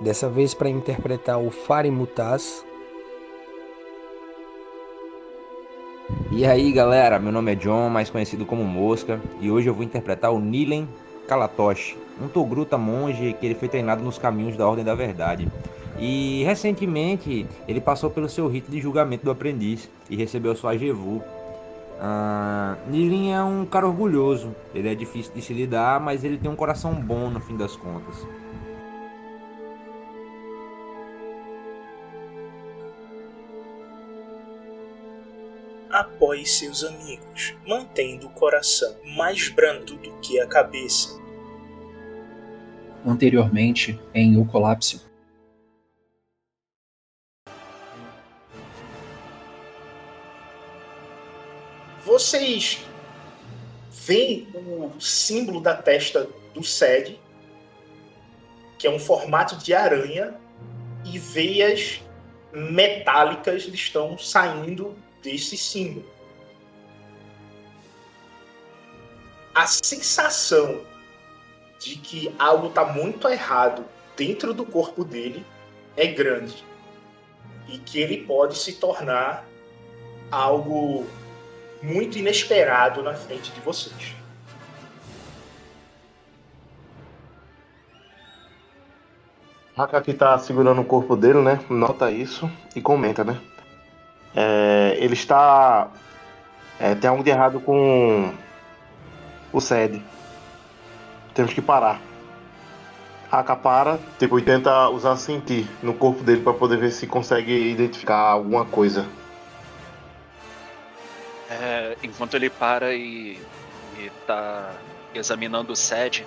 dessa vez para interpretar o Fari Mutaz. E aí galera, meu nome é John, mais conhecido como Mosca, e hoje eu vou interpretar o Nilen Kalatoshi, um Togruta monge que ele foi treinado nos caminhos da Ordem da Verdade. E recentemente ele passou pelo seu rito de julgamento do aprendiz e recebeu sua Jevu. Ah, Nilin é um cara orgulhoso, ele é difícil de se lidar, mas ele tem um coração bom no fim das contas. Apoie seus amigos, mantendo o coração mais brando do que a cabeça. Anteriormente, em O Colapso. Vocês veem o símbolo da testa do Sed, que é um formato de aranha, e veias metálicas estão saindo desse símbolo. A sensação de que algo está muito errado dentro do corpo dele é grande e que ele pode se tornar algo muito inesperado na frente de vocês. Haka que tá segurando o corpo dele, né? Nota isso e comenta, né? É, ele está. É, tem algo de errado com o SED. Temos que parar. Haka para, tipo, tenta usar sentir no corpo dele para poder ver se consegue identificar alguma coisa. É, enquanto ele para e, e tá examinando o SED,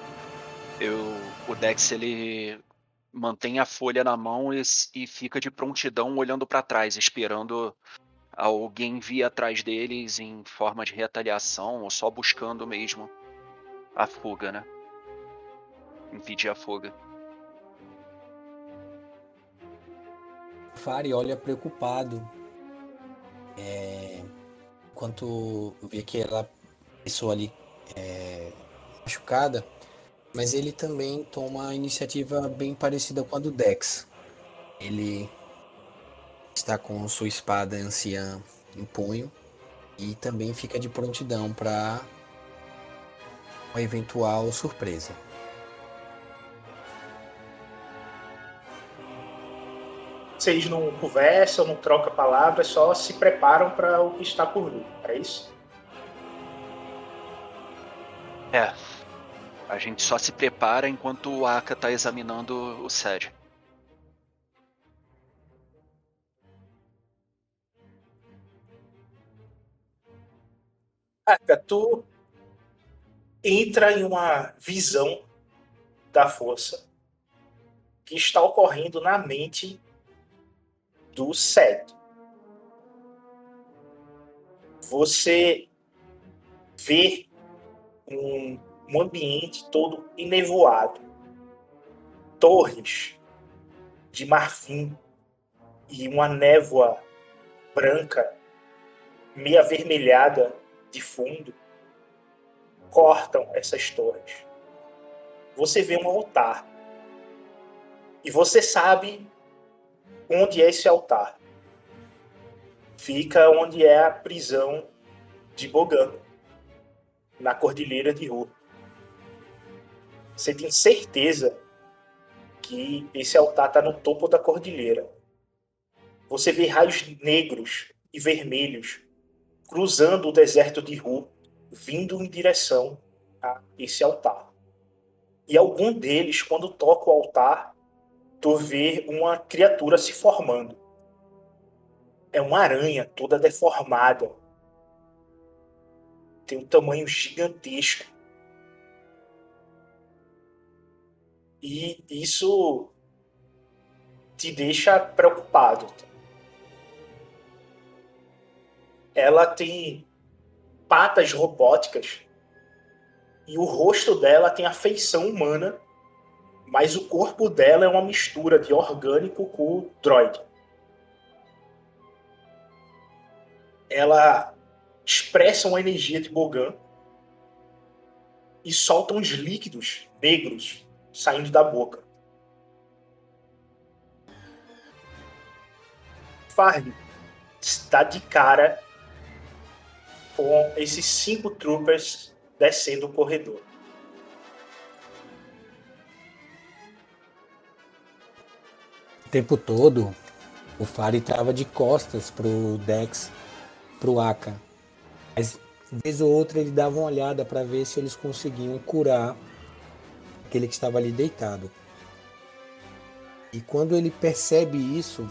eu, o Dex ele mantém a folha na mão e, e fica de prontidão olhando para trás, esperando alguém vir atrás deles em forma de retaliação ou só buscando mesmo a fuga, né? Impedir a fuga. Fari olha preocupado. É... Enquanto eu vi que ela pessoa ali é... machucada, mas ele também toma a iniciativa bem parecida com a do Dex. Ele está com sua espada anciã em punho e também fica de prontidão para uma eventual surpresa. Vocês não conversam, não trocam palavras, só se preparam para o que está por vir. É isso? É. A gente só se prepara enquanto o Aka tá examinando o SED. Aka, tu entra em uma visão da força que está ocorrendo na mente do Seth. Você vê um, um ambiente todo enevoado, torres de marfim e uma névoa branca, meio avermelhada de fundo, cortam essas torres. Você vê um altar. E você sabe onde é esse altar. Fica onde é a prisão de Bogan, na Cordilheira de Ru. Você tem certeza que esse altar está no topo da cordilheira. Você vê raios negros e vermelhos cruzando o deserto de Ru, vindo em direção a esse altar. E algum deles, quando toca o altar, tu vê uma criatura se formando. É uma aranha toda deformada. Tem um tamanho gigantesco. E isso te deixa preocupado. Ela tem patas robóticas e o rosto dela tem a feição humana, mas o corpo dela é uma mistura de orgânico com droid. Ela expressa uma energia de Bogan e solta uns líquidos negros saindo da boca. Farley está de cara com esses cinco troopers descendo o corredor. O tempo todo, o Fari estava de costas pro Dex, pro Aka. Mas, vez ou outra, ele dava uma olhada para ver se eles conseguiam curar aquele que estava ali deitado. E quando ele percebe isso,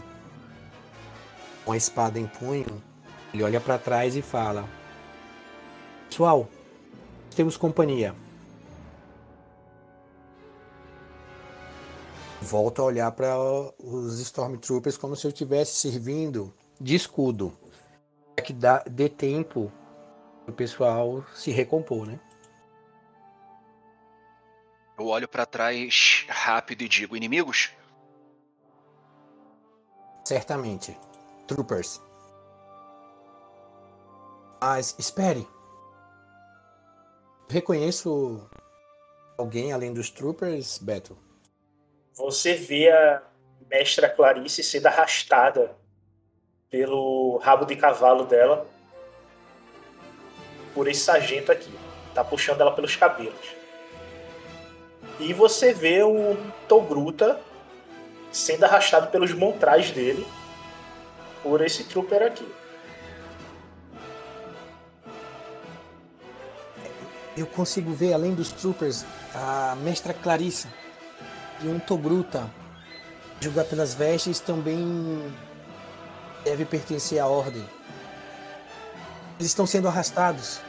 com a espada em punho, ele olha para trás e fala: Pessoal, temos companhia. Volto a olhar para os Stormtroopers como se eu estivesse servindo de escudo. Para que dá, dê tempo o pessoal se recompor, né? Eu olho para trás rápido e digo: inimigos? Certamente. Troopers. Mas espere. Reconheço alguém além dos Troopers, Beto? Você vê a mestra Clarice sendo arrastada pelo rabo de cavalo dela por esse sargento aqui. Tá puxando ela pelos cabelos. E você vê o Togruta sendo arrastado pelos montrais dele por esse trooper aqui. Eu consigo ver, além dos troopers, a mestra Clarice e um Togruta. Julgar pelas vestes também deve pertencer à ordem. Eles estão sendo arrastados.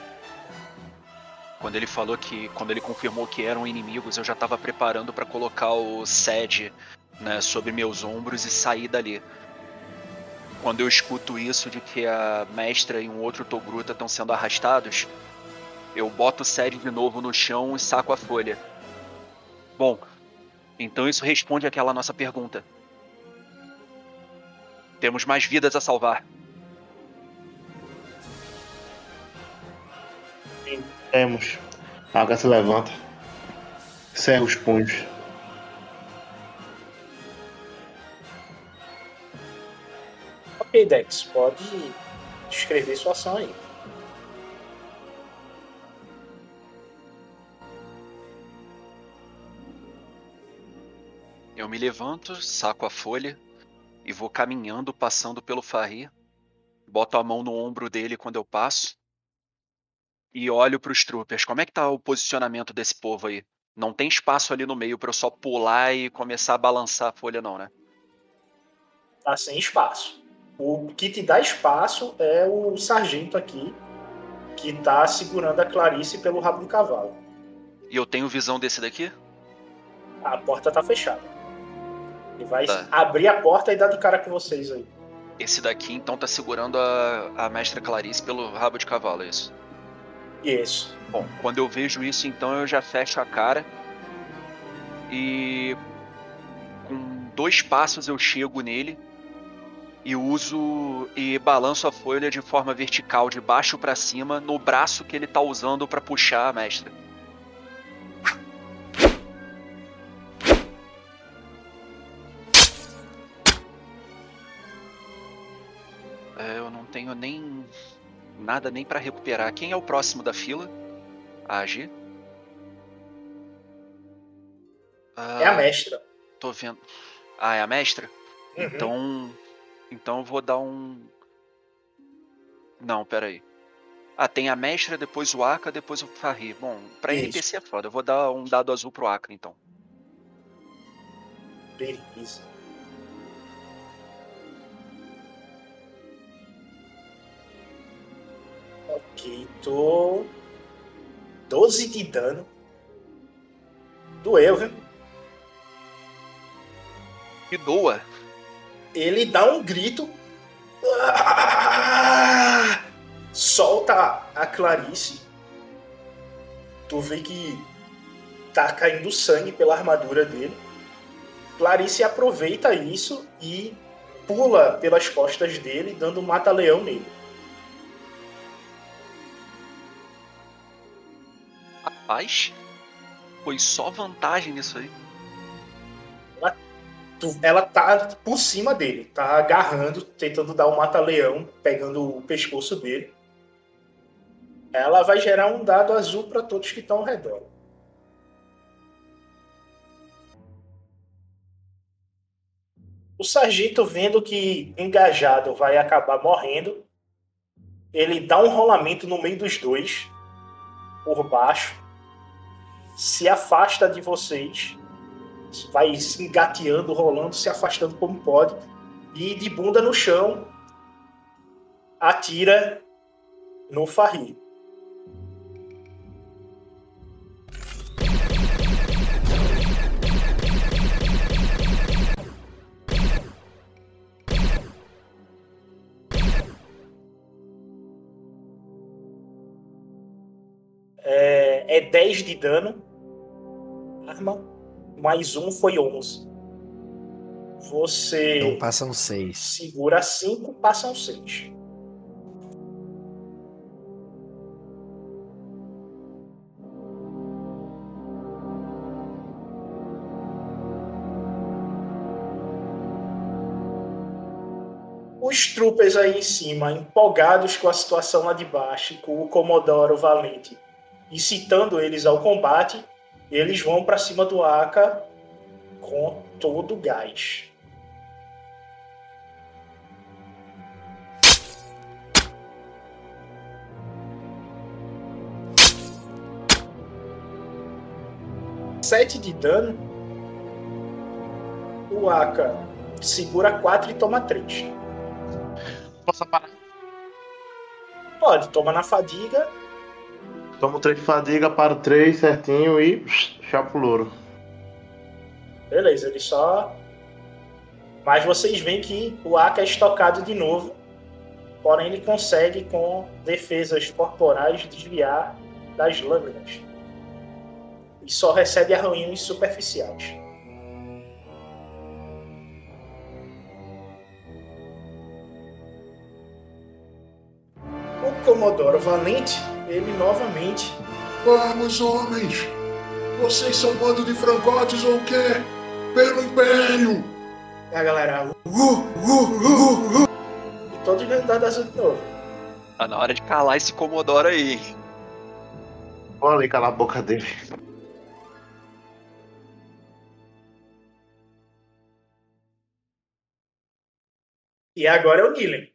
Quando ele falou que. Quando ele confirmou que eram inimigos, eu já estava preparando para colocar o Sed né, sobre meus ombros e sair dali. Quando eu escuto isso de que a mestra e um outro Togruta estão sendo arrastados, eu boto o Sed de novo no chão e saco a folha. Bom, então isso responde àquela nossa pergunta. Temos mais vidas a salvar. Sim, temos. A água se levanta. Cerra os punhos. Ok, Dex, pode descrever sua ação aí. Me levanto, saco a folha e vou caminhando, passando pelo Farri. Boto a mão no ombro dele quando eu passo e olho para os troopers. Como é que tá o posicionamento desse povo aí? Não tem espaço ali no meio para eu só pular e começar a balançar a folha, não, né? Tá sem espaço. O que te dá espaço é o sargento aqui, que tá segurando a Clarice pelo rabo do cavalo. E eu tenho visão desse daqui? A porta tá fechada. Ele vai Tá. abrir a porta e dar de cara com vocês aí. Esse daqui então tá segurando a, a mestra Clarice pelo rabo de cavalo, é isso? Isso. Bom, quando eu vejo isso, então eu já fecho a cara e com dois passos eu chego nele e uso e balanço a folha de forma vertical de baixo para cima no braço que ele tá usando para puxar a mestra. Tenho nem nada nem para recuperar. Quem é o próximo da fila? A agir? É a mestra. Tô vendo. Ah, é a mestra? Uhum. Então. Então eu vou dar um. Não, peraí. Ah, tem a mestra, depois o Aka, depois o Farri. Bom, pra Isso. NPC é foda. Eu vou dar um dado azul pro Aka, então. Beleza. Tô. 12 de dano. Doeu, viu? E doa. Ele dá um grito. Ah! Solta a Clarice. Tu vê que tá caindo sangue pela armadura dele. Clarice aproveita isso e pula pelas costas dele, dando um mata-leão nele. Rapaz, foi só vantagem nisso aí. Tu- ela tá por cima dele, tá agarrando, tentando dar um mata-leão, pegando o pescoço dele. Ela vai gerar um dado azul para todos que estão ao redor. O sargento, vendo que engajado vai acabar morrendo, ele dá um rolamento no meio dos dois, por baixo, se afasta de vocês vai se engateando, rolando, se afastando como pode, e de bunda no chão atira no Farri. É, é 10 de dano. Arma mais um foi 11. Você Então passam seis. segura 5, passam 6. Os troopers aí em cima, empolgados com a situação lá de baixo, com o Comodoro Valente, incitando eles ao combate, eles vão para cima do Aka com todo o gás. Sete de dano. O Aka segura 4 e toma 3. Posso parar? Pode, toma na fadiga. Tomo 3 de fadiga, paro 3 certinho e chapo louro. Beleza, ele só. Mas vocês veem que o Aka é estocado de novo. Porém, ele consegue, com defesas corporais, desviar das lâminas. E só recebe arranhões superficiais. O Comodoro Valente, ele novamente Vamos, homens! Vocês são bando de frangotes ou o quê? Pelo Império! E a galera. Uh, uh, uh, uh, e todos ganham dado azul de novo. Tá na hora de calar esse Comodoro aí. Olha ali, calar a boca dele. E agora é o Nilen.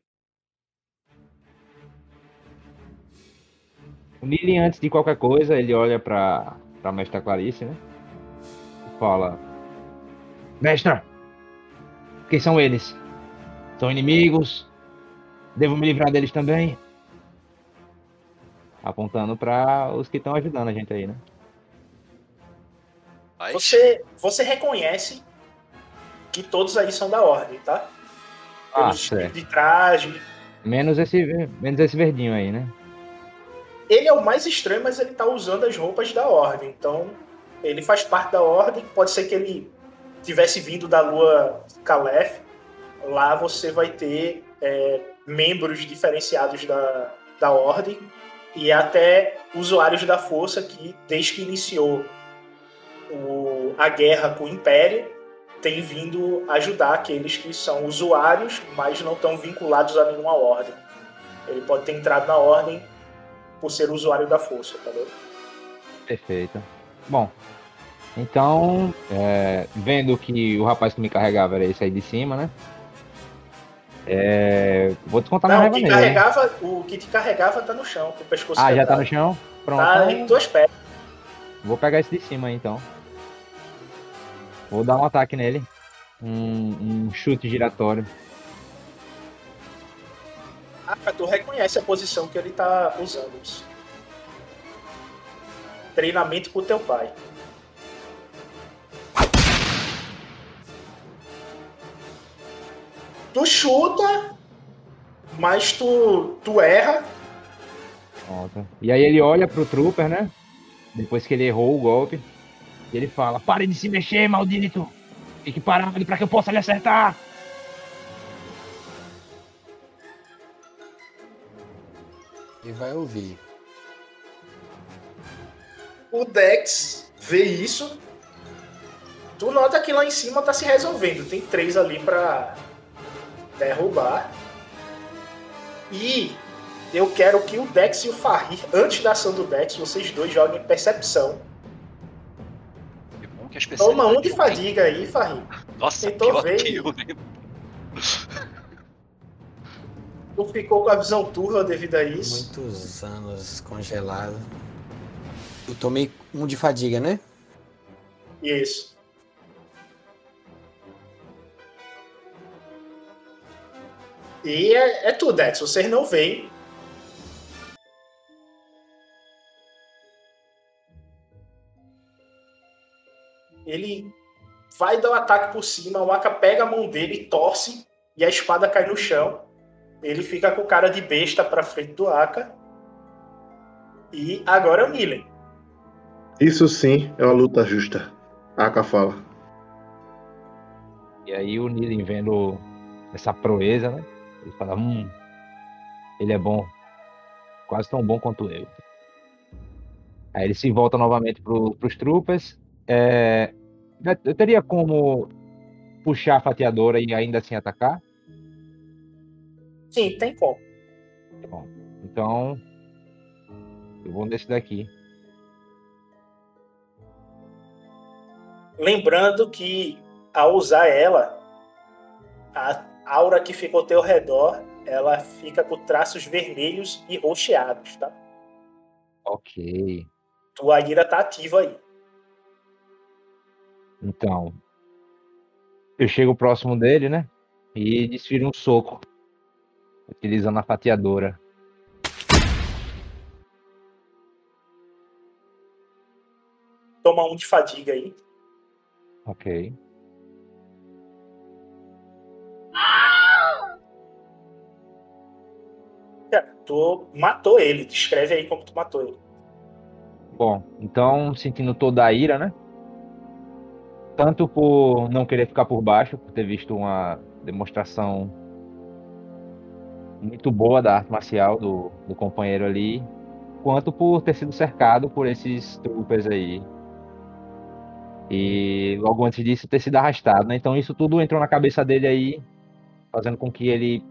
O Nili, antes de qualquer coisa, ele olha pra, pra mestra Clarice, né? E fala: Mestra, quem são eles? São inimigos? Devo me livrar deles também? Apontando pra os que estão ajudando a gente aí, né? Você, você reconhece que todos aí são da ordem, tá? Ah, Pelos certo. de traje. Menos esse, menos esse verdinho aí, né? Ele é o mais estranho, mas ele tá usando as roupas da ordem. Então, ele faz parte da ordem. Pode ser que ele tivesse vindo da lua Calef, lá você vai ter é, membros diferenciados da, da ordem e até usuários da força que, desde que iniciou o, a guerra com o Império, tem vindo ajudar aqueles que são usuários, mas não estão vinculados a nenhuma ordem. Ele pode ter entrado na ordem por ser usuário da força, entendeu? Perfeito. Bom, então, é, vendo que o rapaz que me carregava era esse aí de cima, né? É, vou descontar Não, o raiva que, nele. o que te carregava tá no chão, com o pescoço Ah, já tá no chão? Pronto. Tá então em tuas pés. Vou pegar esse de cima aí, então. Vou dar um ataque nele. Um, um chute giratório. Ah, tu reconhece a posição que ele tá usando. Treinamento com teu pai. Tu chuta, mas tu, tu erra. Pronto. E aí ele olha pro Trooper, né? Depois que ele errou o golpe. E ele fala: Pare de se mexer, maldito! Fique parado pra que eu possa lhe acertar! E vai ouvir. O Dex vê isso. Tu nota que lá em cima tá se resolvendo. Tem três ali pra derrubar. E eu quero que o Dex e o Farrir, antes da ação do Dex, vocês dois joguem percepção. Que bom que a Toma um de fadiga aí, Farrir. Nossa, Tentou pior ver que eu, né? Tu ficou com a visão turva devido a isso. Muitos anos congelado. Eu tomei um de fadiga, né? Isso. E é, é tudo, Dex. Vocês não veem. Ele vai dar o ataque por cima, o Aka pega a mão dele, torce e a espada cai no chão. Ele fica com cara de besta pra frente do Aka. E agora é o Nilen. Isso sim é uma luta justa. Aka fala. E aí o Nilen vendo essa proeza, né? Ele fala: Hum, ele é bom. Quase tão bom quanto eu. Aí ele se volta novamente pro, pros troopers. É, eu teria como puxar a fatiadora e ainda assim atacar? Sim, tem como. Bom, então eu vou nesse daqui. Lembrando que ao usar ela, a aura que fica ao teu redor, ela fica com traços vermelhos e roxeados, tá? Ok. Tua ira tá ativa aí. Então, eu chego próximo dele, né? E desfiro um soco, utilizando a fatiadora. Toma um de fadiga aí. Ok. Cara, tu matou ele. Descreve aí como tu matou ele. Bom, então sentindo toda a ira, né? Tanto por não querer ficar por baixo, por ter visto uma demonstração muito boa da arte marcial do, do companheiro ali, quanto por ter sido cercado por esses troopers aí. E logo antes disso ter sido arrastado, né? Então isso tudo entrou na cabeça dele aí, fazendo com que ele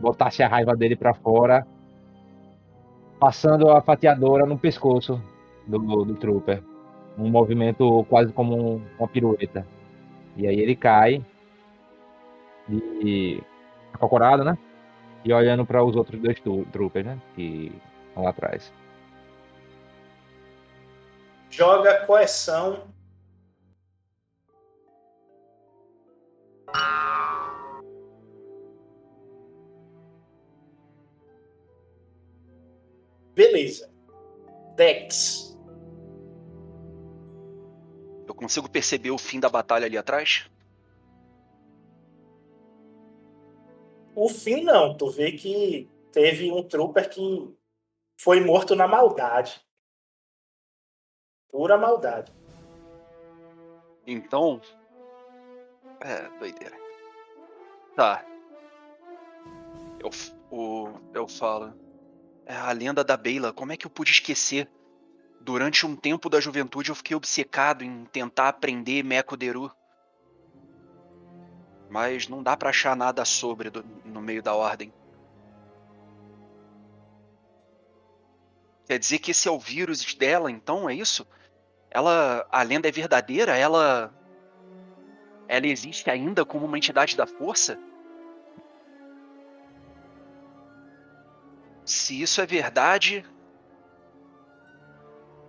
botasse a raiva dele pra fora, passando a fatiadora no pescoço do, do trooper. Um movimento quase como um- uma pirueta. E aí ele cai, e acocorado, né? E olhando para os outros dois troopers, né? Que estão lá atrás. Joga coerção. Beleza. Dex. Eu consigo perceber o fim da batalha ali atrás? O fim não. Tu vê que teve um trooper que foi morto na maldade. Pura maldade. Então. É, doideira. Tá. Eu, o, eu falo. É a lenda da Beyla, como é que eu pude esquecer? Durante um tempo da juventude eu fiquei obcecado em tentar aprender Mekoderu. Mas não dá pra achar nada sobre do- no meio da ordem. Quer dizer que esse é o vírus dela, então, é isso? Ela, a lenda é verdadeira? Ela, ela existe ainda como uma entidade da força? Se isso é verdade,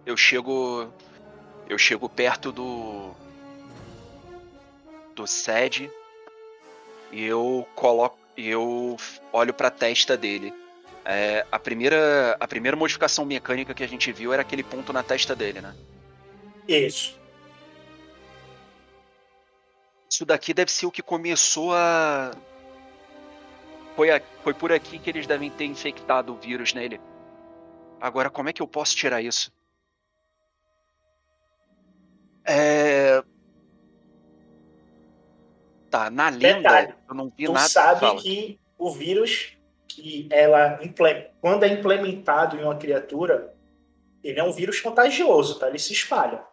eu chego, eu chego perto do do sede e eu coloco, e eu olho pra testa dele. É, a primeira, a primeira modificação mecânica que a gente viu era aquele ponto na testa dele, né? Isso. Isso daqui deve ser o que começou a. Foi, a... Foi por aqui que eles devem ter infectado o vírus nele. Agora, como é que eu posso tirar isso? É. Tá, na lenda, Detalhe, eu não vi Tu nada. sabe Fala. que o vírus, que ela quando é implementado em uma criatura, ele é um vírus contagioso, tá? Ele se espalha.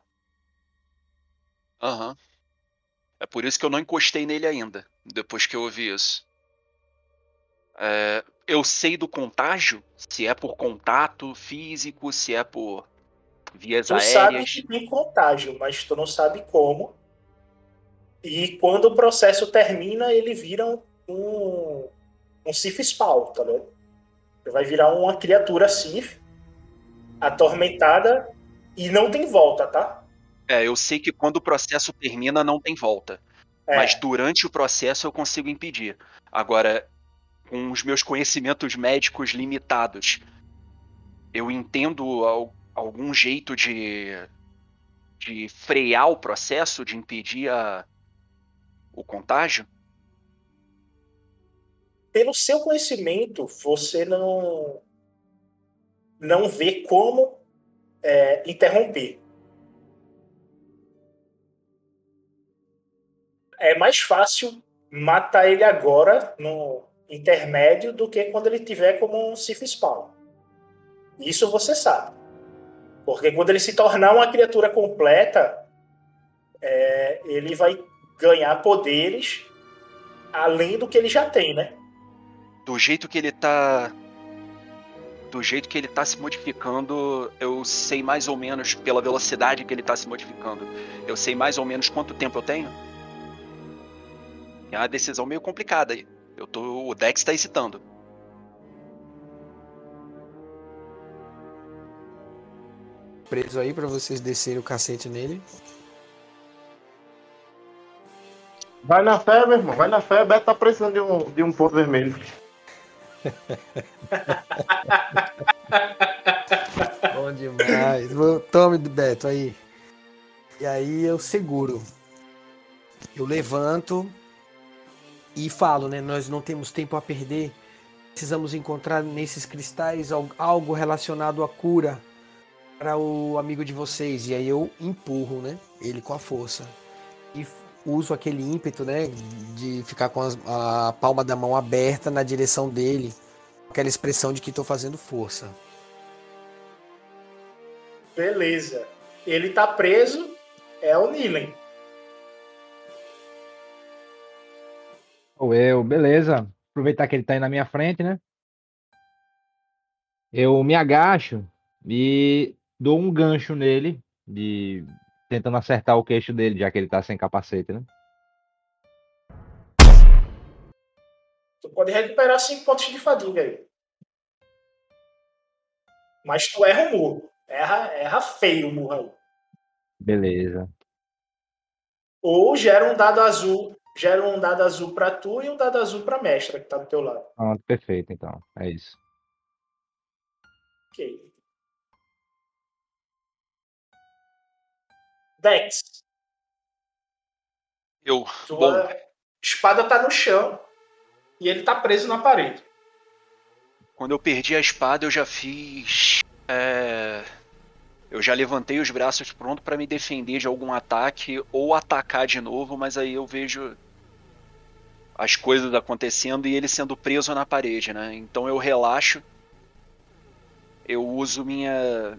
Aham. É por isso que eu não encostei nele ainda, depois que eu ouvi isso. É, eu sei do contágio, se é por contato físico, se é por vias Tu sabe aéreas. que tem contágio, mas tu não sabe como. E quando o processo termina, ele vira um, um, Sif Spawn, tá vendo? Ele vai virar uma criatura Sif, atormentada, e não tem volta, tá? É, eu sei que quando o processo termina não tem volta. É, Mas durante o processo eu consigo impedir. Agora, com os meus conhecimentos médicos limitados, eu entendo al- algum jeito de, de frear o processo, de impedir a, o contágio? pelo seu conhecimento, você não não vê como é, interromper. É mais fácil matar ele agora no intermédio do que quando ele tiver como um Sif Spawn. Isso você sabe. Porque quando ele se tornar uma criatura completa, é, ele vai ganhar poderes além do que ele já tem, né? Do jeito que ele tá. Do jeito que ele tá se modificando, eu sei mais ou menos, pela velocidade que ele tá se modificando, eu sei mais ou menos quanto tempo eu tenho. É uma decisão meio complicada aí. Eu tô. O Dex tá excitando. Preso aí pra vocês descerem o cacete nele. Vai na fé, meu irmão. Vai na fé. Beto tá precisando de um, de um ponto vermelho. Bom demais. Tome, Beto, aí. E aí eu seguro. Eu levanto e falo, né? Nós não temos tempo a perder. Precisamos encontrar nesses cristais al- algo relacionado à cura para o amigo de vocês. E aí eu empurro, né? Ele com a força. E uso aquele ímpeto, né? De ficar com as- a palma da mão aberta na direção dele. Aquela expressão de que estou fazendo força. Beleza. Ele tá preso, é o Nilen. Ou eu, beleza. Aproveitar que ele tá aí na minha frente, né? Eu me agacho e dou um gancho nele, de tentando acertar o queixo dele, já que ele tá sem capacete, né? Tu pode recuperar 5 pontos de fadiga aí. Mas tu erra o murro. Erra, erra feio o murro aí. Beleza. Ou gera um dado azul. Gera um dado azul pra tu e um dado azul pra mestra que tá do teu lado. Pronto, perfeito, então. É isso. Ok. Dex, Eu. tua Bom, espada tá no chão e ele tá preso na parede. quando eu perdi a espada, eu já fiz. É. Eu já levantei os braços pronto para me defender de algum ataque ou atacar de novo, mas aí eu vejo as coisas acontecendo e ele sendo preso na parede, né? Então eu relaxo. Eu uso minha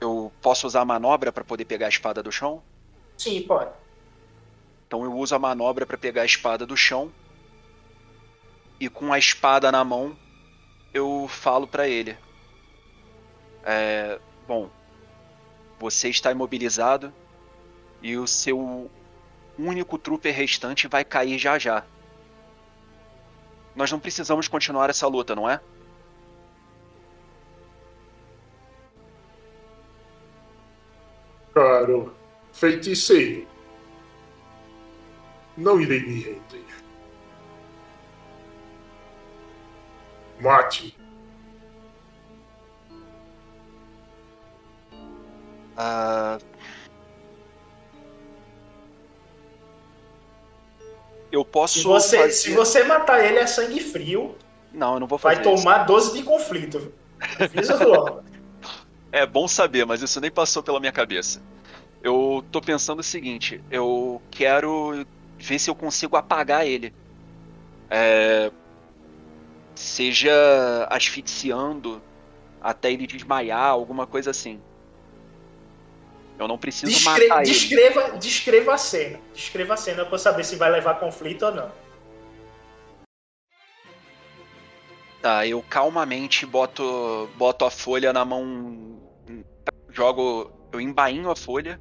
eu posso usar a manobra para poder pegar a espada do chão? Sim, pode. Então eu uso a manobra para pegar a espada do chão. E com a espada na mão, eu falo para ele: é, Bom, você está imobilizado e o seu único trooper restante vai cair já já. Nós não precisamos continuar essa luta, não é? Caro feiticeiro, não irei me render. Mate. Ah, eu posso Se você, fazer... se você matar ele é sangue frio, Não, eu não vou fazer vai isso. tomar 12 de conflito. Avisa logo. É bom saber, mas isso nem passou pela minha cabeça. Eu tô pensando o seguinte, eu quero ver se eu consigo apagar ele. É, seja asfixiando até ele desmaiar, alguma coisa assim. Eu não preciso Descre- matar ele. descreva, descreva a cena. Descreva a cena pra eu saber se vai levar conflito ou não. Tá, eu calmamente boto, boto a folha na mão. Jogo. Eu embainho a folha,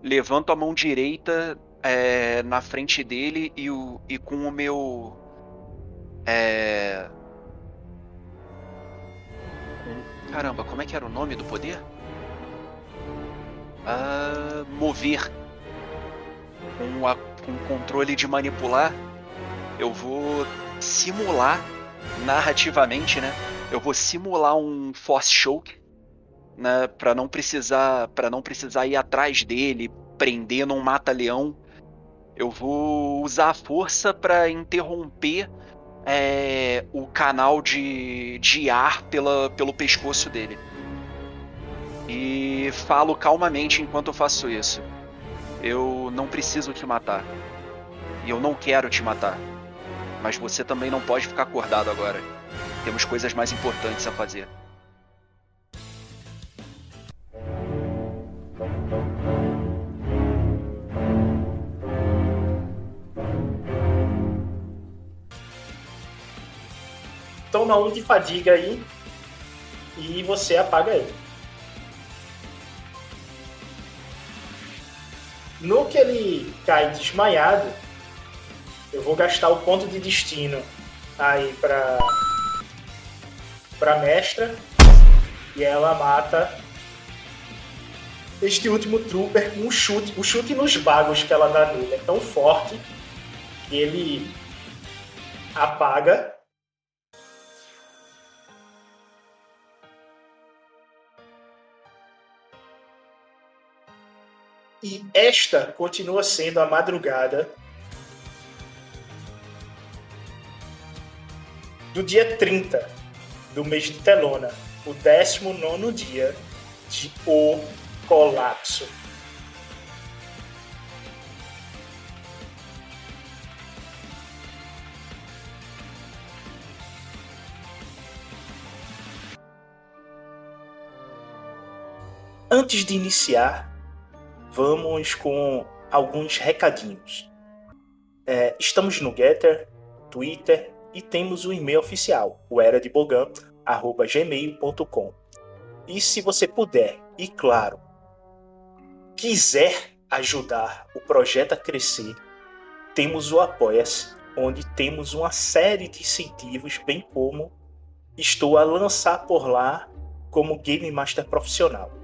levanto a mão direita é, na frente dele e, o, e com o meu. É. Caramba, como é que era o nome do poder? Ah, mover. Com, a, o controle de manipular, eu vou simular narrativamente, né? Eu vou simular um force choke, né, para não precisar, para não precisar ir atrás dele, prender num mata-leão. Eu vou usar a força para interromper é, o canal de, de ar pela, pelo pescoço dele. E falo calmamente enquanto eu faço isso. Eu não preciso te matar. E eu não quero te matar. Mas você também não pode ficar acordado agora. Temos coisas mais importantes a fazer. Toma um de fadiga aí e você apaga ele. No que ele cai desmaiado, eu vou gastar o ponto de destino aí pra, pra mestra e ela mata este último trooper com um chute, o chute nos bagos que ela dá nele é tão forte que ele apaga E esta continua sendo a madrugada do dia 30 do mês de Telona, o 19 dia de O Colapso. Antes de iniciar, vamos com alguns recadinhos. É, estamos no Getter, Twitter e temos o e-mail oficial, o. E se você puder, e claro, quiser ajudar o projeto a crescer, temos o Apoia-se, onde temos uma série de incentivos, bem como estou a lançar por lá como Game Master profissional.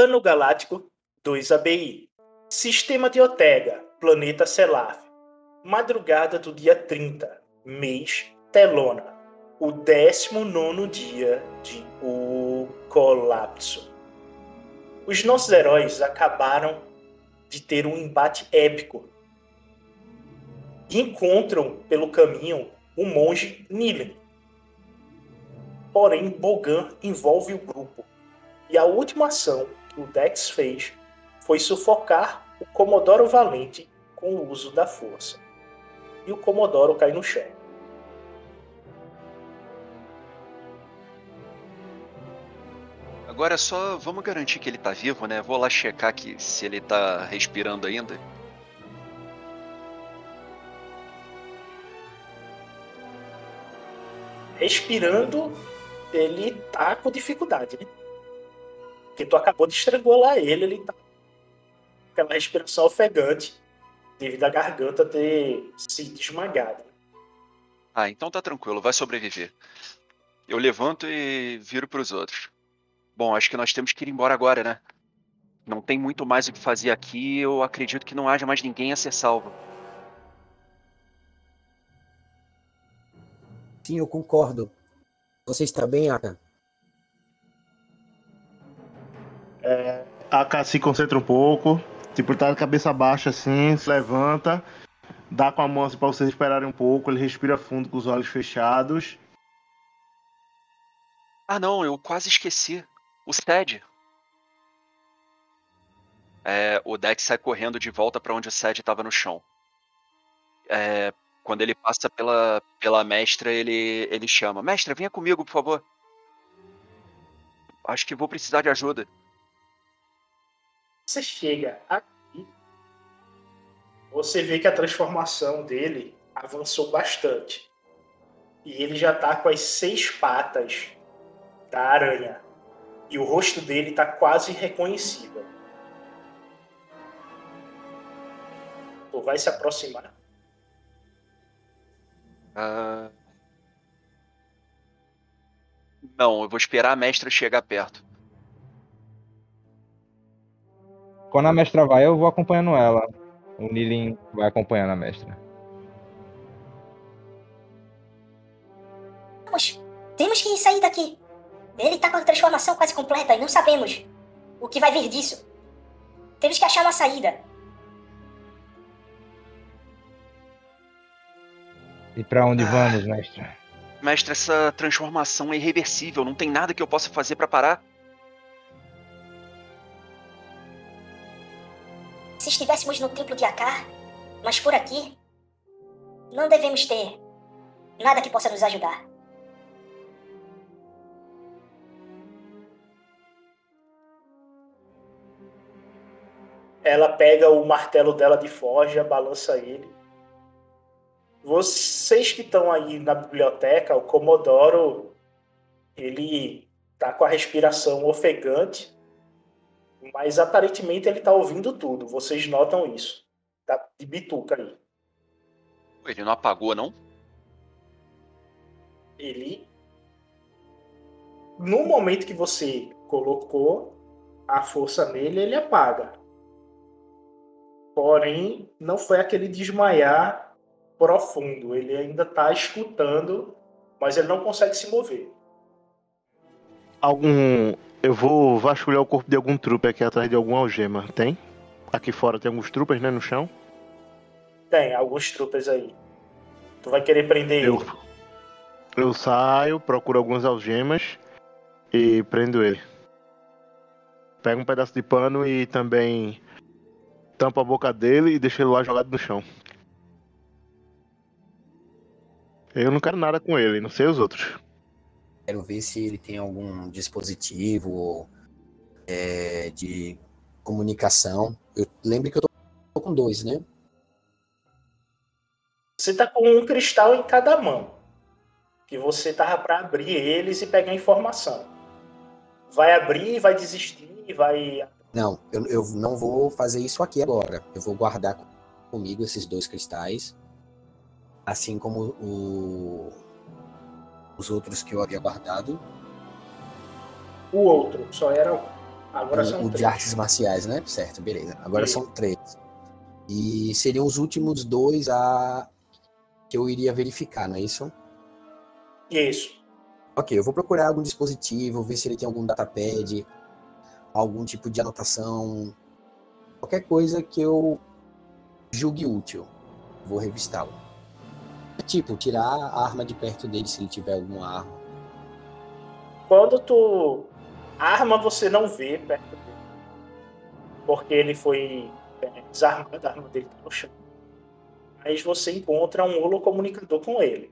Ano Galáctico 2ABI. Sistema de Otega, Planeta Selaf. Madrugada do dia 30, mês Telona. O 19 dia de O Colapso. Os nossos heróis acabaram de ter um embate épico. E encontram pelo caminho o monge Nilen. Porém, Bogan envolve o grupo. E a última ação o Dex fez foi sufocar o Comodoro Valente com o uso da força. E o Comodoro cai no chão. Agora é só vamos garantir que ele tá vivo, né? Vou lá checar que se ele tá respirando ainda. Respirando, ele tá com dificuldade, né? Porque tu acabou de estrangular ele, ele tá com aquela respiração ofegante devido à garganta ter sido esmagada. Ah, então tá tranquilo, vai sobreviver. Eu levanto e viro pros outros. Bom, acho que nós temos que ir embora agora, né? Não tem muito mais o que fazer aqui, eu acredito que não haja mais ninguém a ser salvo. Sim, eu concordo. Você está bem, Aka? É, a Aka se concentra um pouco, tipo, tá de cabeça baixa assim, se levanta, dá com a mão assim pra vocês esperarem um pouco, ele respira fundo com os olhos fechados. Ah, não, eu quase esqueci. O Sed. É, o Dex sai correndo de volta para onde o Sed estava no chão. É, quando ele passa pela, pela mestra, ele, ele chama: Mestra, venha comigo, por favor. Acho que vou precisar de ajuda. Você chega aqui, você vê que a transformação dele avançou bastante. E ele já tá com as seis patas da aranha. E o rosto dele tá quase reconhecível. Tu vai se aproximar. Ah. Não, eu vou esperar a mestra chegar perto. Quando a mestra vai, eu vou acompanhando ela. O Nilin vai acompanhando a mestra. Vamos, temos que sair daqui. Ele tá com a transformação quase completa e não sabemos o que vai vir disso. Temos que achar uma saída. E pra onde Ah. vamos, mestra? Mestre, essa transformação é irreversível. Não tem nada que eu possa fazer para parar. Se estivéssemos no templo de Akar, mas por aqui, não devemos ter nada que possa nos ajudar. Ela pega o martelo dela de forja, balança ele. Vocês que estão aí na biblioteca, o Comodoro, ele tá com a respiração ofegante, mas aparentemente ele tá ouvindo tudo. Vocês notam isso. Tá de bituca aí. Ele não apagou, não? Ele. No momento que você colocou a força nele, ele apaga. Porém, não foi aquele desmaiar profundo. Ele ainda tá escutando, mas ele não consegue se mover. Algum. Eu vou vasculhar o corpo de algum trupe aqui atrás de alguma algema. Tem? Aqui fora tem alguns trupes, né? No chão. Tem alguns troopers aí. Tu vai querer prender Eu, ele. eu saio, procuro algumas algemas e prendo ele. Pego um pedaço de pano e também tampo a boca dele e deixo ele lá jogado no chão. Eu não quero nada com ele, não sei os outros. Quero ver se ele tem algum dispositivo é, de comunicação. Eu lembre que eu tô com dois, né? Você tá com um cristal em cada mão. Que você tava pra abrir eles e pegar informação. Vai abrir, vai desistir, vai. Não, eu, eu não vou fazer isso aqui agora. Eu vou guardar com- comigo esses dois cristais. Assim como o- os outros que eu havia guardado. O outro, só era um. Agora o, são o de três. artes marciais, né? Certo, beleza. Agora são três. E seriam os últimos dois a que eu iria verificar, não é isso? Isso. Ok, eu vou procurar algum dispositivo, ver se ele tem algum datapad, algum tipo de anotação, qualquer coisa que eu julgue útil. Vou revistá-lo. Tipo, tirar a arma de perto dele se ele tiver alguma arma. Quando tu arma, você não vê perto dele. Porque ele foi é, desarmado, a arma dele tá no chão. Mas você encontra um holocomunicador com ele.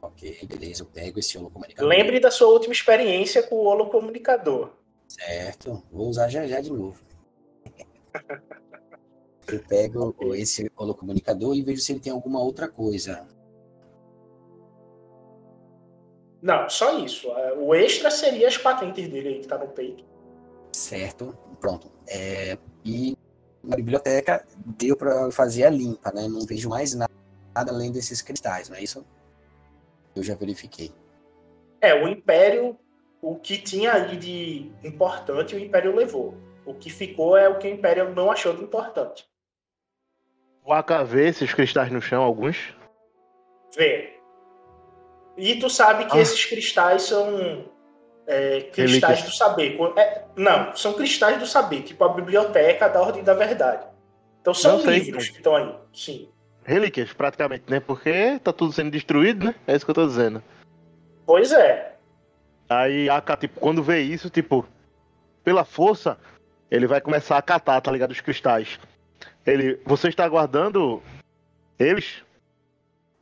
Ok, beleza, eu pego esse holocomunicador. Lembre da sua última experiência com o holocomunicador. Certo, vou usar já já de novo. Eu pego esse holocomunicador e vejo se ele tem alguma outra coisa. Não, só isso. É, O extra seria as patentes dele aí que tá no peito. Certo, pronto. É, e na biblioteca deu para fazer a limpa, né? Não vejo mais nada além desses cristais, não é isso? Eu já verifiquei. É, o Império, o que tinha ali de importante, o Império levou. O que ficou é o que o Império não achou de importante. O AK vê esses cristais no chão, alguns. Vê. E tu sabe que Ah. esses cristais são é, cristais Relíquias. do saber. É, não, são cristais do saber, tipo a biblioteca da Ordem da Verdade. Então são Não livros então. que estão aí. Sim. Relíquias, praticamente, né? Porque tá tudo sendo destruído, né? É isso que eu tô dizendo. Pois é. Aí AK, tipo, quando vê isso, tipo, pela força, ele vai começar a catar, tá ligado? Os cristais. Ele. Você está guardando eles?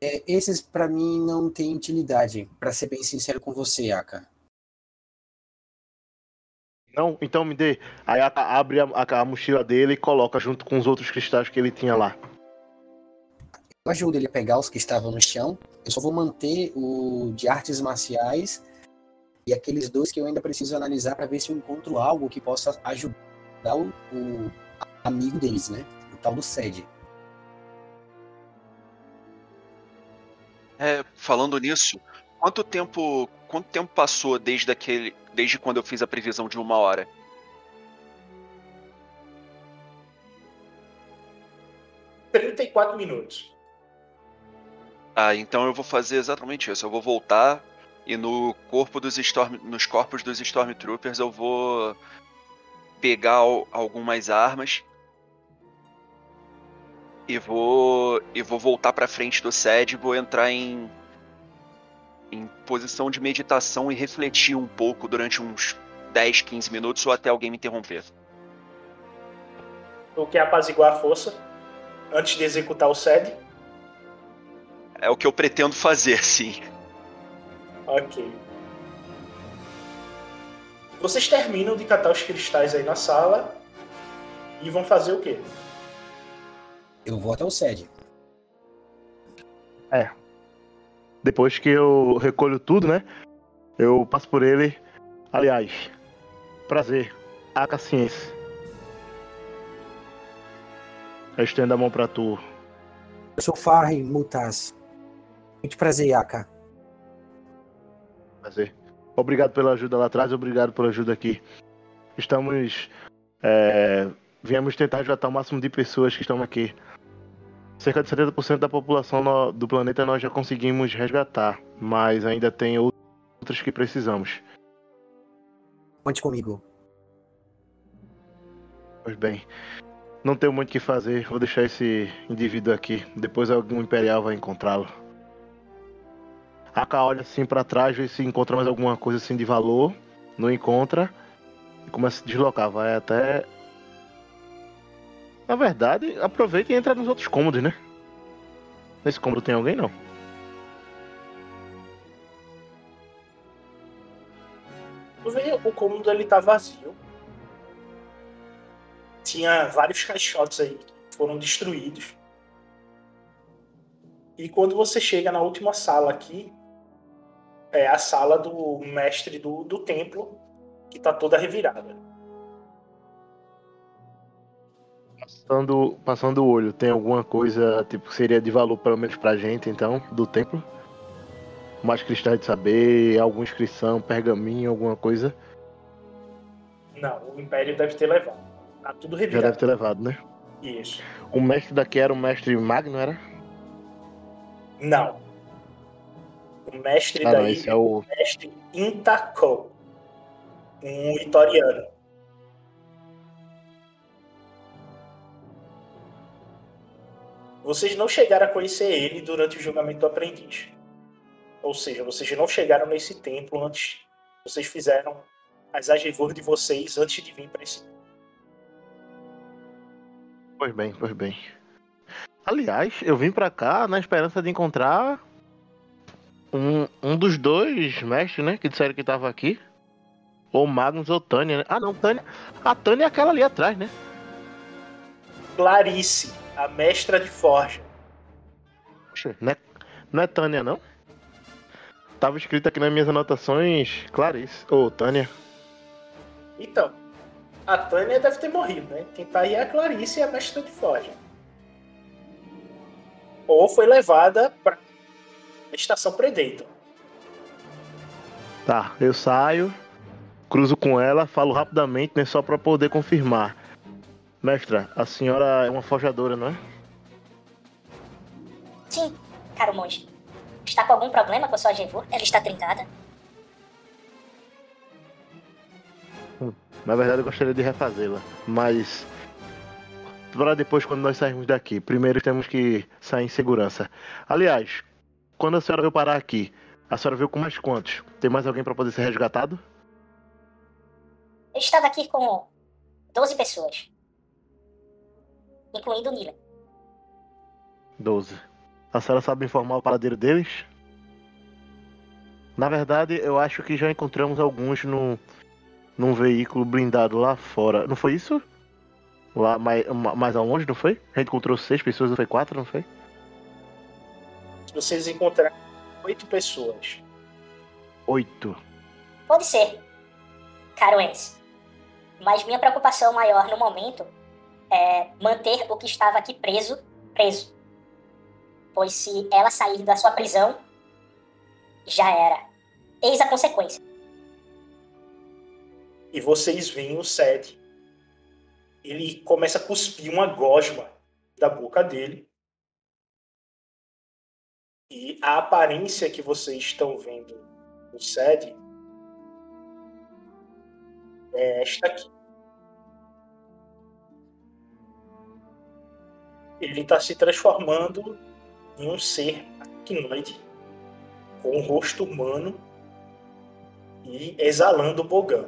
É, esses para mim não têm utilidade, para ser bem sincero com você, Aka. Não? Então me dê. Aí AK abre a, a- a mochila dele e coloca junto com os outros cristais que ele tinha lá. Eu ajudo ele a pegar os que estavam no chão. Eu só vou manter o de artes marciais e aqueles dois que eu ainda preciso analisar para ver se eu encontro algo que possa ajudar o, o amigo deles, né? Tal do Sed. É, falando nisso, quanto tempo, quanto tempo passou desde aquele, desde quando eu fiz a previsão de uma hora? 34 minutos. Ah, então eu vou fazer exatamente isso. Eu vou voltar e no corpo dos Storm, nos corpos dos Stormtroopers eu vou pegar al- algumas armas e vou e vou voltar pra frente do sede, vou entrar em em posição de meditação e refletir um pouco durante uns 10, 15 minutos ou até alguém me interromper. Tu quer apaziguar a força antes de executar o SED? É o que eu pretendo fazer, sim. Ok. Vocês terminam de catar os cristais aí na sala e vão fazer o quê? Eu vou até o Sed. Depois que eu recolho tudo, né? Eu passo por ele. Aliás, prazer. AK Ciência. Eu estendo a mão pra tu. Eu sou Farri Mutas. Muito prazer, Aka. Prazer. Obrigado pela ajuda lá atrás, obrigado pela ajuda aqui. Estamos. É, viemos tentar resgatar o máximo de pessoas que estão aqui. Cerca de 70% da população no- do planeta nós já conseguimos resgatar, mas ainda tem outras que precisamos. Conte comigo. Pois bem, não tenho muito o que fazer, vou deixar esse indivíduo aqui. Depois algum Imperial vai encontrá-lo. Aka olha assim pra trás, vê se encontra mais alguma coisa assim de valor. Não encontra. E começa a se deslocar, vai até. Na verdade, aproveita e entra nos outros cômodos, né? Nesse cômodo tem alguém não? O cômodo ele tá vazio. Tinha vários caixotes aí que foram destruídos. E quando você chega na última sala aqui, é a sala do mestre do, do templo, que tá toda revirada. Passando, passando o olho, tem alguma coisa tipo que seria de valor pelo menos pra gente então, do templo? mais cristais de saber, alguma inscrição, pergaminho, alguma coisa? Não, o Império deve ter levado. Tá tudo Já revirado. deve ter levado, né? Isso. O mestre daqui era o mestre Magno, era? Não. O mestre Ah, não, daí esse é o. mestre Intacou. Um itoriano. Vocês não chegaram a conhecer ele durante o julgamento do aprendiz. Ou seja, vocês não chegaram nesse templo antes. Vocês fizeram as agevor de vocês antes de vir para esse. Pois bem, pois bem. Aliás, eu vim pra cá na esperança de encontrar um, um dos dois mestres, né? Que disseram que tava aqui. Ou Magnus ou Tânia, né? Ah, não, Tânia. A Tânia é aquela ali atrás, né? Clarice, a mestra de forja. Poxa, não é, não é Tânia, não? Tava escrito aqui nas minhas anotações Clarice. Ou Tânia. Então, a Tânia deve ter morrido, né? Quem tá aí é a Clarice, a mestra de forja. Ou foi levada pra estação Predator. Tá, eu saio, cruzo com ela, falo rapidamente, né? Só pra poder confirmar. Mestra, a senhora é uma forjadora, não é? Sim, caro monge. Está com algum problema com a sua agevor? Ela está trincada? Na verdade, eu gostaria de refazê-la, mas para depois, quando nós sairmos daqui. Primeiro temos que sair em segurança. Aliás, quando a senhora veio parar aqui, a senhora veio com mais quantos? Tem mais alguém para poder ser resgatado? Eu estava aqui com 12 pessoas. Incluindo o Nila. 12. A senhora sabe informar o paradeiro deles? Na verdade, eu acho que já encontramos alguns no, num veículo blindado lá fora. Não foi isso? Lá mais, mais ao longe, não foi? A gente encontrou seis pessoas, não foi quatro, não foi? Vocês encontraram oito pessoas. Oito. Pode ser, caro Ennis. Mas minha preocupação maior no momento é manter o que estava aqui preso, preso. Pois se ela sair da sua prisão, já era. Eis a consequência. E vocês veem o Sed. Ele começa a cuspir uma gosma da boca dele. E a aparência que vocês estão vendo no Sed é esta aqui. Ele está se transformando em um ser arquinoide com um rosto humano e exalando bogão.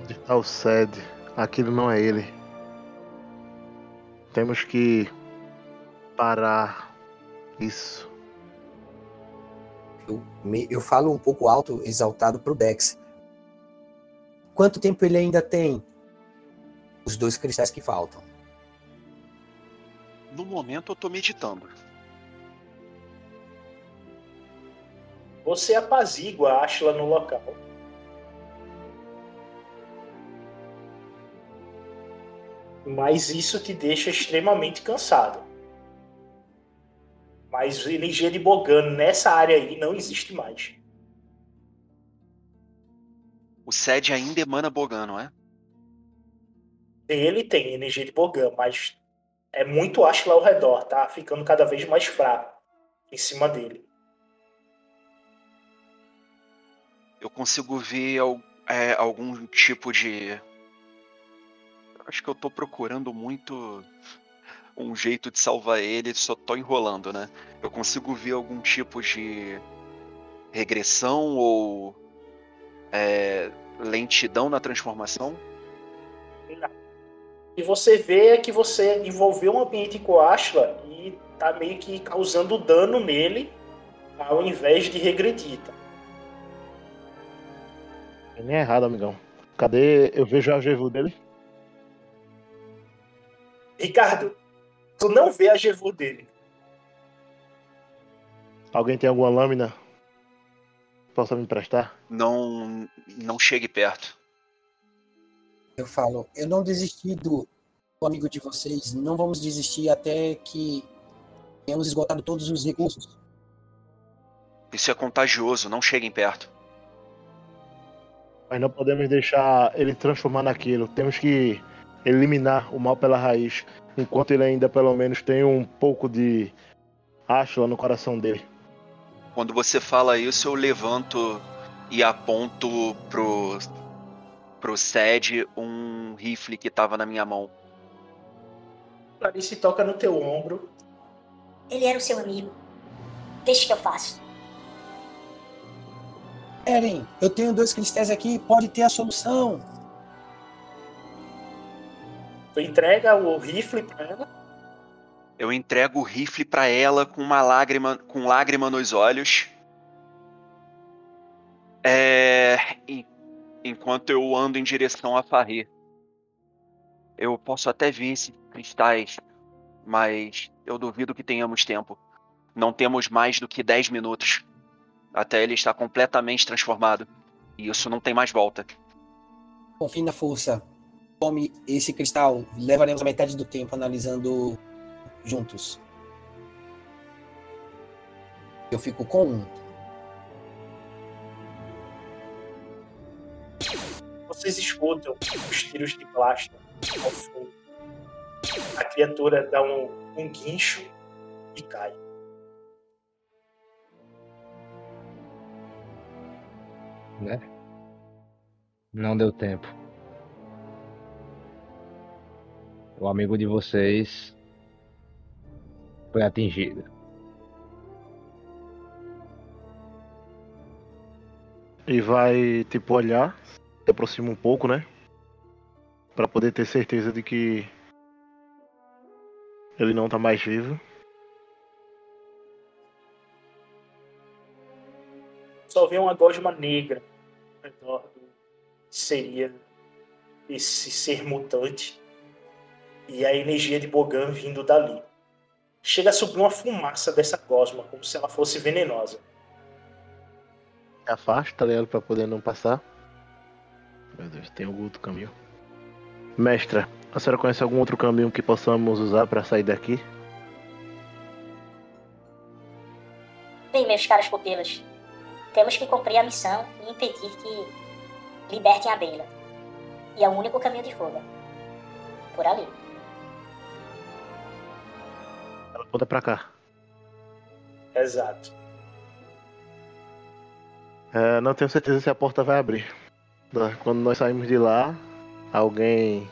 Onde está o Sed? Aquilo não é ele. Temos que parar isso. Eu, me- eu falo um pouco alto, exaltado pro Dex. Quanto tempo ele ainda tem? Os dois cristais que faltam. No momento eu tô meditando. Você apazigua a Ashla no local. Mas isso te deixa extremamente cansado. Mas energia de Bogan nessa área aí não existe mais. O SED ainda emana Bogan, não é? Ele tem energia de Bogan, mas é muito Ashla ao redor, tá? Ficando cada vez mais fraco em cima dele. Eu consigo ver é, algum tipo de. Acho que eu tô procurando muito um jeito de salvar ele, só tô enrolando, né? Eu consigo ver algum tipo de regressão ou é, lentidão na transformação? E você vê que você envolveu um ambiente com Ashla e tá meio que causando dano nele ao invés de regredir. Tá? Nem é errado, amigão. Cadê? Eu vejo a Gevu dele. Ricardo, tu não vê a Gevu dele. Alguém tem alguma lâmina? Possa me emprestar? Não, não chegue perto. Eu falo, eu não desisti do, do amigo de vocês, não vamos desistir até que tenhamos esgotado todos os recursos. Isso é contagioso, não cheguem perto. Mas não podemos deixar ele transformar naquilo. Temos que eliminar o mal pela raiz. Enquanto ele ainda pelo menos tem um pouco de Ashla no coração dele. Quando você fala isso, eu levanto e aponto pro, pro Sed um rifle que tava na minha mão. Clarice toca no teu ombro. Ele era o seu amigo. Deixa que eu faço. Eren, eu tenho dois cristais aqui, pode ter a solução. Tu entrega o rifle pra ela. Eu entrego o rifle pra ela com uma lágrima, com lágrima nos olhos. É, enquanto eu ando em direção a Farri. Eu posso até ver esses cristais, mas eu duvido que tenhamos tempo. Não temos mais do que 10 minutos até ele estar completamente transformado. E isso não tem mais volta. Confie na força. Tome esse cristal. Levaremos a metade do tempo analisando juntos. Eu fico com um. Vocês escutam os tiros de blaster ao fundo. A criatura dá um, um guincho e cai. né? Não deu tempo. O amigo de vocês foi atingido. E vai, tipo, olhar, se aproxima um pouco, né? Pra poder ter certeza de que ele não tá mais vivo. Só vê uma gosma negra ao redor do que seria esse ser mutante e a energia de Bogan vindo dali. Chega a subir uma fumaça dessa gosma, como se ela fosse venenosa. Afasta, tá ligado? Pra poder não passar. Meu Deus, tem algum outro caminho. Mestra, a senhora conhece algum outro caminho que possamos usar pra sair daqui? Bem, meus caros pupilos, temos que cumprir a missão e impedir que libertem a Bela. E é o único caminho de fuga. Por ali. Ela aponta pra cá. Exato. É, não tenho certeza se a porta vai abrir. Quando nós saímos de lá, alguém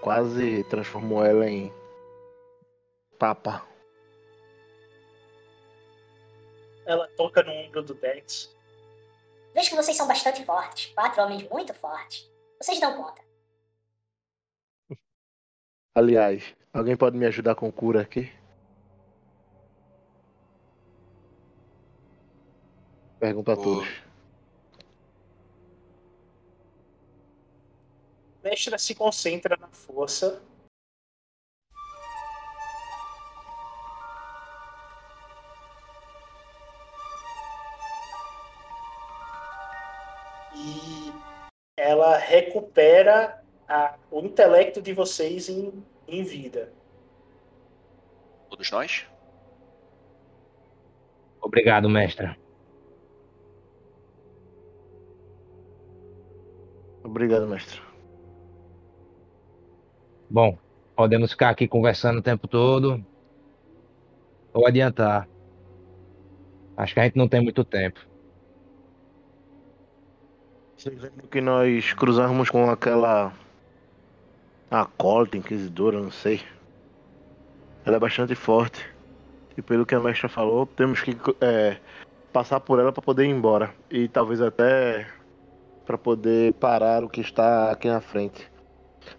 quase transformou ela em papa. Ela toca no ombro do Dex. Vejo que vocês são bastante fortes. Quatro homens muito fortes. Vocês dão conta. Aliás, alguém pode me ajudar com cura aqui? Pergunta a todos. Mestra se concentra na força. E ela recupera a- o intelecto de vocês em, em vida. Todos nós? Obrigado, mestra. Obrigado, mestre. Bom, podemos ficar aqui conversando o tempo todo ou adiantar. Acho que a gente não tem muito tempo. Vocês lembram que nós cruzamos com aquela acólita inquisidora, não sei. Ela é bastante forte. E pelo que a mestra falou, temos que é, passar por ela para poder ir embora. E talvez até para poder parar o que está aqui na frente.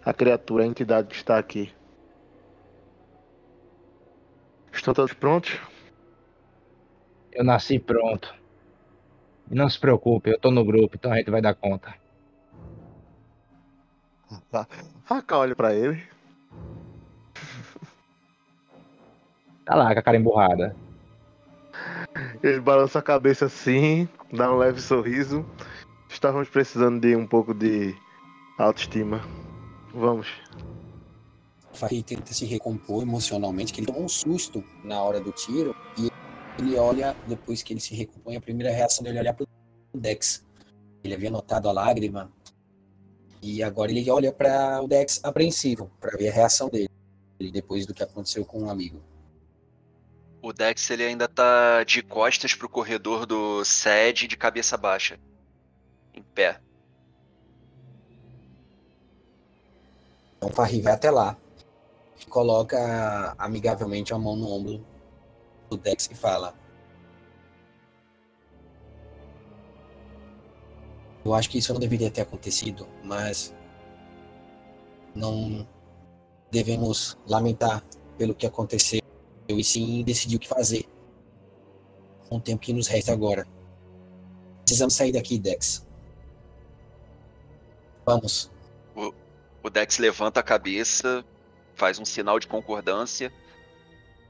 A criatura, a entidade que está aqui. Estão todos prontos? Eu nasci pronto. E não se preocupe, eu tô no grupo, então a gente vai dar conta. Raca olha pra ele. Tá lá com a cara emburrada. Ele balança a cabeça assim, dá um leve sorriso. Estávamos precisando de um pouco de autoestima. Vamos. Farri tenta se recompor emocionalmente, que ele tomou um susto na hora do tiro, e ele olha, depois que ele se recompõe, a primeira reação dele é olhar pro Dex. Ele havia notado a lágrima, e agora ele olha para o Dex apreensivo, para ver a reação dele, depois do que aconteceu com um amigo. O Dex ele ainda tá de costas pro corredor do SED de cabeça baixa. Em pé. Então Farri vai até lá coloca amigavelmente a mão no ombro do Dex e fala: Eu acho que isso não deveria ter acontecido, mas não devemos lamentar pelo que aconteceu e sim decidir o que fazer com o tempo que nos resta agora. Precisamos sair daqui, Dex. Vamos. O, Dex levanta a cabeça, faz um sinal de concordância,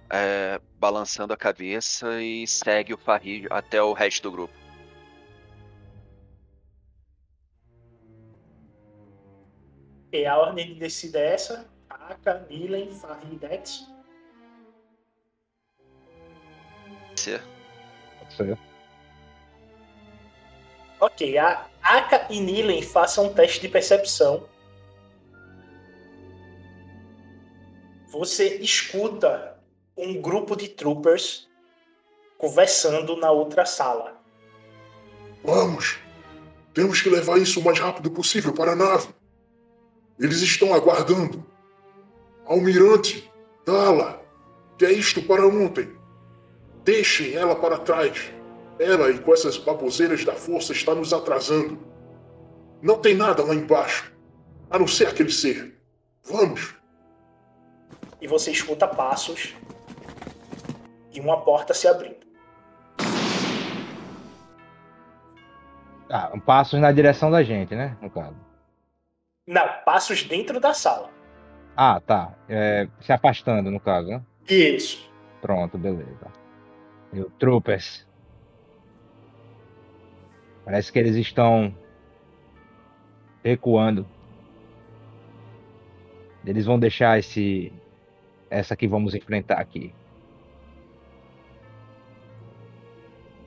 é, balançando a cabeça e segue o Farri até o resto do grupo. E a ordem de descida é essa: Aka, Milen, Farri e Dex. Ser. Pode ser. Ok, a Aka e Nilen façam um teste de percepção. Você escuta um grupo de troopers conversando na outra sala. Vamos! Temos que levar isso o mais rápido possível para a nave. Eles estão aguardando. Almirante, Dala, que é isto para ontem? Deixem ela para trás. Ela e com essas baboseiras da força está nos atrasando. Não tem nada lá embaixo, a não ser aquele ser. Vamos. E você escuta passos e uma porta se abrindo. Tá, passos na direção da gente, né? No caso. Não, passos dentro da sala. Ah, tá. É, se afastando, no caso, né? Isso. Pronto, beleza. E o Troopers. Parece que eles estão recuando. Eles vão deixar esse essa que vamos enfrentar aqui.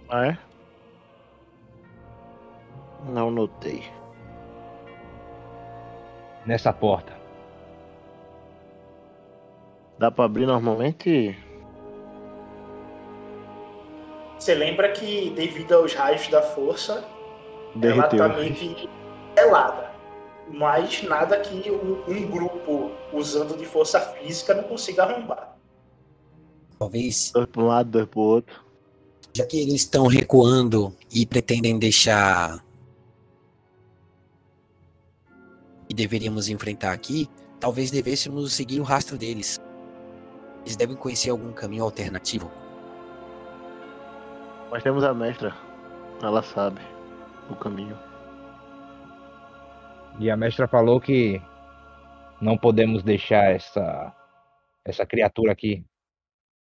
Ah, é? Não notei. Nessa porta. Dá pra abrir normalmente? Você lembra que, devido aos raios da força, Derreteu. ela tá meio que gelada. Mas nada que um, um grupo usando de força física não consiga arrombar. Talvez, Dois pra um lado, dois pro outro. já que eles estão recuando e pretendem deixar. E deveríamos enfrentar aqui, talvez devêssemos seguir o rastro deles. Eles devem conhecer algum caminho alternativo. Mas temos a mestra. Ela sabe o caminho. E a mestra falou que não podemos deixar essa essa criatura aqui.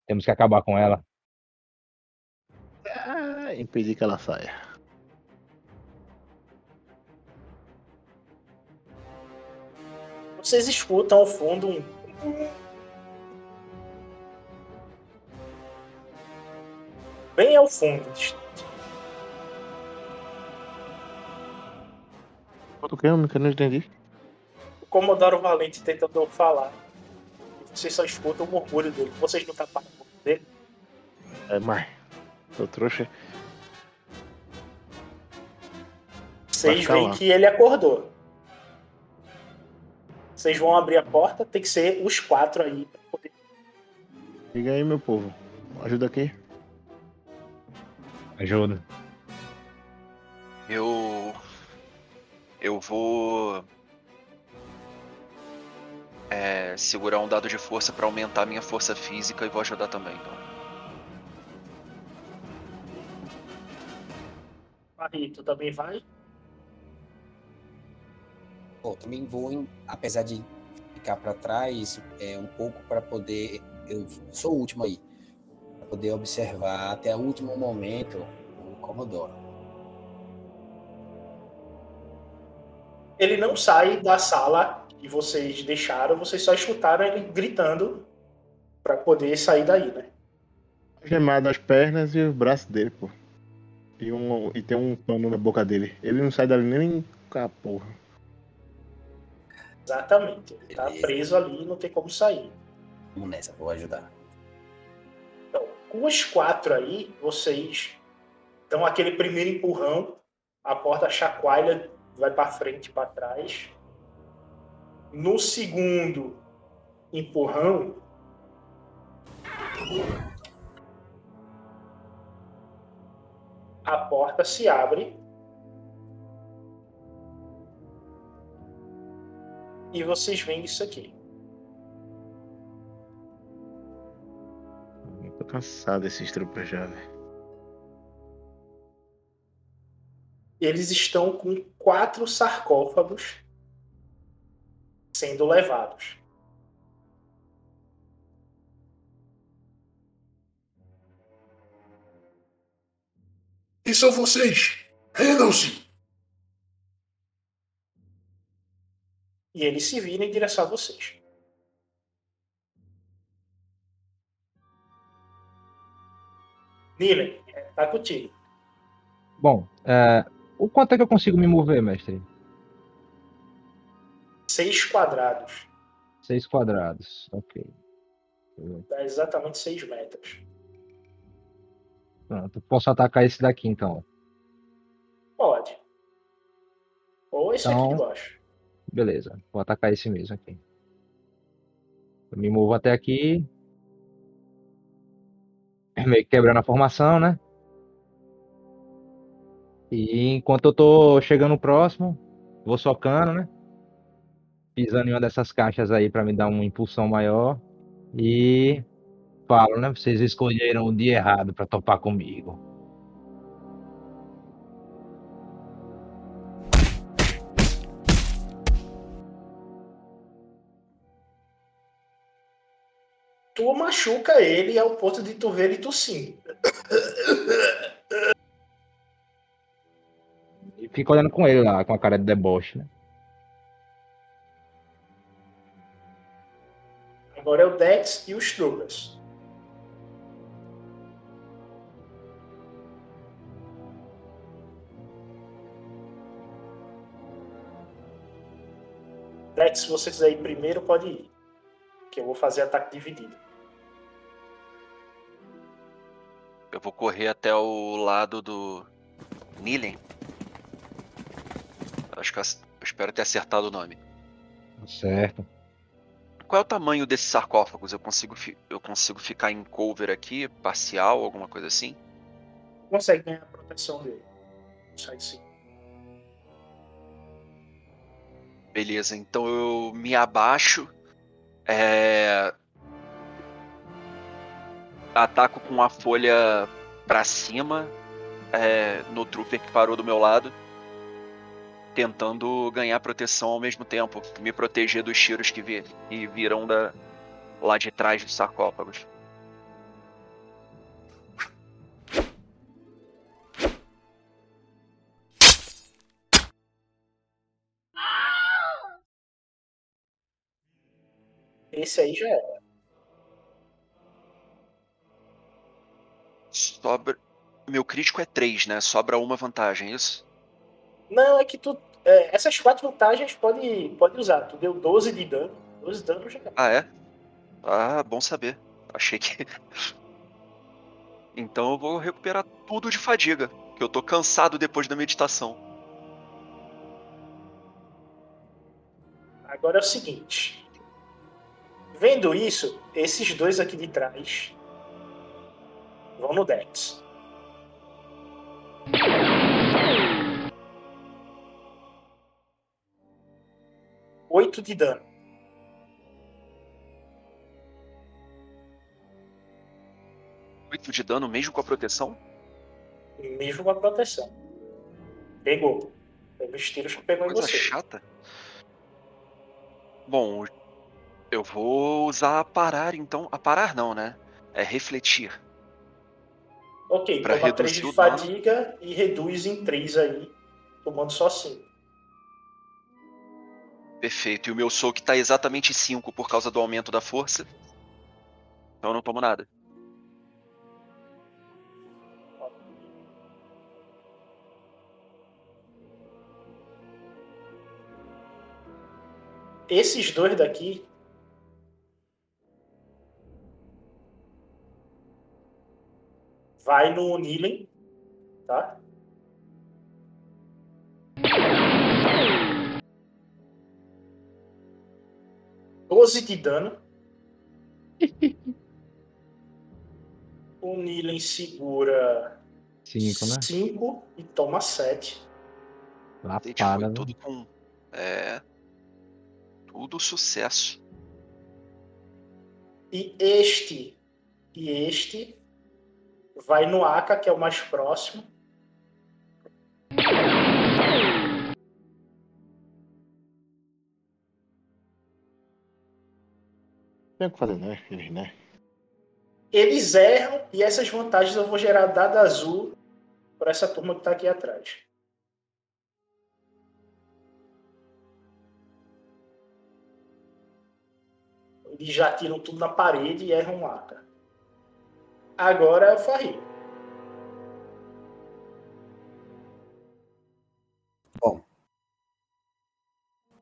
Temos que acabar com ela. É, impedir que ela saia. Vocês escutam ao fundo um. Bem ao fundo. O que? Eu não entendi. O Comodoro Valente tentando falar. Vocês só escutam o murmúrio dele. Vocês não tapam a boca dele. É, mas. Tô trouxa. Vocês veem que ele acordou. Vocês vão abrir a porta, tem que ser os quatro aí. pra poder- Liga aí, meu povo. Ajuda aqui. Ajuda. Eu. Eu vou. É, segurar um dado de força pra aumentar minha força física e vou ajudar também. Então. Aí, tu também vai? Bom, também vou, em- apesar de ficar para trás, é, um pouco para poder. Eu sou o último aí. Para poder observar até o último momento o Commodore. Ele não sai da sala e vocês deixaram, vocês só escutaram ele gritando pra poder sair daí, né? Gemado as pernas e os braços dele, pô. E, um, e tem um pano na boca dele. Ele não sai dali nem com a porra. Exatamente. Ele tá preso ali, não tem como sair. Vamos nessa, vou ajudar. Então, com os quatro aí, vocês dão aquele primeiro empurrão, a porta chacoalha, vai pra frente e pra trás. No segundo empurrão, a porta se abre e vocês veem isso aqui. Tô cansado desses tropas já, velho. Eles estão com quatro sarcófagos sendo levados. Quem são vocês? Rendam-se! E eles se viram em direção a vocês. Nilen, tá contigo. Bom, é, o quanto é que eu consigo me mover, mestre? Seis quadrados. Seis quadrados, ok. Dá exatamente seis metros. Pronto, posso atacar esse daqui então. Pode. Ou esse aqui de Então- baixo. Beleza, vou atacar esse mesmo aqui. Eu me movo até aqui. Meio que quebrando a formação, né? E enquanto eu tô chegando próximo, vou socando, né? Pisando em uma dessas caixas aí pra me dar uma impulsão maior. E falo, né? Vocês escolheram o dia errado pra topar comigo. Tu machuca ele ao ponto de tu ver ele tossindo. E fico olhando com ele lá, com a cara de deboche, né? Agora é o Dex e os Troopers. Dex, se você quiser ir primeiro, pode ir. Que eu vou fazer ataque dividido. Eu vou correr até o lado do Nilen. Acho que eu eu espero ter acertado o nome. Certo. Qual é o tamanho desses sarcófagos? Eu consigo, eu consigo ficar em cover aqui, parcial, alguma coisa assim? Consegue ganhar a proteção dele. Sai sim. Beleza, então eu me abaixo. é, Ataco com a folha pra cima é, no trooper que parou do meu lado. Tentando ganhar proteção ao mesmo tempo. Me proteger dos tiros que, vi, que viram da, lá de trás dos sarcófagos. Esse aí já era. Sobra. Meu crítico é 3, né? Sobra uma vantagem, é isso? Não, é que tu. é, essas quatro vantagens pode, pode usar. Tu deu 12 de dano. 12 de dano já era. Ah, é? Ah, bom saber. Achei que. Então eu vou recuperar tudo de fadiga. Que eu tô cansado depois da meditação. Agora é o seguinte. Vendo isso, esses dois aqui de trás vão no Dex. Oito de dano. Oito de dano mesmo com a proteção? Mesmo com a proteção. Pegou. Pegou os tiros que pegou em Coisa você. chata. Bom, eu vou usar a parar então. A parar não, né? É refletir. Ok, Pra toma 3 reduzir de fadiga e reduz em 3 aí, tomando só 5. Perfeito. E o meu soco tá exatamente 5 por causa do aumento da força. Então eu não tomo nada. Esses dois daqui. Vai no Nilen, tá? Doze de dano. o Nilen segura Cinco, né? 5 e toma 7. Gente, Lapada, né? tudo com. É. Tudo sucesso. E este e este vai no Aka, que é o mais próximo. Tem o que fazer, né? Eles, né? Eles erram e essas vantagens eu vou gerar dado azul para essa turma que está aqui atrás. Eles já tiram tudo na parede e erram o Aka. Agora é o Farri.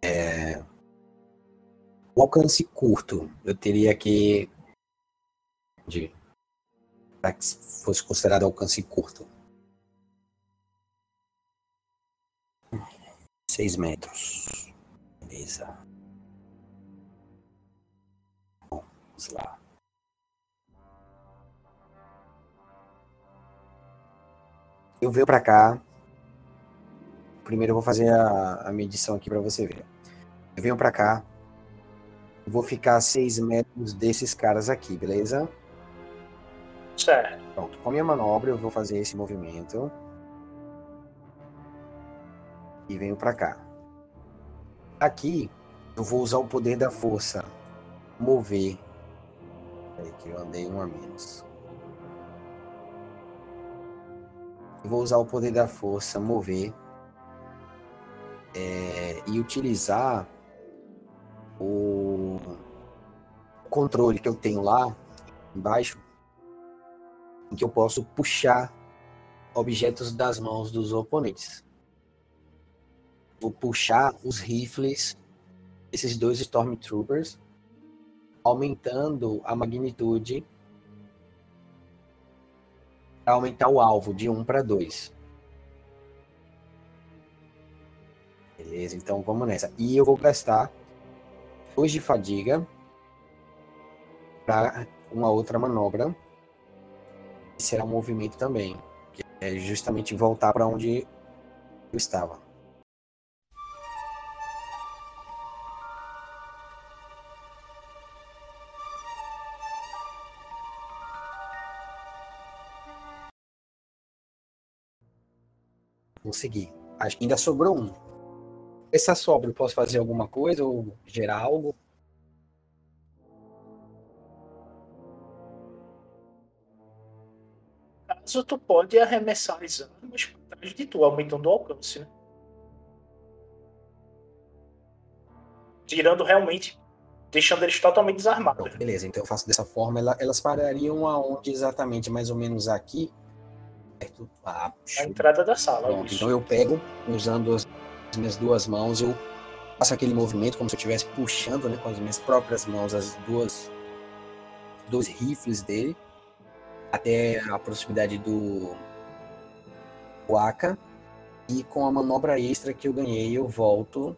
É, O alcance curto, eu teria que. De... Para que fosse considerado alcance curto. Seis metros. Beleza. Bom, vamos lá. Eu venho pra cá. Primeiro eu vou fazer a, a medição aqui pra você ver. Eu venho pra cá. Vou ficar a 6 metros desses caras aqui, beleza? Certo. Pronto. Com a minha manobra, eu vou fazer esse movimento. E venho pra cá. Aqui, eu vou usar o poder da força. Mover. Peraí, que eu andei um a menos. Eu vou usar o poder da força, mover. é, e utilizar o controle que eu tenho lá embaixo, em que eu posso puxar objetos das mãos dos oponentes. Vou puxar os rifles esses dois Stormtroopers, aumentando a magnitude para aumentar o alvo de 1 para 2. Beleza, então vamos nessa. E eu vou gastar 2 de fadiga para uma outra manobra. Será um movimento também. Que é justamente voltar para onde eu estava. Consegui. Ainda sobrou um. Essa sobra, eu posso fazer alguma coisa ou gerar algo? Caso tu pode arremessar as armas por trás de tu, aumentando o alcance, né? Tirando realmente, deixando eles totalmente desarmados. Pronto, beleza, então eu faço dessa forma. Ela- elas parariam aonde exatamente? Mais ou menos aqui? Perto. Ah, A entrada da sala. Pronto, então eu pego, usando as minhas duas mãos, eu faço aquele movimento como se eu estivesse puxando né, com as minhas próprias mãos as duas dois rifles dele até a proximidade do Waka e com a manobra extra que eu ganhei eu volto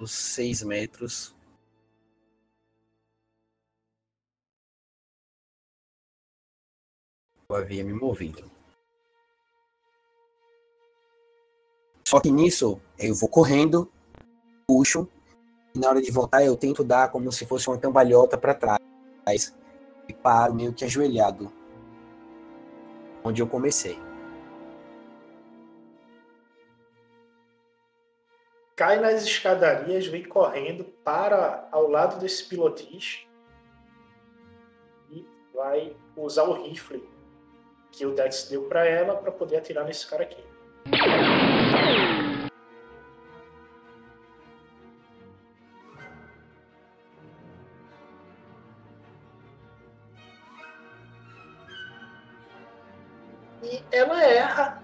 os seis metros eu havia me movido. Só que nisso, eu vou correndo, puxo, e na hora de voltar eu tento dar como se fosse uma cambalhota para trás e paro meio que ajoelhado onde eu comecei. Cai nas escadarias, vem correndo, para ao lado desse pilotis e vai usar o rifle que o Dex deu para ela para poder atirar nesse cara aqui. E ela é erra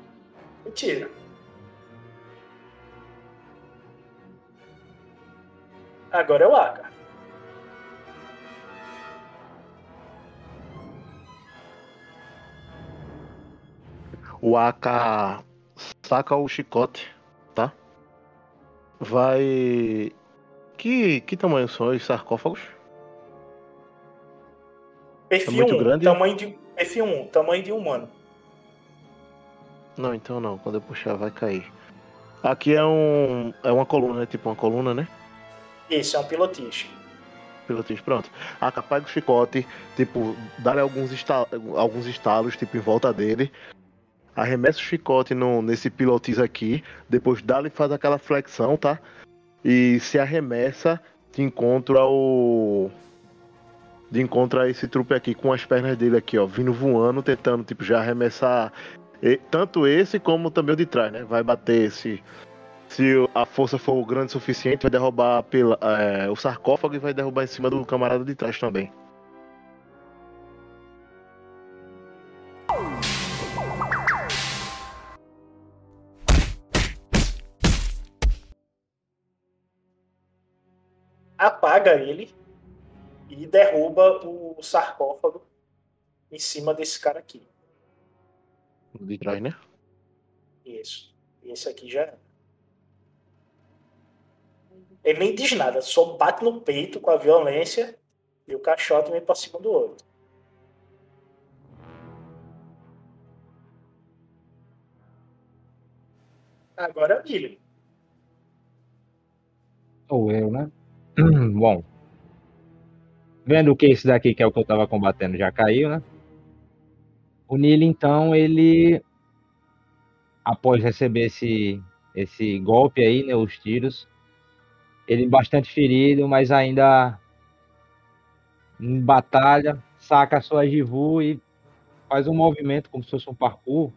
tira. Agora é o Aka. O Aka saca o chicote, tá? Vai. Que, que tamanho são os sarcófagos? Perfil muito 1, grande? tamanho de, perfil 1, tamanho de humano. Não, então não. Quando eu puxar vai cair. Aqui é um. É uma coluna, né? Tipo uma coluna, né? Esse é um pilotiche. Pilotis, pronto. A capaz do chicote, tipo, dá alguns, esta- alguns estalos, tipo, em volta dele. Arremessa o chicote no, nesse pilotis aqui. Depois dá-lhe faz aquela flexão, tá? E se arremessa, te encontra o. De encontra esse trupe aqui com as pernas dele aqui, ó, vindo voando, tentando, tipo, já arremessar e- tanto esse como também o de trás, né? Vai bater esse. Se a força for grande o suficiente, vai derrubar pela, é, o sarcófago e vai derrubar em cima do camarada de trás também. Apaga ele e derruba o sarcófago em cima desse cara aqui. O de trás, né? Isso. Esse aqui já era. Ele nem diz nada, só bate no peito com a violência e o caixote vem pra cima do outro. Agora é o Billy. Ou eu, né? Bom. Vendo que esse daqui, que é o que eu tava combatendo, já caiu, né? O Nilo, então, ele. Após receber esse, esse golpe aí, né? Os tiros. Ele bastante ferido, mas ainda em batalha, saca a sua Jivu e faz um movimento como se fosse um parkour,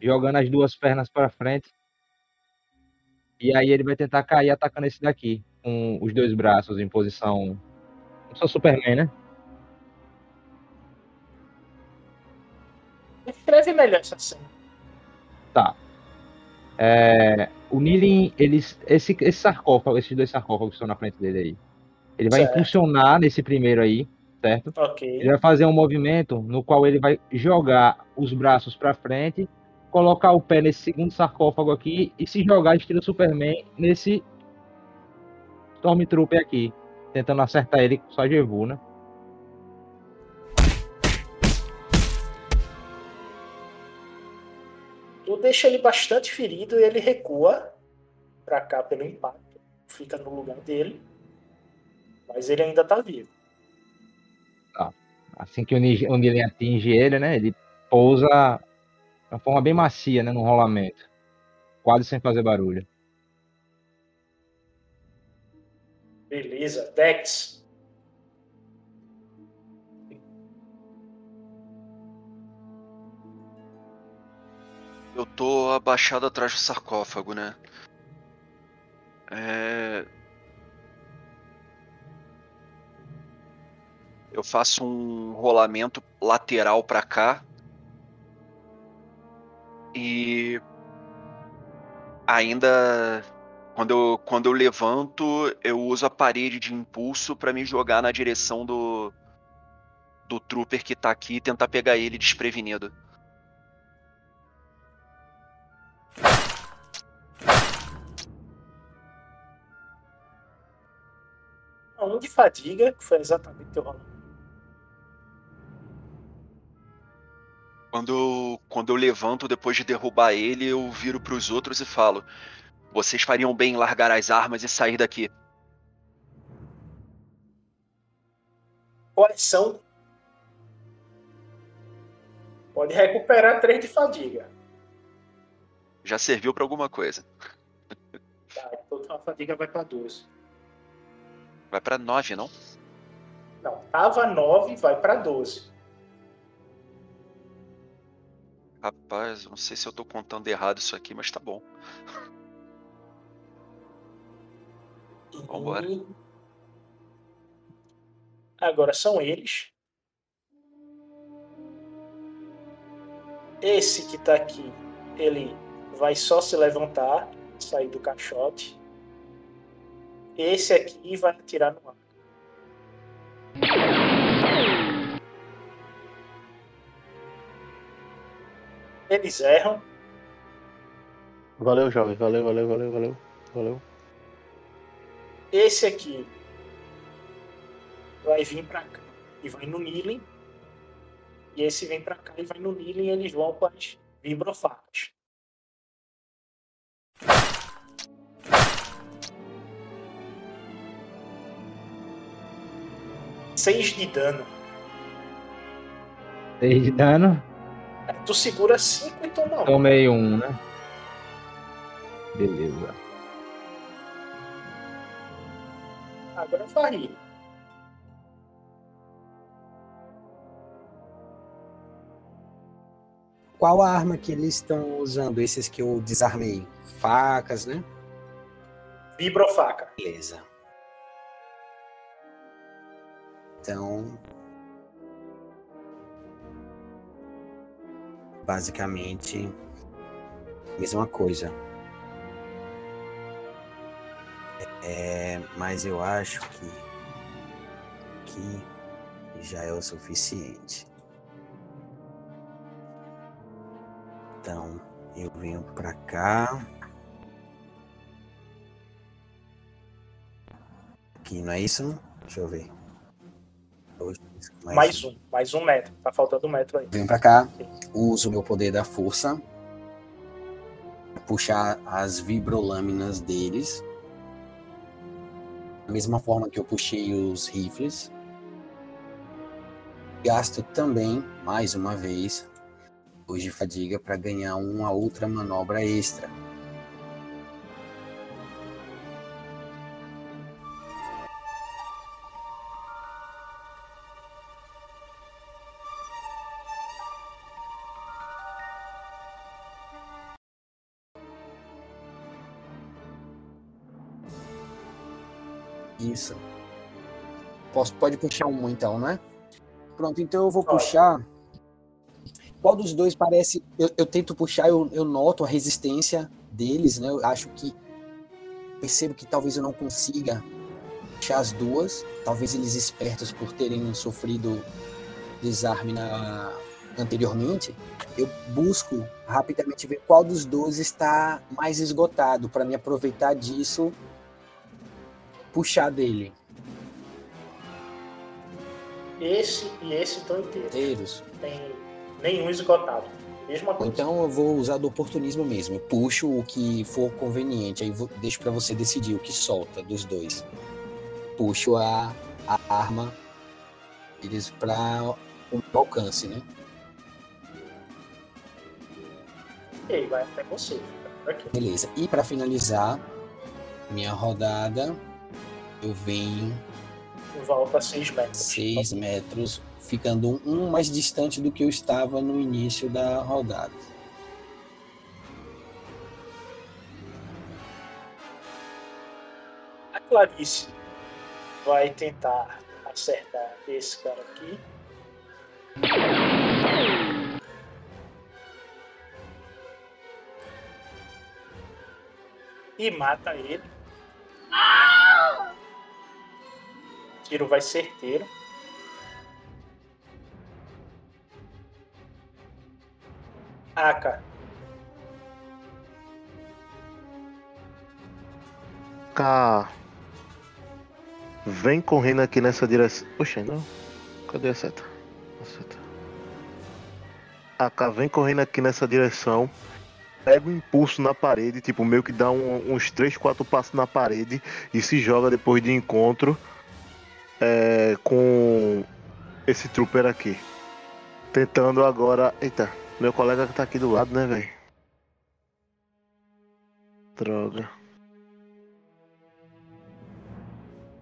jogando as duas pernas para frente. E aí ele vai tentar cair atacando esse daqui, com os dois braços em posição. Eu sou Superman, né? Descreve melhor essa cena. Tá. É, o Nilin, eles, esse, esse sarcófago, esses dois sarcófagos que estão na frente dele aí, ele vai Certo. impulsionar nesse primeiro aí, certo? Ok. Ele vai fazer um movimento no qual ele vai jogar os braços para frente, colocar o pé nesse segundo sarcófago aqui e se jogar estilo Superman nesse Stormtrooper aqui, tentando acertar ele com sua Jevu, né? Tu deixa ele bastante ferido e ele recua pra cá pelo impacto. Fica no lugar dele. Mas ele ainda tá vivo. Assim que o Nilin atinge ele, né? Ele pousa de uma forma bem macia, né? No rolamento. Quase sem fazer barulho. Beleza. Dex. Eu tô abaixado atrás do sarcófago, né? É... Eu faço um rolamento lateral pra cá. E ainda quando eu, quando eu levanto, eu uso a parede de impulso pra me jogar na direção do do trooper que tá aqui e tentar pegar ele desprevenido. Um de fadiga, que foi exatamente o teu rolamento. Quando eu, quando eu levanto depois de derrubar ele, eu viro pros outros e falo: Vocês fariam bem em largar as armas e sair daqui. Coleção. Pode recuperar 3 de fadiga. Já serviu pra alguma coisa. Tá, então a fadiga vai pra 12. Vai pra 9, não? Não, tava 9, vai pra 12. Rapaz, não sei se eu tô contando errado isso aqui, mas tá bom. Vambora. E... Agora são eles. Esse que tá aqui, ele vai só se levantar, sair do caixote. Esse aqui vai atirar no ar. Eles erram. Valeu, jovem. Valeu, valeu, valeu, valeu. Valeu. Esse aqui vai vir pra cá e vai no Nilen. E esse vem pra cá e vai no Nilen e eles vão com as vibrofacas. Seis de dano. 6 de dano. É, Tu segura cinco e toma um. Tomei um, né? Beleza. Agora vai rir. Qual a arma que eles estão usando? Esses que eu desarmei? Facas, né? Vibrofaca. Beleza. Então. Basicamente. Mesma coisa. É, mas eu acho que. Que já é o suficiente. Então, eu venho pra cá. Aqui, não é isso? Deixa eu ver. Dois, Mais um. Mais um metro. Tá faltando um metro aí. Venho pra cá, uso o meu poder da força. Puxar as vibrolâminas deles. Da mesma forma que eu puxei os rifles. Gasto também, mais uma vez, de fadiga para ganhar uma outra manobra extra. Posso, pode puxar um então, né? Pronto, então eu vou puxar. Qual dos dois parece. Eu, eu tento puxar, eu, eu noto a resistência deles, né? Eu acho que. Percebo que talvez eu não consiga puxar as duas. Talvez eles espertos por terem sofrido desarme na, anteriormente. Eu busco rapidamente ver qual dos dois está mais esgotado para me aproveitar disso, puxar dele. Esse e esse estão inteiros. Inteiros. Tem nenhum esgotado. Mesma coisa. Então eu vou usar do oportunismo mesmo. Eu puxo o que for conveniente. Aí vou, deixo para você decidir o que solta dos dois. Puxo a, a arma eles para o meu alcance, né? Ok, vai até você. Beleza. E para finalizar minha rodada, eu venho Volta a 6 metros. 6 metros, ficando um, mais distante do que eu estava no início da rodada. A Clarice vai tentar acertar esse cara aqui. E mata ele. O tiro vai certeiro. Aka, Cá. Vem correndo aqui nessa direção. Poxa, não. Cadê a seta? A seta. A Cá vem correndo aqui nessa direção. Pega o impulso na parede, tipo, meio que dá um- uns 3, 4 passos na parede e se joga depois de encontro é, com esse trooper aqui. Tentando agora. Eita, meu colega que tá aqui do lado, né, velho? Droga.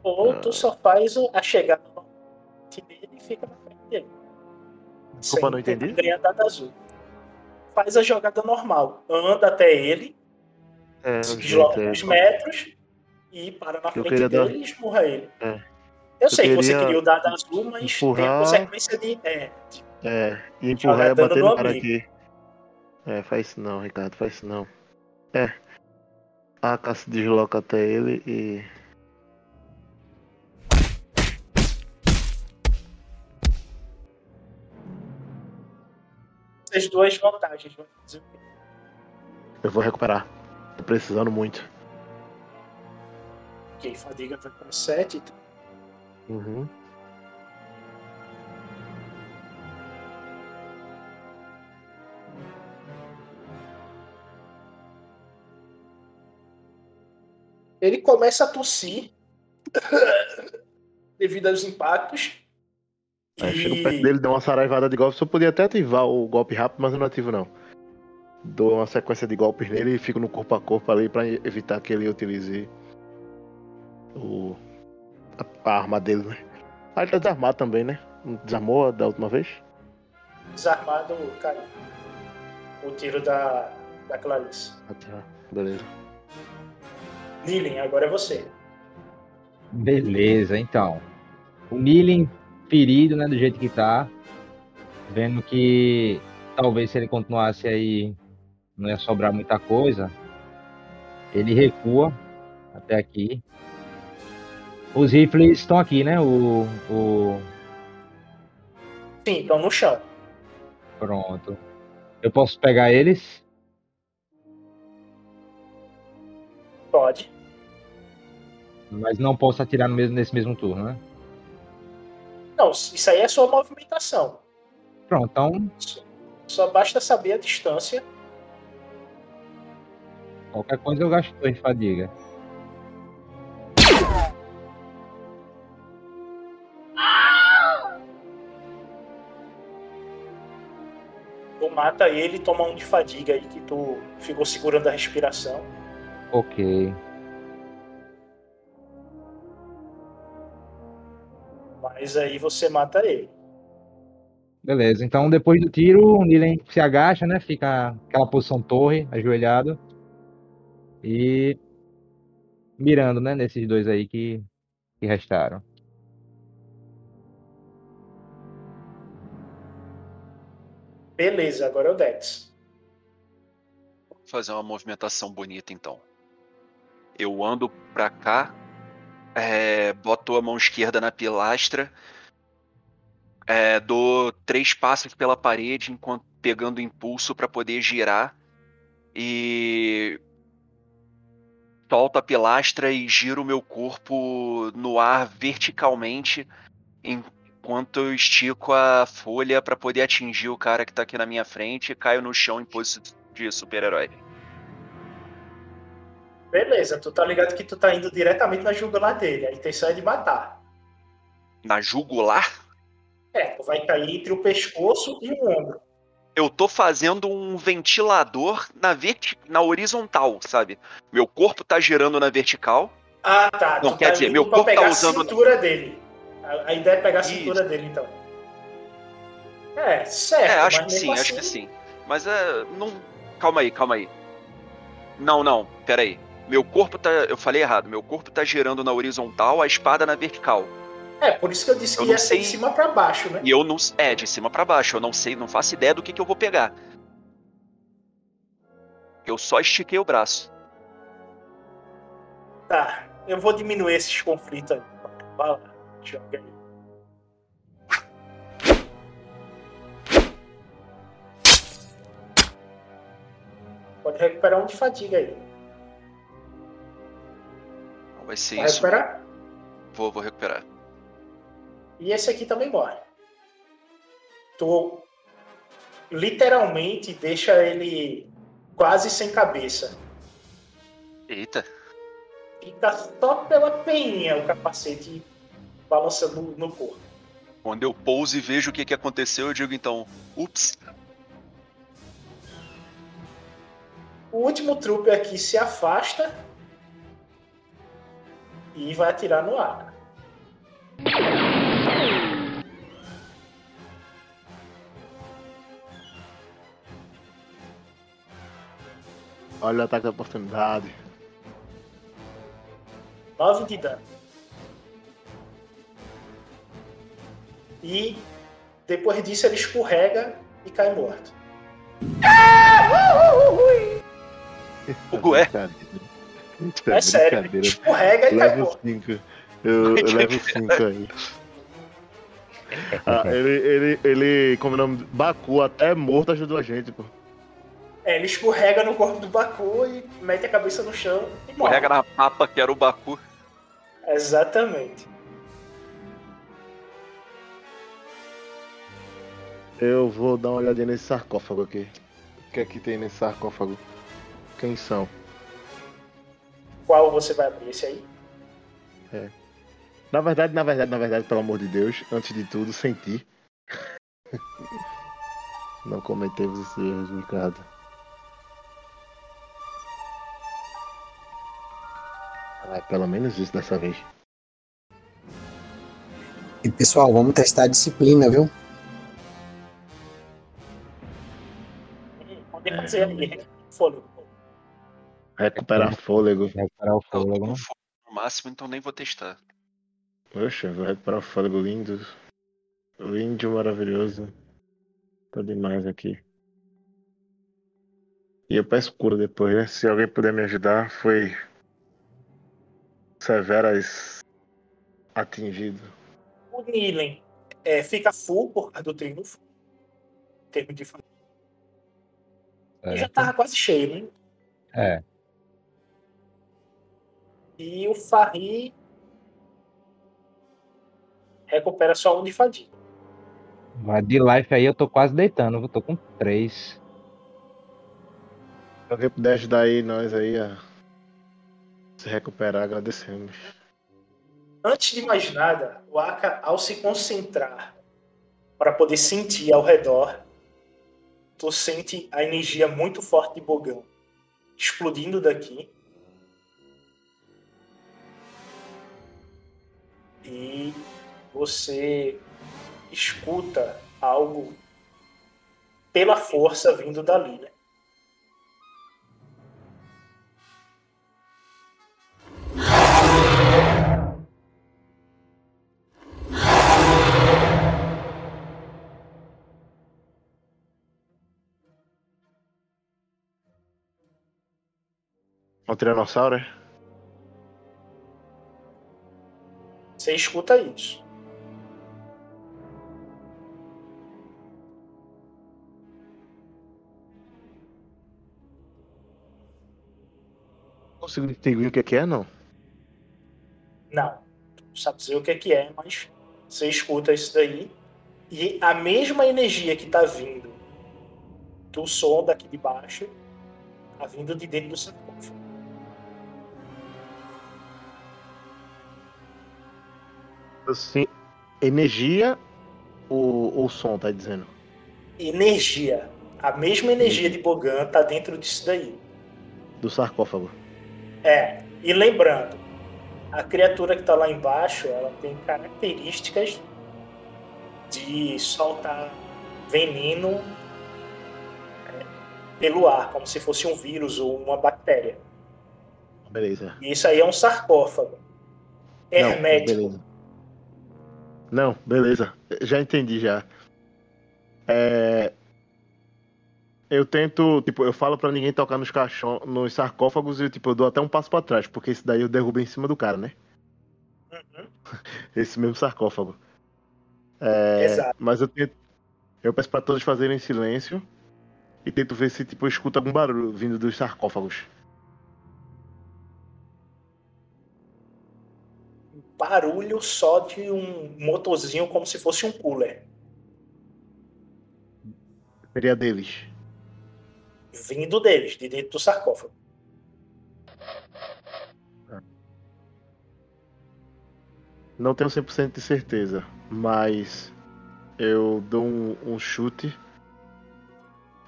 ou tu só faz a chegada dele e fica na frente dele. Desculpa, não tentar entendi. Azul. Faz a jogada normal. Anda até ele, É, é- uns metros e para na Eu frente queria dar- dele e esmurra ele. É. Eu, Eu sei que você queria o dado azul, mas tem a empurrar- consequência de. É, É, e empurrar e dano bater no no cara aqui. É, faz isso não, Ricardo, faz isso não. É. A AK se desloca até ele e. Essas duas vantagens vão fazer o quê? Eu vou recuperar. Tô precisando muito. Ok, fadiga vai para 7. Uhum. Ele começa a tossir devido aos impactos. Aí chego perto dele, dou uma saraivada de golpe. Só podia até ativar o golpe rápido, mas eu não ativo não. Dou uma sequência de golpes nele e fico no corpo a corpo ali pra evitar que ele utilize o, a, a arma dele, né? Ah, ele tá desarmado também, né? Não Desarmou da última vez? Desarmado, caiu. O tiro da, da Clarice. Ah, tá. Beleza. Lilian, agora é você. Beleza, então. O Nilin ferido, né, do jeito que tá. Vendo que talvez se ele continuasse aí não ia sobrar muita coisa. Ele recua até aqui. Os rifles estão aqui, né? O, o. Sim, estão no chão. Pronto. Eu posso pegar eles? Pode. Mas não posso atirar no mesmo, nesse mesmo turno, né? Não, isso aí é sua movimentação. Pronto, então Só basta saber a distância. qualquer coisa eu gasto dois de fadiga. Mata ele e toma um de fadiga aí que tu ficou segurando a respiração. Ok. Mas aí você mata ele. Beleza, então depois do tiro, o Nilen se agacha, né? Fica aquela posição torre, ajoelhado. E mirando, né? Nesses dois aí que, que restaram. Beleza, agora é o Dex. Vou fazer uma movimentação bonita então. Eu ando pra cá, é, boto a mão esquerda na pilastra, é, dou três passos pela parede enquanto pegando impulso para poder girar e solto a pilastra e giro o meu corpo no ar verticalmente enquanto eu estico a folha para poder atingir o cara que tá aqui na minha frente e caio no chão em pose de super-herói. Beleza, tu tá ligado que tu tá indo diretamente na jugular dele. A intenção é de matar. Na jugular? É, tu vai cair entre o pescoço e o ombro. eu tô fazendo um ventilador na, verti na horizontal, sabe? Meu corpo tá girando na vertical. Ah, tá. Não, tu quer tá dizer, meu corpo tá usando- a cintura dele. A, a ideia é pegar a cintura dele, então. É, certo. é, acho que sim, acho assim- que sim. Mas é. Não. Calma aí, calma aí. Não, não, pera aí. Meu corpo tá. Eu falei errado. Meu corpo tá girando na horizontal, a espada na vertical. É, por isso que eu disse que Eu não ia ser sei- de cima pra baixo, né? E eu não. É, de cima pra baixo. Eu não sei, não faço ideia do que, que eu vou pegar. Eu só estiquei o braço. Tá, eu vou diminuir esses conflitos aí. Vai lá, Pode recuperar um de fadiga aí. Não vai ser Vai isso. recuperar? Vou, vou recuperar. E esse aqui também morre. Tu literalmente deixa ele quase sem cabeça. Eita. Fica só pela peninha o capacete balançando no- no corpo. Quando eu pouso e vejo o que, que aconteceu, eu digo então, ups, O último trupe aqui se afasta e vai atirar no ar. Olha o ataque da oportunidade. 9 de dano. E depois disso ele escorrega e cai morto. Ué? Isso É sério, escorrega e cai. 5. Eu, eu levo 5 aí. Ah, ele, ele, ele, como é o nome? Baku, até morto, ajudou a gente, pô. É, ele escorrega no corpo do Baku e mete a cabeça no chão e morre. Escorrega na mapa que era o Baku. Exatamente. Eu vou dar uma olhadinha nesse sarcófago aqui. O que é que tem nesse sarcófago? Quem são? Qual você vai abrir esse aí? É. Na verdade, na verdade, na verdade, pelo amor de Deus, antes de tudo, senti. Não cometemos esse erro, Ricardo. Ah, pelo menos isso dessa vez. E pessoal, vamos testar a disciplina, viu? Pode fazer ali. Fôlego. Recuperar fôlego. Recuperar o fôlego. No máximo, então nem vou testar. Poxa, vou recuperar o fôlego lindo. Lindo, maravilhoso. Tá demais aqui. E eu peço cura depois, né? Se alguém puder me ajudar, foi. Severas atingido. O Nilen é, fica full por causa do triunfo. Em termos de família. E já tava quase cheio, né? É. E o Farri recupera só um de fadiga. Mas de life aí eu tô quase deitando, eu tô com três. Se alguém puder ajudar aí nós aí a se recuperar, agradecemos. Antes de mais nada, o Aka, ao se concentrar para poder sentir ao redor, tu sente a energia muito forte de Bogão explodindo daqui. E você escuta algo pela força vindo dali, né? Um tiranossauro, é? Você escuta isso. Consigo distinguir o que é que é, não? Não. Não sabe dizer o que é que é, mas você escuta isso daí. E a mesma energia que tá vindo do som daqui de baixo, tá vindo de dentro do sarcófago. Assim, energia ou, ou som, tá dizendo? Energia. A mesma energia de Bogan tá dentro disso daí. Do sarcófago. É. E lembrando, a criatura que tá lá embaixo, ela tem características de soltar veneno é, pelo ar, como se fosse um vírus ou uma bactéria. Beleza. E isso aí é um sarcófago. Hermético. Não. Não, beleza. Já entendi já. É... Eu tento, tipo, eu falo pra ninguém tocar nos caixão, nos sarcófagos e tipo, eu dou até um passo pra trás, porque esse daí eu derrubo em cima do cara, né? Esse mesmo sarcófago. É, Exato. Mas eu tento. Eu peço pra todos fazerem silêncio e tento ver se tipo, eu escuto algum barulho vindo dos sarcófagos. Barulho só de um motorzinho como se fosse um cooler. Seria deles. Vindo deles, de dentro do sarcófago. Não tenho 100% de certeza, mas eu dou um, um chute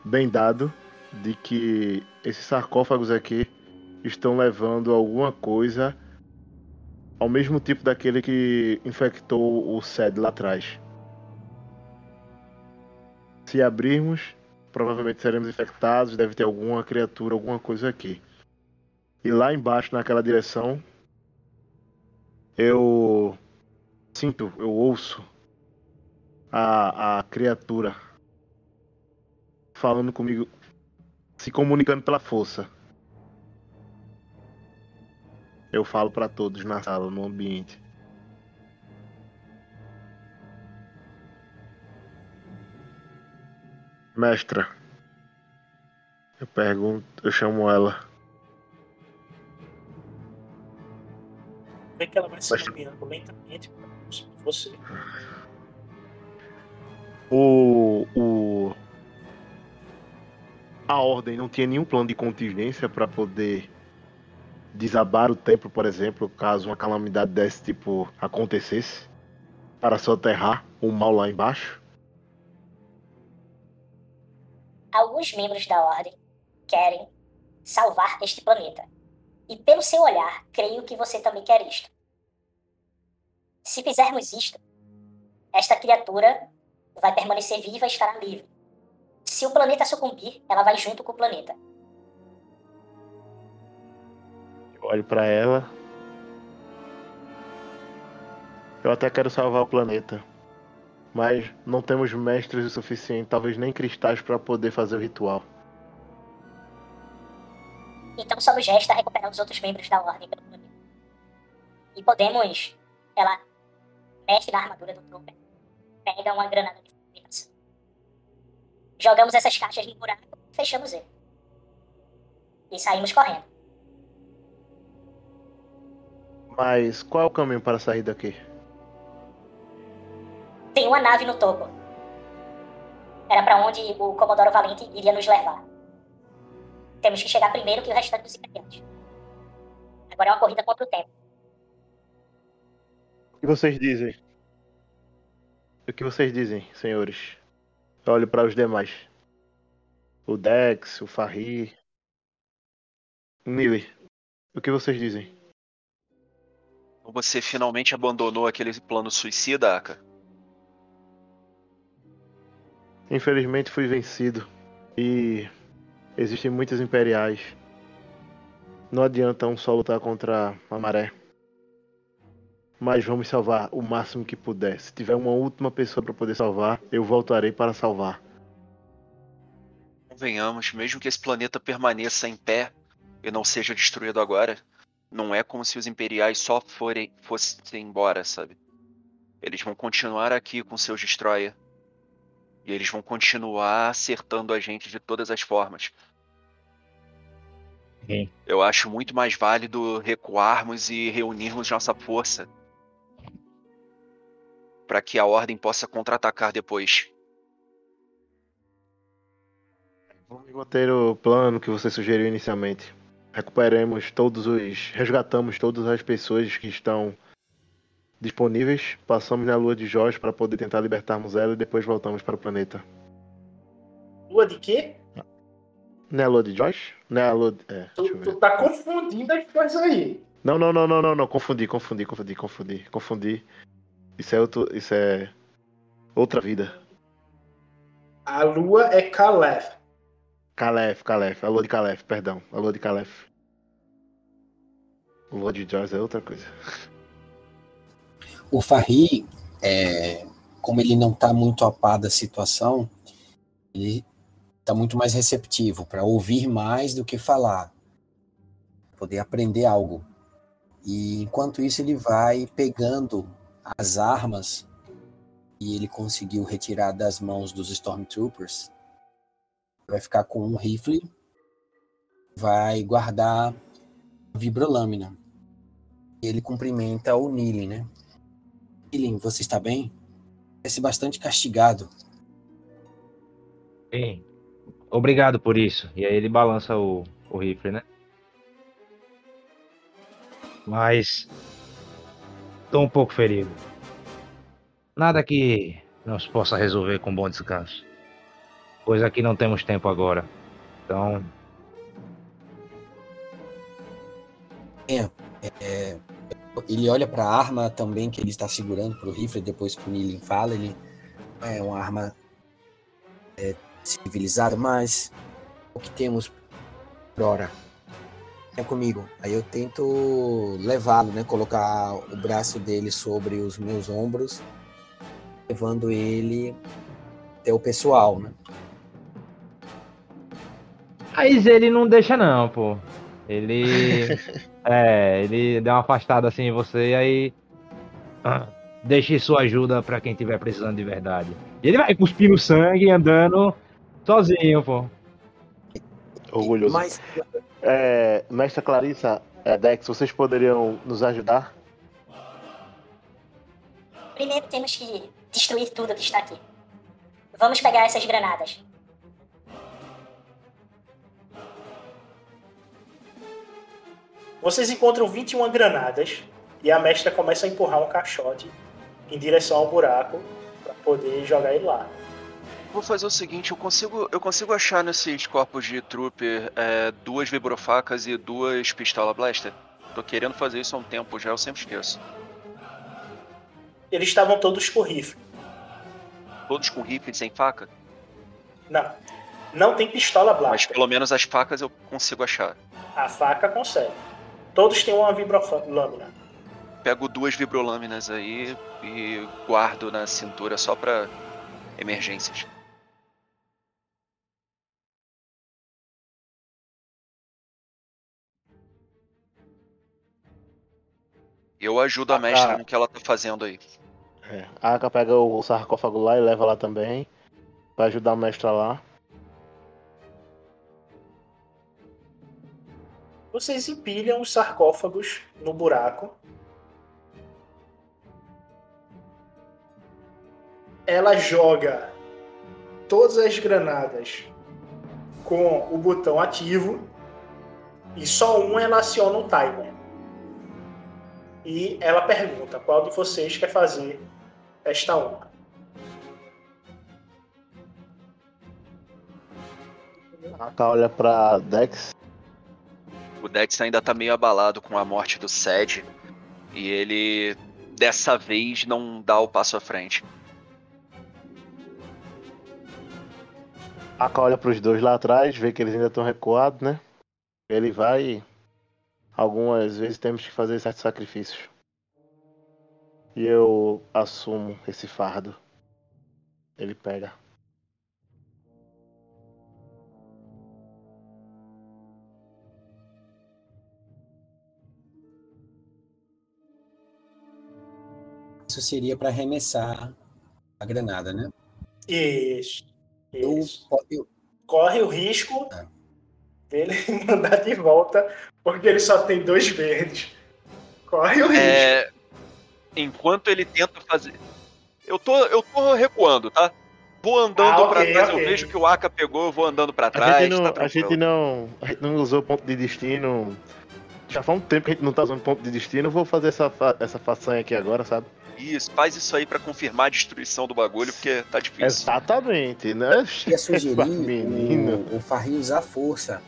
bem dado de que esses sarcófagos aqui estão levando alguma coisa ao mesmo tipo daquele que infectou o Sed lá atrás. Se abrirmos, provavelmente seremos infectados, deve ter alguma criatura, alguma coisa aqui. E lá embaixo, naquela direção, eu sinto, eu ouço a, a criatura falando comigo, se comunicando pela força. Eu falo pra todos na sala, no ambiente. Mestra, eu pergunto, eu chamo ela. Vê que ela vai se caminhando lentamente pra você. O, o a ordem não tinha nenhum plano de contingência para poder desabar o templo, por exemplo, caso uma calamidade desse tipo acontecesse, para soterrar o mal lá embaixo. Alguns membros da Ordem querem salvar este planeta. E pelo seu olhar, creio que você também quer isto. Se fizermos isto, esta criatura vai permanecer viva e estará livre. Se o planeta sucumbir, ela vai junto com o planeta. Olho para ela. Eu até quero salvar o planeta. Mas não temos mestres o suficiente, talvez nem cristais para poder fazer o ritual. Então só nos resta recuperar os outros membros da Ordem pelo. E podemos. Ela mexe na armadura do Trooper, pega uma granada de fragmentação. Jogamos essas caixas no buraco, fechamos ele. E saímos correndo. Mas qual é o caminho para sair daqui? Tem uma nave no topo. Era pra onde o Comodoro Valente iria nos levar. Temos que chegar primeiro que o restante dos imperiantes. Agora é uma corrida contra o tempo. O que vocês dizem? O que vocês dizem, senhores? Eu olho para os demais. O Dex, o Farri. Nili. O que vocês dizem? Você finalmente abandonou aquele plano suicida, Aka? Infelizmente fui vencido. E existem muitos imperiais. Não adianta um só lutar contra a maré. Mas vamos salvar o máximo que puder. Se tiver uma última pessoa para poder salvar, eu voltarei para salvar. Convenhamos, mesmo que esse planeta permaneça em pé e não seja destruído agora, não é como se os imperiais só forem, fossem embora, sabe? Eles vão continuar aqui com seus destroyer. E eles vão continuar acertando a gente de todas as formas. Sim. Eu acho muito mais válido recuarmos e reunirmos nossa força para que a ordem possa contra-atacar depois. Vamos manter o plano que você sugeriu inicialmente. Recuperemos todos os. Resgatamos todas as pessoas que estão disponíveis. Passamos na lua de Jorge para poder tentar libertarmos ela e depois voltamos para o planeta. Lua de quê? Não é a lua de Josh? Não é a lua. De... É, ver. Tu tá confundindo as coisas aí. Não, não, não, não, não, não. Confundi, confundi, confundi, confundi, confundi. Isso é outro. Isso é. Outra vida. A lua é Calef. Calef, Calef. A lua de Calef, perdão. A lua de Calef. A lua de Joyce é outra coisa. O Farri, é, como ele não está muito a par da situação, ele está muito mais receptivo para ouvir mais do que falar, poder aprender algo. E enquanto isso ele vai pegando as armas e ele conseguiu retirar das mãos dos Stormtroopers, vai ficar com um rifle, vai guardar vibrolâmina. Ele cumprimenta o Nilin, né? Nilin, você está bem? Parece bastante castigado. Bem, obrigado por isso. E aí ele balança o, o rifle, né? Mas tô um pouco ferido. Nada que não se possa resolver com bom descanso. Pois aqui não temos tempo agora. Então, É, é, ele olha para a arma também que ele está segurando para o rifle depois que o Nilin fala. Ele é uma arma é, civilizada, mas o que temos por hora é comigo. Aí eu tento levá-lo, né? Colocar o braço dele sobre os meus ombros, levando ele até o pessoal, né? Mas ele não deixa não, pô. Ele. é, ele deu uma afastada assim em você e aí. ah, Deixe sua ajuda pra quem tiver precisando de verdade. E ele vai cuspindo sangue e andando sozinho, pô. Orgulhoso. Mas É, mestra Clarissa, é, Dex, vocês poderiam nos ajudar? Primeiro temos que destruir tudo que está aqui. Vamos pegar essas granadas. Vocês encontram 21 granadas e a mestra começa a empurrar um caixote em direção ao buraco para poder jogar ele lá. Vou fazer o seguinte, eu consigo, eu consigo achar nesses corpos de trooper é, duas vibrofacas e duas pistola blaster? Tô querendo fazer isso há um tempo já, eu sempre esqueço. Eles estavam todos com rifle. Todos com rifle sem faca? Não. Não tem pistola Mas blaster. pelo menos as facas eu consigo achar. A faca consegue. Todos têm uma vibrolâmina. Pego duas vibrolâminas aí e guardo na cintura só pra emergências. Eu ajudo a mestra tá. no que ela tá fazendo aí. É, a Aka pega o sarcófago lá e leva lá também. Vai ajudar a mestra lá. Vocês empilham os sarcófagos no buraco. Ela joga todas as granadas com o botão ativo e só um ela aciona o timer. E ela pergunta qual de vocês quer fazer esta uma. A Aka olha pra Dex. O Dex ainda tá meio abalado com a morte do Sed. E ele, dessa vez, não dá o passo à frente. Aka olha pros dois lá atrás, vê que eles ainda estão recuados, né? Ele vai algumas vezes temos que fazer certos sacrifícios. E eu assumo esse fardo. Ele pega. Isso seria para arremessar a granada, né? Isso. Eu, Isso. eu, Corre o risco É. dele mandar de volta, porque ele só tem dois verdes. Corre o risco. É, enquanto ele tenta fazer. Eu tô, eu tô recuando, tá? Vou andando Ah, pra ok, trás, ok. eu vejo que o Aka pegou, eu vou andando pra A trás. gente, não, tá a, gente não, a gente não usou ponto de destino. Já faz um tempo que a gente não tá usando ponto de destino. Eu vou fazer essa, fa- essa façanha aqui agora, sabe? Isso, faz isso aí pra confirmar a destruição do bagulho, porque tá difícil. Exatamente, né? ia sugerir Menino. o, o Farri usar força.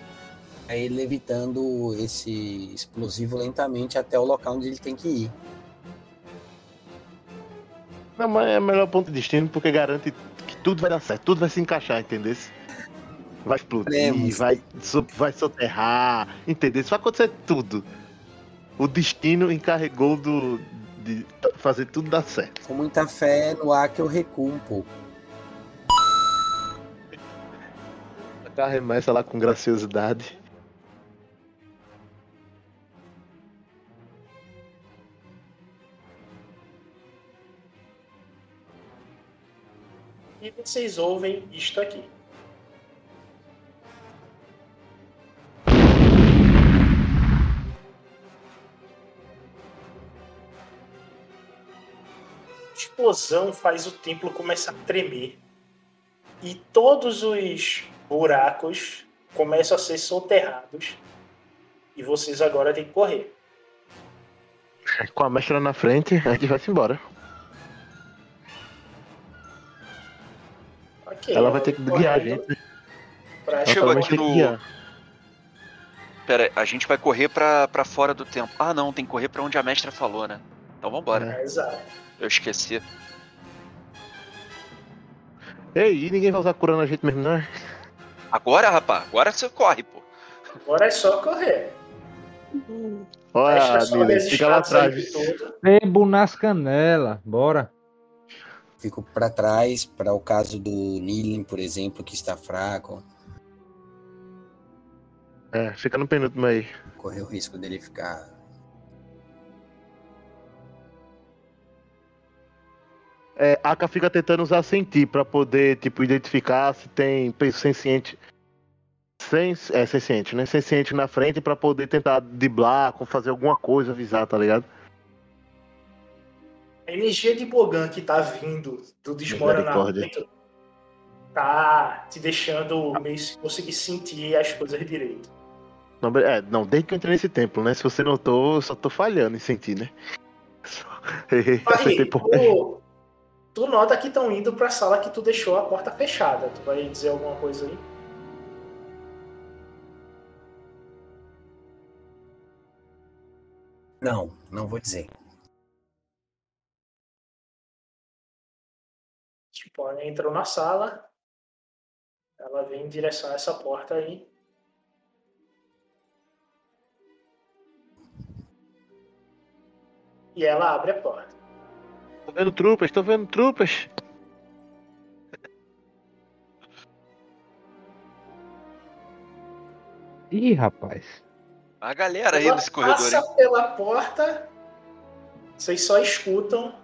Aí ele levitando esse explosivo lentamente até o local onde ele tem que ir. Não, mas é melhor ponto de destino porque garante que tudo vai dar certo, tudo vai se encaixar, entendeu? Vai explodir, vai, vai soterrar, entendeu? Isso vai acontecer tudo. O destino encarregou do, de fazer tudo dar certo. Com muita fé no ar que eu recuo um pouco. Arremessa lá com graciosidade. E vocês ouvem isto aqui. Explosão faz o templo começar a tremer. E todos os buracos começam a ser soterrados. E vocês agora têm que correr. Com a mestra na frente, a gente vai se embora. Ok, Ela vai ter que guiar a gente. pra- Chegou aqui no-. Pera, aí, a gente vai correr pra, pra fora do tempo. Ah, não, tem que correr pra onde a mestra falou, né? Então vambora. É, Exato. Eu esqueci. Ei, e ninguém vai usar curando a gente mesmo, não? é? Agora, rapaz, agora você corre, pô. Agora é só correr. Olha, Nilê, as fica lá atrás. Sebo nas canelas, bora. Fico para trás para o caso do Nilen, por exemplo, que está fraco. É, fica no penúltimo aí. Correr o risco dele ficar. É, a Aka fica tentando usar sentir pra poder, tipo, identificar se tem peso senciente. Sem, é, senciente, né? Senciente na frente pra poder tentar driblar, fazer alguma coisa, avisar, tá ligado? A energia de Bogan que tá vindo do desmoronamento tá te deixando meio sem conseguir sentir as coisas direito. Não, é, não, desde que eu entrei nesse templo, né? Se você notou, eu só tô falhando em sentir, né? Acertei por tu nota que estão indo pra sala que tu deixou a porta fechada. Tu vai dizer alguma coisa aí? Não, não vou dizer. Tipo, ela entrou na sala. Ela vem em direção a essa porta aí. E ela abre a porta. Tô vendo trupas, tô vendo trupas. Ih, rapaz. A galera aí Ela nesse corredor, passa hein? pela porta. Vocês só escutam.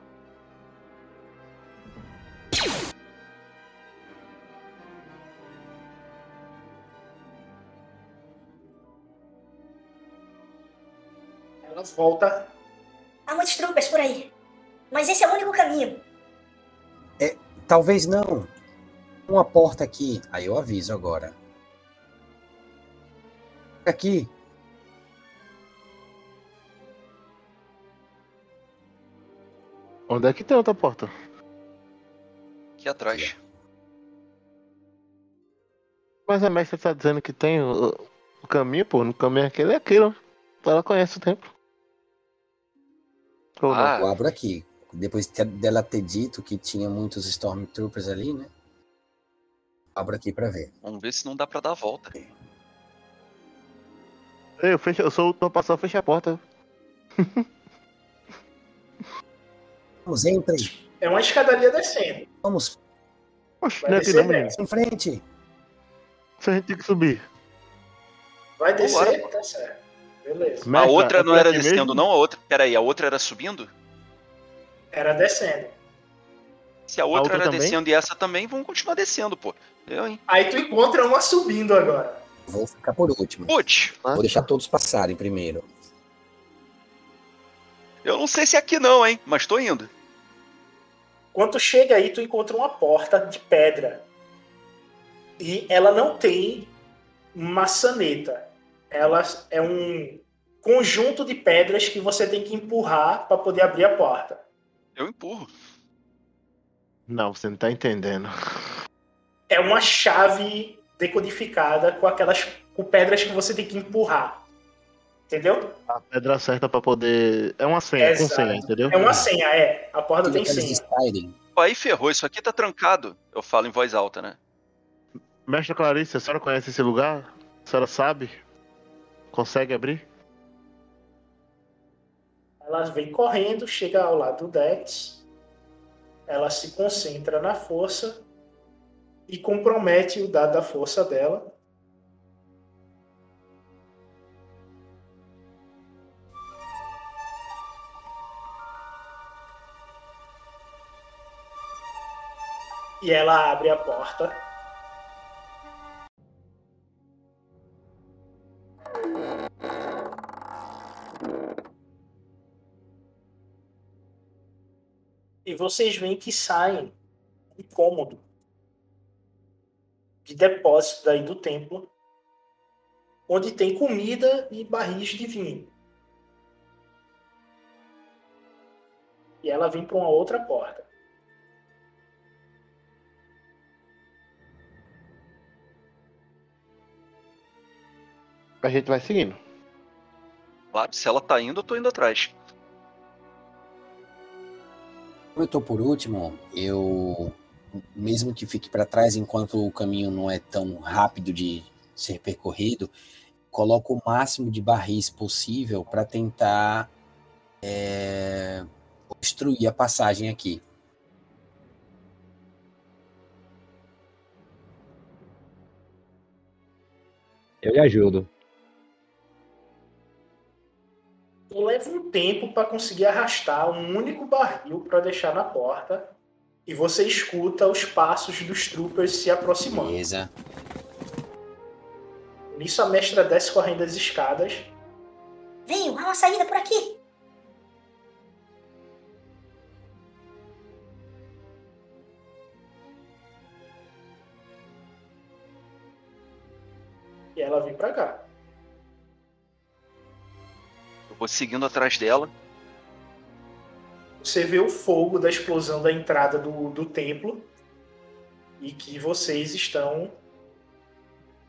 Ela volta. Há muitos tropas por aí. Mas esse é o único caminho. Talvez não. Uma porta aqui. Aí eu aviso agora. Aqui. Onde é que tem outra porta? Aqui atrás. Mas a mestra tá dizendo que tem o, o caminho, pô. No caminho aquele é aquilo. Ela conhece o templo. Não? Ah. Eu abro aqui. Depois dela ter dito que tinha muitos Stormtroopers ali, né? Abro aqui pra ver. Vamos ver se não dá pra dar a volta. Eu, fecho, eu sou o passando, fecha a porta. Vamos, entre. É uma escadaria descendo. Vamos, Oxe, Vai não é descer não, em frente. Se a gente tem que subir. Vai descer, Vambora. tá certo. Beleza. A Mestra, outra é não era descendo, mesmo? não? A outra. Pera aí, a outra era subindo? Era descendo. Se a outra, outra era também? descendo e essa também, vamos continuar descendo, pô. Eu, hein? Aí tu encontra uma subindo agora. Vou ficar por último. Putz, Vou deixar todos passarem primeiro. eu não sei se é aqui não, hein? Mas tô indo. Quando tu chega aí, tu encontra uma porta de pedra. E ela não tem maçaneta. Ela é um conjunto de pedras que você tem que empurrar para poder abrir a porta. Eu empurro. Não, você não tá entendendo. É uma chave decodificada com aquelas com pedras que você tem que empurrar. Entendeu? A pedra certa pra poder. É uma senha, com Exato. senha, entendeu? É uma senha, é. A porta tem eles senha. Skyrim. Aí ferrou, isso aqui tá trancado. Eu falo em voz alta, né? Mestre Clarice, a senhora conhece esse lugar? A senhora sabe? Consegue abrir? Ela vem correndo, chega ao lado do Dex. Ela se concentra na força e compromete o dado da força dela. E ela abre a porta. Vocês veem que saem um cômodo de depósito daí do templo, onde tem comida e barris de vinho. E ela vem para uma outra porta. A gente vai seguindo. Claro, se ela tá indo, eu tô indo atrás. Como eu tô por último, eu mesmo que fique para trás enquanto o caminho não é tão rápido de ser percorrido, coloco o máximo de barris possível para tentar é, obstruir a passagem aqui. Eu lhe ajudo. Eu levo um tempo para conseguir arrastar um único barril para deixar na porta. E você escuta os passos dos troopers se aproximando. Beleza. Nisso a mestra desce correndo as escadas. Venham, há uma saída por aqui. E ela vem pra cá. Vou seguindo atrás dela. Você vê o fogo da explosão da entrada do, do templo. E que vocês estão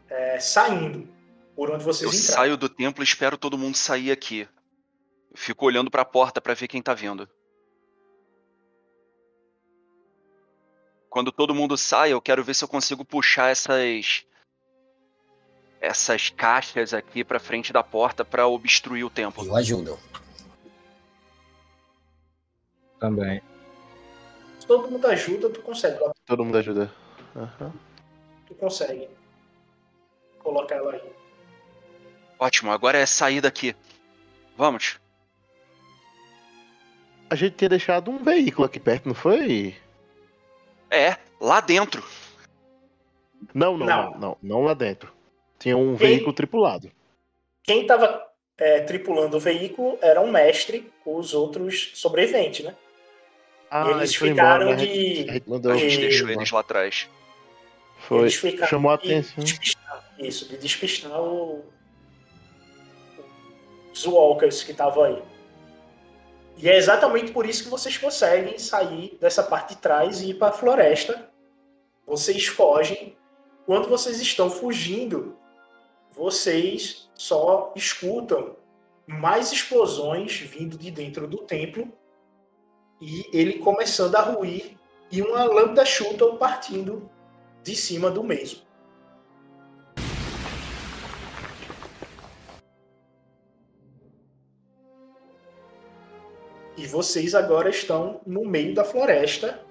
é, saindo por onde vocês Eu entraram. saio do templo e espero todo mundo sair aqui. Eu fico olhando pra porta pra ver quem tá vindo. Quando todo mundo sai, eu quero ver se eu consigo puxar essas essas caixas aqui pra frente da porta pra obstruir o templo. Eu ajudo. Também. Se todo mundo ajuda, tu consegue. Todo mundo ajuda. Aham. Tu consegue. Colocar ela aí. Ótimo, agora é sair daqui. Vamos. A gente tinha deixado um veículo aqui perto, não foi? É, lá dentro. Não, não, Não. não, não, não lá dentro. Tinha um Quem- veículo tripulado. Quem estava tripulando o veículo era um mestre com os outros sobreviventes, né? Ah, e eles foram embora, ficaram né? de. A gente mandou A gente E- deixou eles lá atrás. Foi. Eles ficaram Chamou a de atenção. despistar. Isso, de despistar o... os walkers que estavam aí. E é exatamente por isso que vocês conseguem sair dessa parte de trás e ir para a floresta. Vocês fogem. Quando vocês estão fugindo, vocês só escutam mais explosões vindo de dentro do templo e ele começando a ruir e uma lambda shuttle partindo de cima do mesmo. E vocês agora estão no meio da floresta.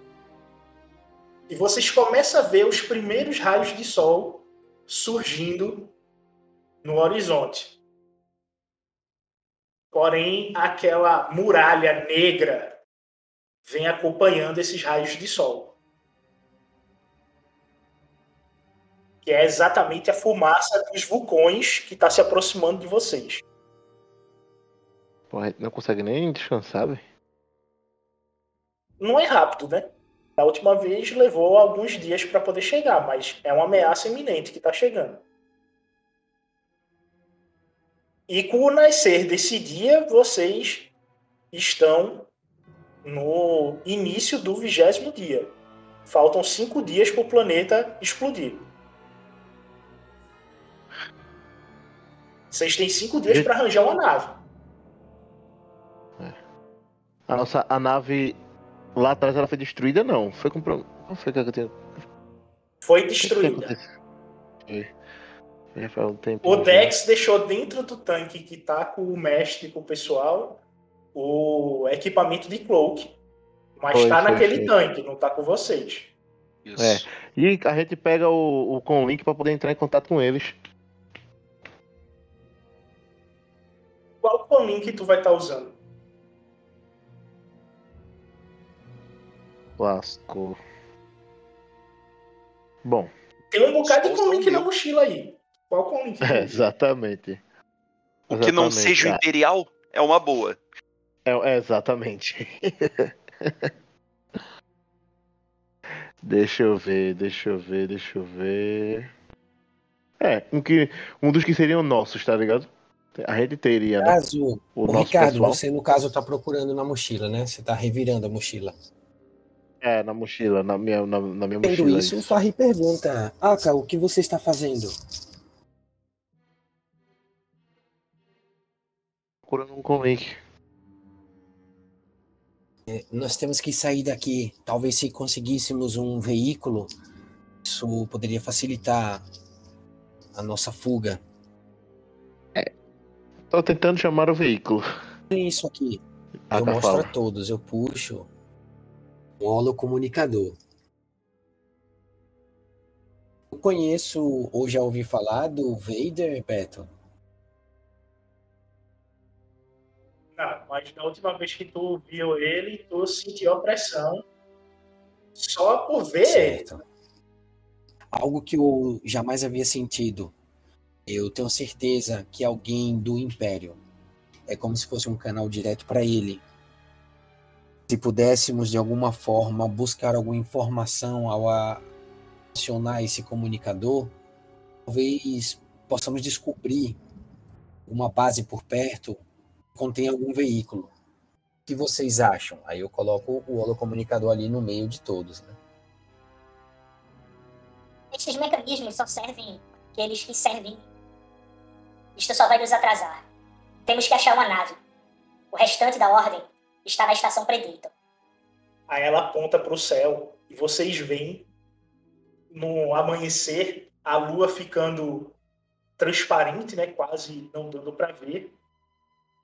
E vocês começam a ver os primeiros raios de sol surgindo no horizonte. Porém, aquela muralha negra vem acompanhando esses raios de sol. Que é exatamente a fumaça dos vulcões que está se aproximando de vocês. Não consegue nem descansar, velho. Não é rápido, né? Da última vez levou alguns dias para poder chegar, mas é uma ameaça iminente que está chegando. E com o nascer desse dia, vocês estão no início do vigésimo dia. Faltam cinco dias para o planeta explodir. Vocês têm cinco dias para arranjar uma nave. A nossa a nave lá atrás ela foi destruída, não. Foi com. pro- Não foi que eu tinha. Foi O que que destruída. Foi. Já um tempo. O Dex deixou dentro do tanque que tá com o mestre, com o pessoal, o equipamento de cloak. Mas Foi, tá foi, naquele foi. tanque, não tá com vocês. Isso. É. E a gente pega o, o Conlink pra poder entrar em contato com eles. Qual o link tu vai estar usando? Lascou. Bom, Tem um bocado de com link o na mochila aí. Qual com link? é, exatamente. O que não Exatamente, seja o Imperial é uma boa. É, é, exatamente. deixa eu ver, deixa eu ver, deixa eu ver. É, um, que, um dos que seriam nossos, tá ligado? A gente teria, né? Caso, O nosso Ricardo, pessoal. você no caso tá procurando na mochila, né? Você tá revirando a mochila. É, na mochila, na minha, na, na minha Tendo mochila. isso, o Farri pergunta: Aka, o que você está fazendo? Procurando um Conlink. É, Nós temos que sair daqui. Talvez se conseguíssemos um veículo, isso poderia facilitar a nossa fuga. Tô tentando chamar o veículo. Tem isso aqui. Ah, eu tá, mostro fala. a todos. Eu puxo um holocomunicador. Eu conheço ou já ouvi falar do Vader, Beto? Mas na última vez que tu viu ele, tu sentiu a pressão só por ver ele. Certo. Algo que eu jamais havia sentido. Eu tenho certeza que alguém do Império é como se fosse um canal direto para ele. Se pudéssemos de alguma forma buscar alguma informação ao acionar esse comunicador, talvez possamos descobrir uma base por perto contém algum veículo. O que vocês acham? Aí eu coloco o holocomunicador ali no meio de todos, né? Esses mecanismos só servem aqueles que servem. Isto só vai nos atrasar. Temos que achar uma nave. O restante da ordem está na estação Predator. Aí ela aponta para o céu e vocês veem no amanhecer a lua ficando transparente, né, quase não dando para ver,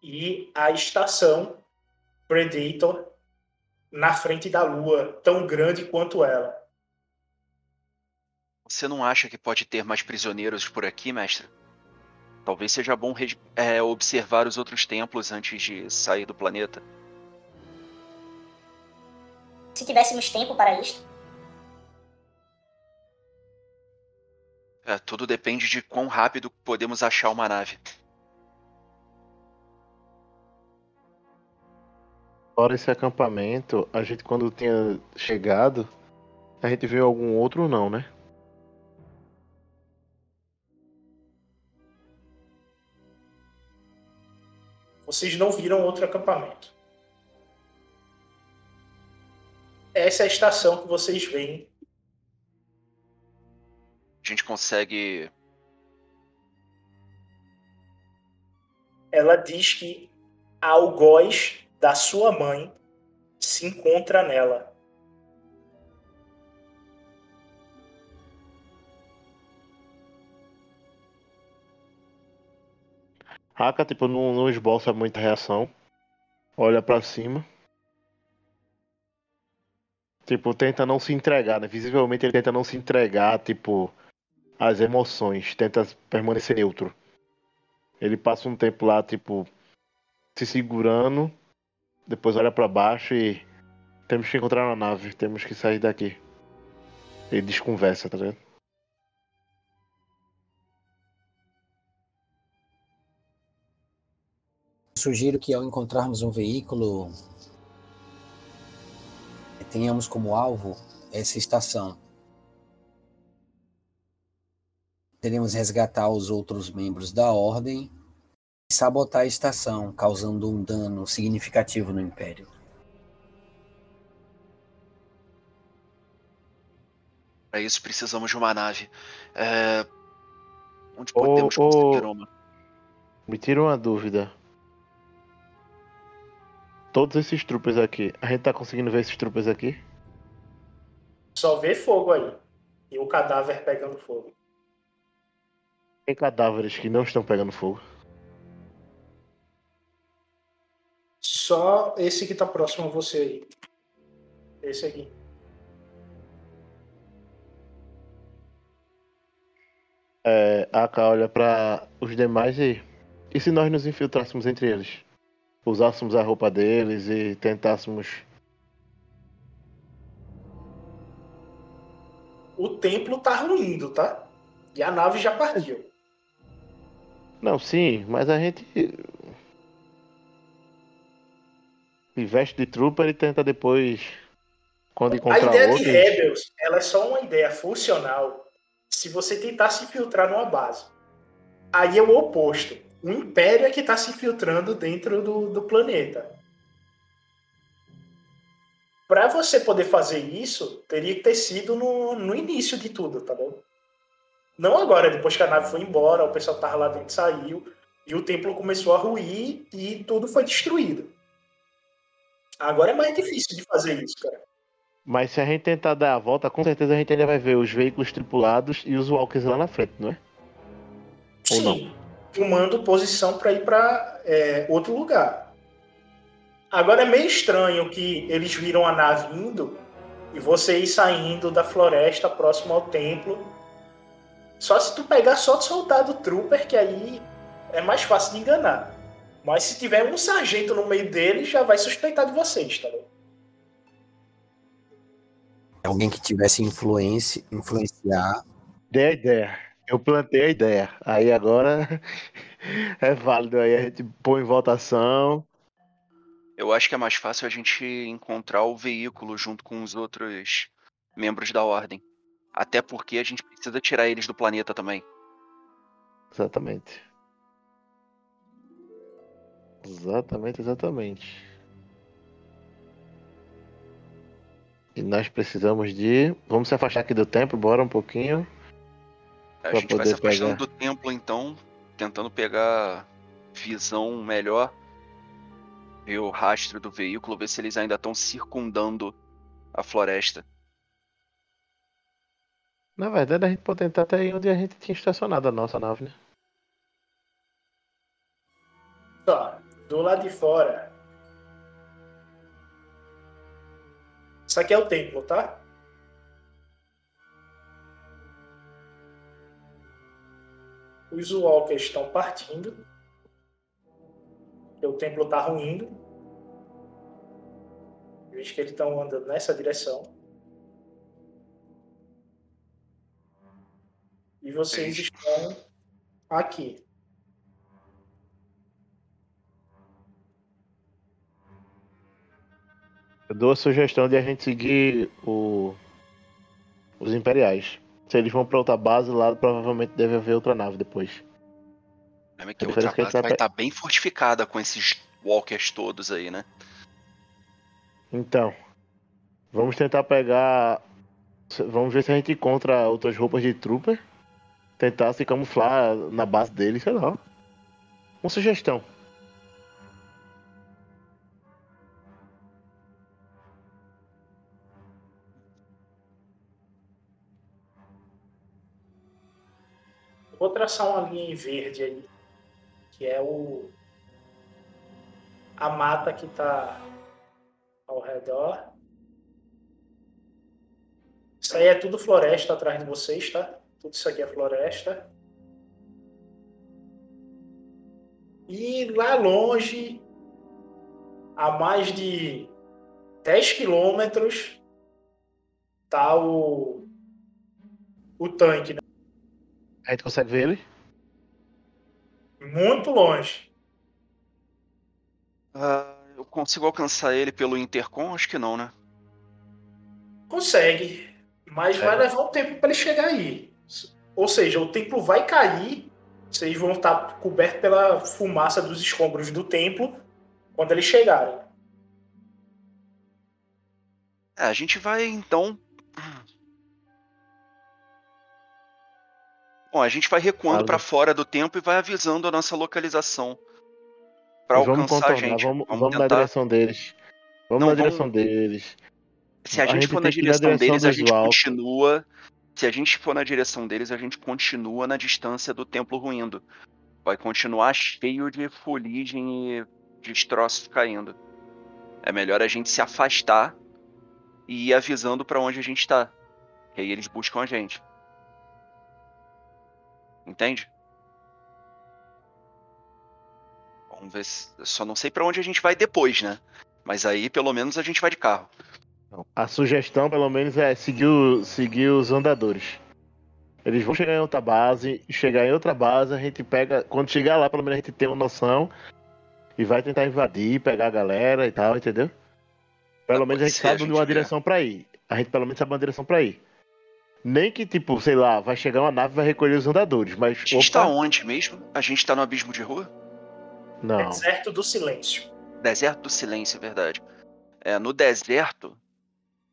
e a estação Predator na frente da lua, tão grande quanto ela. Você não acha que pode ter mais prisioneiros por aqui, mestre? Talvez seja bom é, observar os outros templos antes de sair do planeta. Se tivéssemos tempo para isto, É, tudo depende de quão rápido podemos achar uma nave. Fora esse acampamento, a gente quando tinha chegado, a gente viu algum outro não, né? Vocês não viram outro acampamento. Essa é a estação que vocês veem. A gente consegue. Ela diz que a algoz da sua mãe se encontra nela. Haka, tipo, não, não esboça muita reação. Olha pra cima. Tipo, tenta não se entregar, né? Visivelmente ele tenta não se entregar, tipo, às emoções. Tenta permanecer neutro. Ele passa um tempo lá, tipo, se segurando. Depois olha pra baixo e. Temos que encontrar uma nave, temos que sair daqui. Ele desconversa, tá vendo? Sugiro que ao encontrarmos um veículo, tenhamos como alvo essa estação. Teremos resgatar os outros membros da ordem e sabotar a estação, causando um dano significativo no Império. Para isso precisamos de uma nave. É, Onde Ô, podemos conseguir uma? Me tira uma dúvida. Todos esses troopers aqui, a gente tá conseguindo ver esses troopers aqui? Só vê fogo aí. E o cadáver pegando fogo. Tem cadáveres que não estão pegando fogo. Só esse que tá próximo a você aí. Esse aqui. É, a olha pra os demais e. E se nós nos infiltrássemos entre eles? Usássemos a roupa deles e tentássemos. O templo tá ruindo, tá? E a nave já partiu. Não, sim, mas a gente. Se veste de trooper e tenta depois. Quando A encontrar ideia de outros. Rebels, ela é só uma ideia funcional se você tentar se infiltrar numa base. Aí é o oposto. O Império é que está se infiltrando dentro do, do planeta. Para você poder fazer isso, teria que ter sido no, no início de tudo, tá bom? Não agora, depois que a nave foi embora, o pessoal tava lá dentro saiu, e o templo começou a ruir e tudo foi destruído. Agora é mais difícil de fazer isso, cara. Mas se a gente tentar dar a volta, com certeza a gente ainda vai ver os veículos tripulados e os walkers lá na frente, não é? Ou Sim, tomando posição para ir para outro lugar. Agora é meio estranho que eles viram a nave indo e vocês saindo da floresta próximo ao templo. Só se tu pegar só de soldado trooper, que aí é mais fácil de enganar. Mas se tiver um sargento no meio dele, já vai suspeitar de vocês, tá ligado? Alguém que tivesse influência, influenciar. Dei a ideia. Eu plantei a ideia. Aí agora é válido aí. A gente põe em votação. Eu acho que é mais fácil a gente encontrar o veículo junto com os outros membros da ordem. Até porque a gente precisa tirar eles do planeta também. Exatamente. Exatamente, exatamente. E nós precisamos de. Vamos se afastar aqui do templo, bora um pouquinho. A gente vai se afastando pegar. do templo então, tentando pegar visão melhor. Ver o rastro do veículo, ver se eles ainda estão circundando a floresta. Na verdade, a gente pode tentar até aí onde a gente tinha estacionado a nossa nave, né? Ó, do lado de fora. Isso aqui é o templo, tá? Os walkers estão partindo. O templo tá ruindo. Vejo que eles estão andando nessa direção. E vocês estão aqui. Eu dou a sugestão de a gente seguir o... os Imperiais. Se eles vão pra outra base, lá provavelmente deve haver outra nave depois. É que A outra é que a base gente vai estar bem fortificada com esses walkers todos aí, né? Então, vamos tentar pegar. Vamos ver se a gente encontra outras roupas de trooper. Tentar se camuflar na base deles, sei lá. Uma sugestão. Traçar uma linha em verde aí, que é o a mata que está ao redor. Isso aí é tudo floresta atrás de vocês, tá? Tudo isso aqui é floresta. E lá longe, a mais de 10 quilômetros, tá o, o tanque, né? A gente consegue ver ele? Muito longe. Ah, eu consigo alcançar ele pelo intercom? Acho que não, né? Consegue, mas vai levar um tempo para ele chegar aí. Ou seja, o templo vai cair, vocês vão estar cobertos pela fumaça dos escombros do templo quando eles chegarem. É, a gente vai então. Bom, a gente vai recuando pra fora do tempo e vai avisando a nossa localização pra vamos alcançar a contornar, gente. vamos, Vamos vamos na direção deles. Vamos Não, na vamos- direção deles. Se a A gente, gente for na direção, direção deles, a gente continua. Se a gente for na direção deles, a gente continua na distância do templo ruindo. Vai continuar cheio de fuligem e destroços caindo. É melhor a gente se afastar e ir avisando pra onde a gente tá. Que aí eles buscam a gente. Entende? Vamos ver se. eu Só não sei pra onde a gente vai depois, né? Mas aí pelo menos a gente vai de carro. A sugestão, pelo menos, é seguir, o- seguir os andadores. Eles vão chegar em outra base, chegar em outra base, a gente pega. Quando chegar lá, pelo menos a gente tem uma noção e vai tentar invadir, pegar a galera e tal, entendeu? Pelo Ah, menos a gente ser, a sabe gente uma vê. direção pra ir. A gente pelo menos sabe uma direção pra ir. Nem que, tipo, sei lá, vai chegar uma nave e vai recolher os andadores, mas. A gente tá onde mesmo? A gente tá no abismo de rua? Não. Deserto do silêncio. Deserto do silêncio, é verdade. É, no deserto,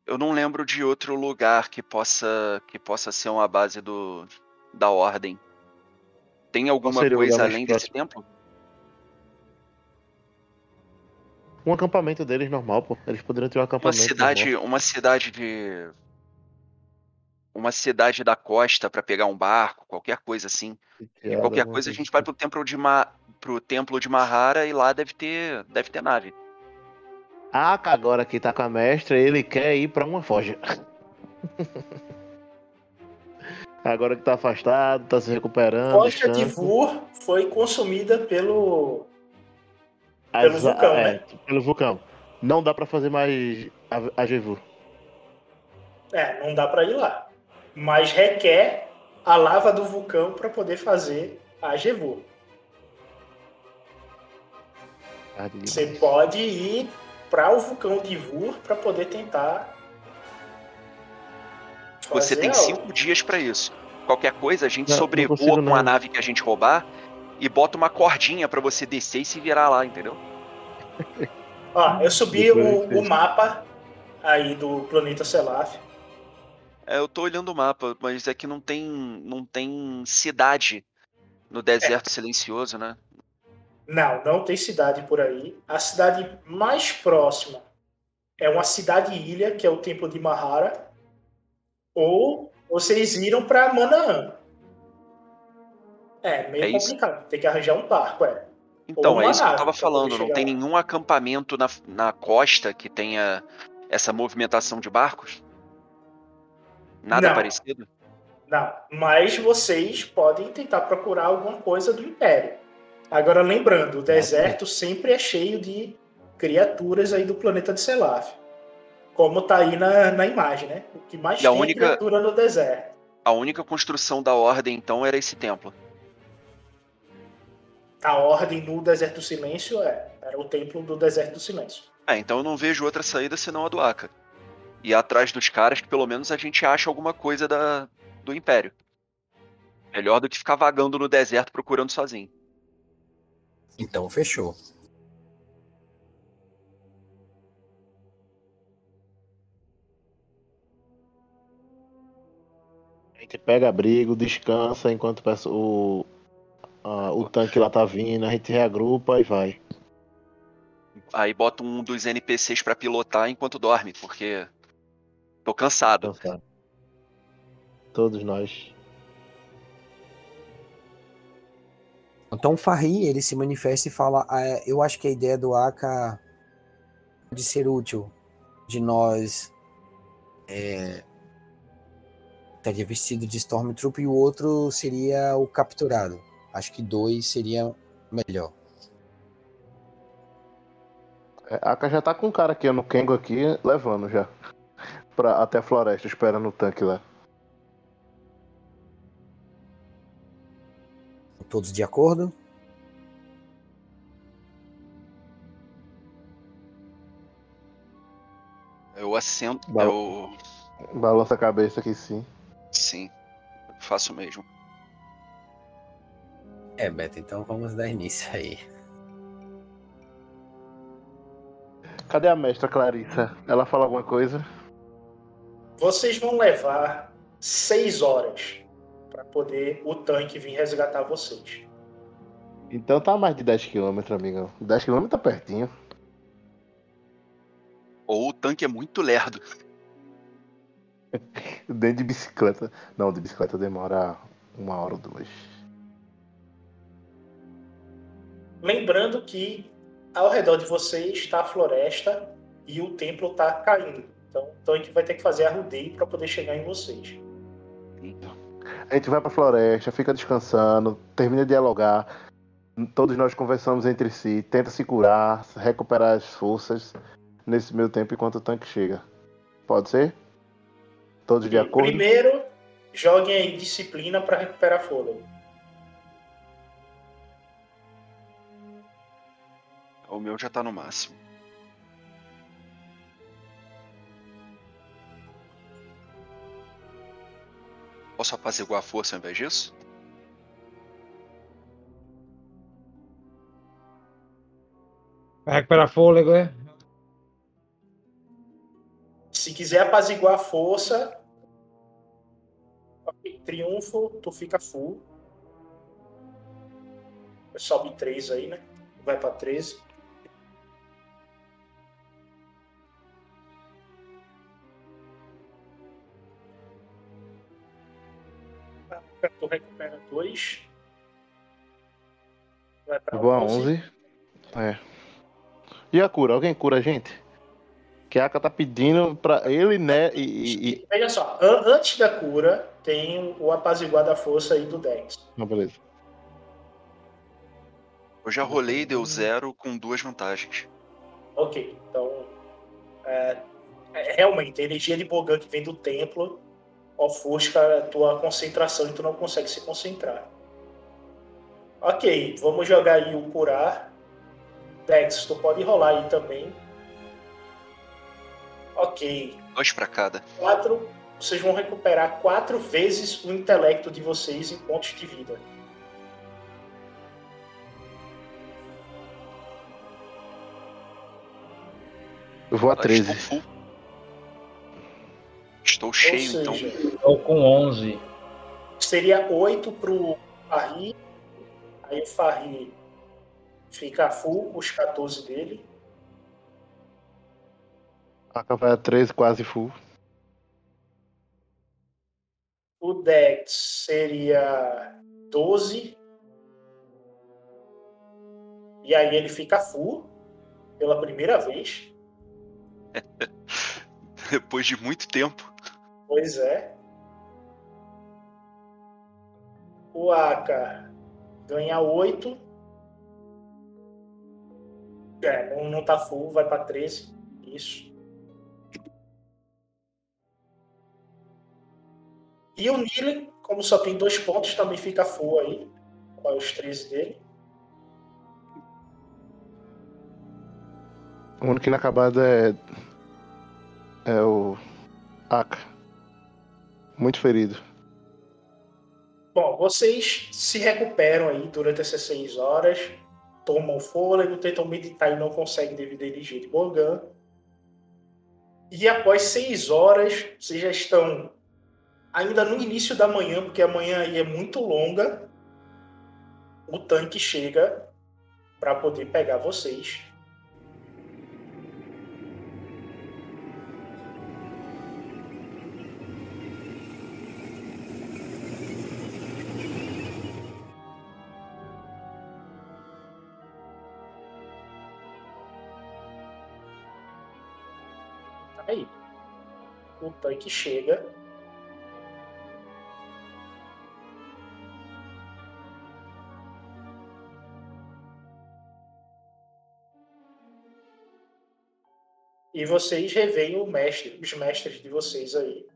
eu não lembro de outro lugar que possa que possa ser uma base do da ordem. Tem alguma coisa além desse templo? Um acampamento deles normal, pô. Eles poderiam ter um Uma acampamento. cidade, normal. uma cidade de uma cidade da costa pra pegar um barco, qualquer coisa assim. E qualquer coisa a gente vai pro templo de Ma... pro templo de Mahara e lá deve ter deve ter nave. Ah, agora que tá com a mestra, ele quer ir pra uma forja. agora que tá afastado, tá se recuperando. Costa de. Vur foi consumida pelo Pelo As- vulcão, é, né? Pelo vulcão. Não dá pra fazer mais a, a Jevu. É, não dá pra ir lá. Mas requer a lava do vulcão para poder fazer a Jevu. Você pode ir para o vulcão de Vur para poder tentar. Você tem algo. cinco dias pra isso. Qualquer coisa, a gente Não, não sobrevoa consigo, com a nave que a gente roubar e bota uma cordinha pra você descer e se virar lá, entendeu? Ó, eu subi Depois o, o mapa aí do planeta Selaf. É, eu tô olhando o mapa, mas é que não tem, não tem cidade no deserto silencioso, né? Não, não tem cidade por aí. A cidade mais próxima é uma cidade-ilha, que é o Templo de Mahara. Ou vocês iram para Manaã. É, meio É isso. complicado. Tem que arranjar um barco, é. Então, é isso que eu nave tava falando. Não tem nenhum acampamento na, na costa que tenha essa movimentação de barcos? Nada Não. parecido? Não, mas vocês podem tentar procurar alguma coisa do Império. Agora, lembrando, o deserto sempre é cheio de criaturas aí do planeta de Selaf. Como tá aí na, na imagem, né? O que mais E tem é única- criatura no deserto. A única construção da ordem, então, era esse templo. A ordem no deserto do silêncio é. Era o templo do deserto do silêncio. É, então eu não vejo outra saída senão a do Aka. E atrás dos caras que pelo menos a gente acha alguma coisa da, do Império. Melhor do que ficar vagando no deserto procurando sozinho. Então fechou. A gente pega abrigo, descansa enquanto peço- o, a- o tanque lá tá vindo, a gente reagrupa e vai. Aí bota um dos NPCs pra pilotar enquanto dorme, porque tô cansado. Cansado. Todos nós. Então o Farri, ele se manifesta e fala, "Ah, eu acho que a ideia do Aka pode ser útil de nós é, estaria vestido de Stormtrooper e o outro seria o capturado. Acho que dois seria melhor. É, A Aka já tá com um cara aqui no Kengo aqui, levando já. Pra, até a floresta, esperando o tanque lá. Todos de acordo? Eu assento. Bala- Eu. Balança a cabeça aqui sim. Sim. Faço mesmo. É, Beto, então vamos dar início aí. Cadê a mestra Clarissa? Ela fala alguma coisa? Vocês vão levar seis horas para poder o tanque vir resgatar vocês. Então tá mais de 10km, amigão. 10km tá pertinho. Ou o tanque é muito lerdo. Nem de bicicleta. Não, de bicicleta demora uma hora ou duas. Lembrando que ao redor de vocês está a floresta e o templo está caindo. Então o tanque vai ter que fazer arrudeio para poder chegar em vocês. A gente vai pra floresta, fica descansando, termina de dialogar. Todos nós conversamos entre si, tenta se curar, recuperar as forças nesse meio tempo enquanto o tanque chega. Pode ser? Todos de acordo? Primeiro, joguem aí disciplina para recuperar fôlego. O meu já tá no máximo. Posso apaziguar a força ao invés disso? Vai recuperar fôlego, é? Se quiser apaziguar a força, triunfo, tu fica full. Sobe 3 aí, né? Vai pra 13. Tu recupera 2. Vai pra Eu vou a 11. 11. É. E a cura? Alguém cura a gente? Que a Aka tá pedindo pra ele, né? E, e- e- Veja só, an- antes da cura, tem o apaziguar da força aí do Dex. Não, beleza. Eu já rolei, deu zero com duas vantagens. Ok, então. é, é, realmente, a energia de Bogan que vem do templo ofusca a tua concentração e tu não consegue se concentrar. Ok, vamos jogar aí o curar. Dex, tu pode rolar aí também. Ok, Dois pra cada. quatro. Vocês vão recuperar quatro vezes o intelecto de vocês em pontos de vida. Eu vou a Caralho, 13. Estou cheio, Ou então. seja, Estou com 11. seria 8 pro Farri. Aí o Farri fica full com os 14 dele. A vai a 13, quase full. O Dex seria 12. E aí ele fica full pela primeira vez. Depois de muito tempo. Pois é. O Aka ganha 8. É, não, não tá full, vai pra 13. Isso. E o Nile, como só tem dois pontos, também fica full aí. Com os 13 dele. O único inacabado é. É o. Aka. Muito ferido. Bom, vocês se recuperam aí durante essas seis horas, tomam fôlego, tentam meditar e não conseguem devido à energia de Bogan. E após seis horas, vocês já estão ainda no início da manhã, porque a manhã aí é muito longa. O tanque chega para poder pegar vocês. Aí, o tanque chega. E vocês reveem o mestre, os mestres de vocês aí.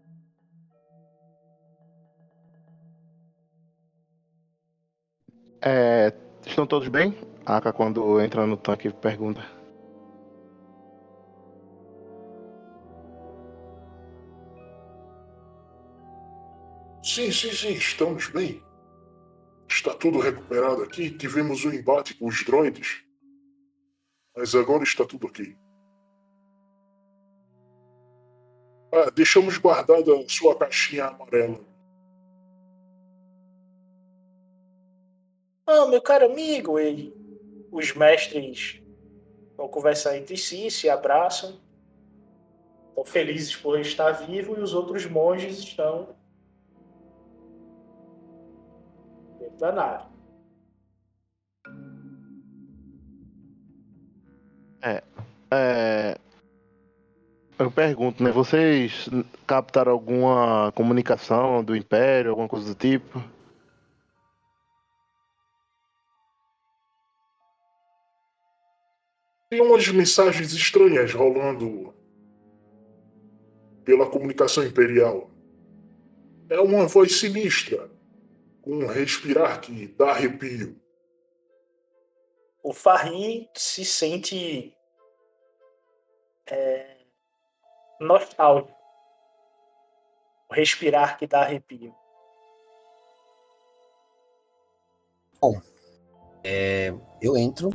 É, estão todos bem? Aka, quando entra no tanque, pergunta. Sim, sim, sim, estamos bem. Está tudo recuperado aqui. Tivemos um embate com os droides. Mas agora está tudo ok. Ah, deixamos guardada a sua caixinha amarela. Ah, meu caro amigo, ele. Os mestres vão conversar entre si, se abraçam. Estão felizes por estar vivo e os outros monges estão dentro da nave. É. É. Eu pergunto, né? Vocês captaram alguma comunicação do Império, alguma coisa do tipo? Tem umas mensagens estranhas rolando pela comunicação imperial. É uma voz sinistra, um respirar que dá arrepio. O Farim se sente é, nostálgico. O respirar que dá arrepio. Bom, é, eu entro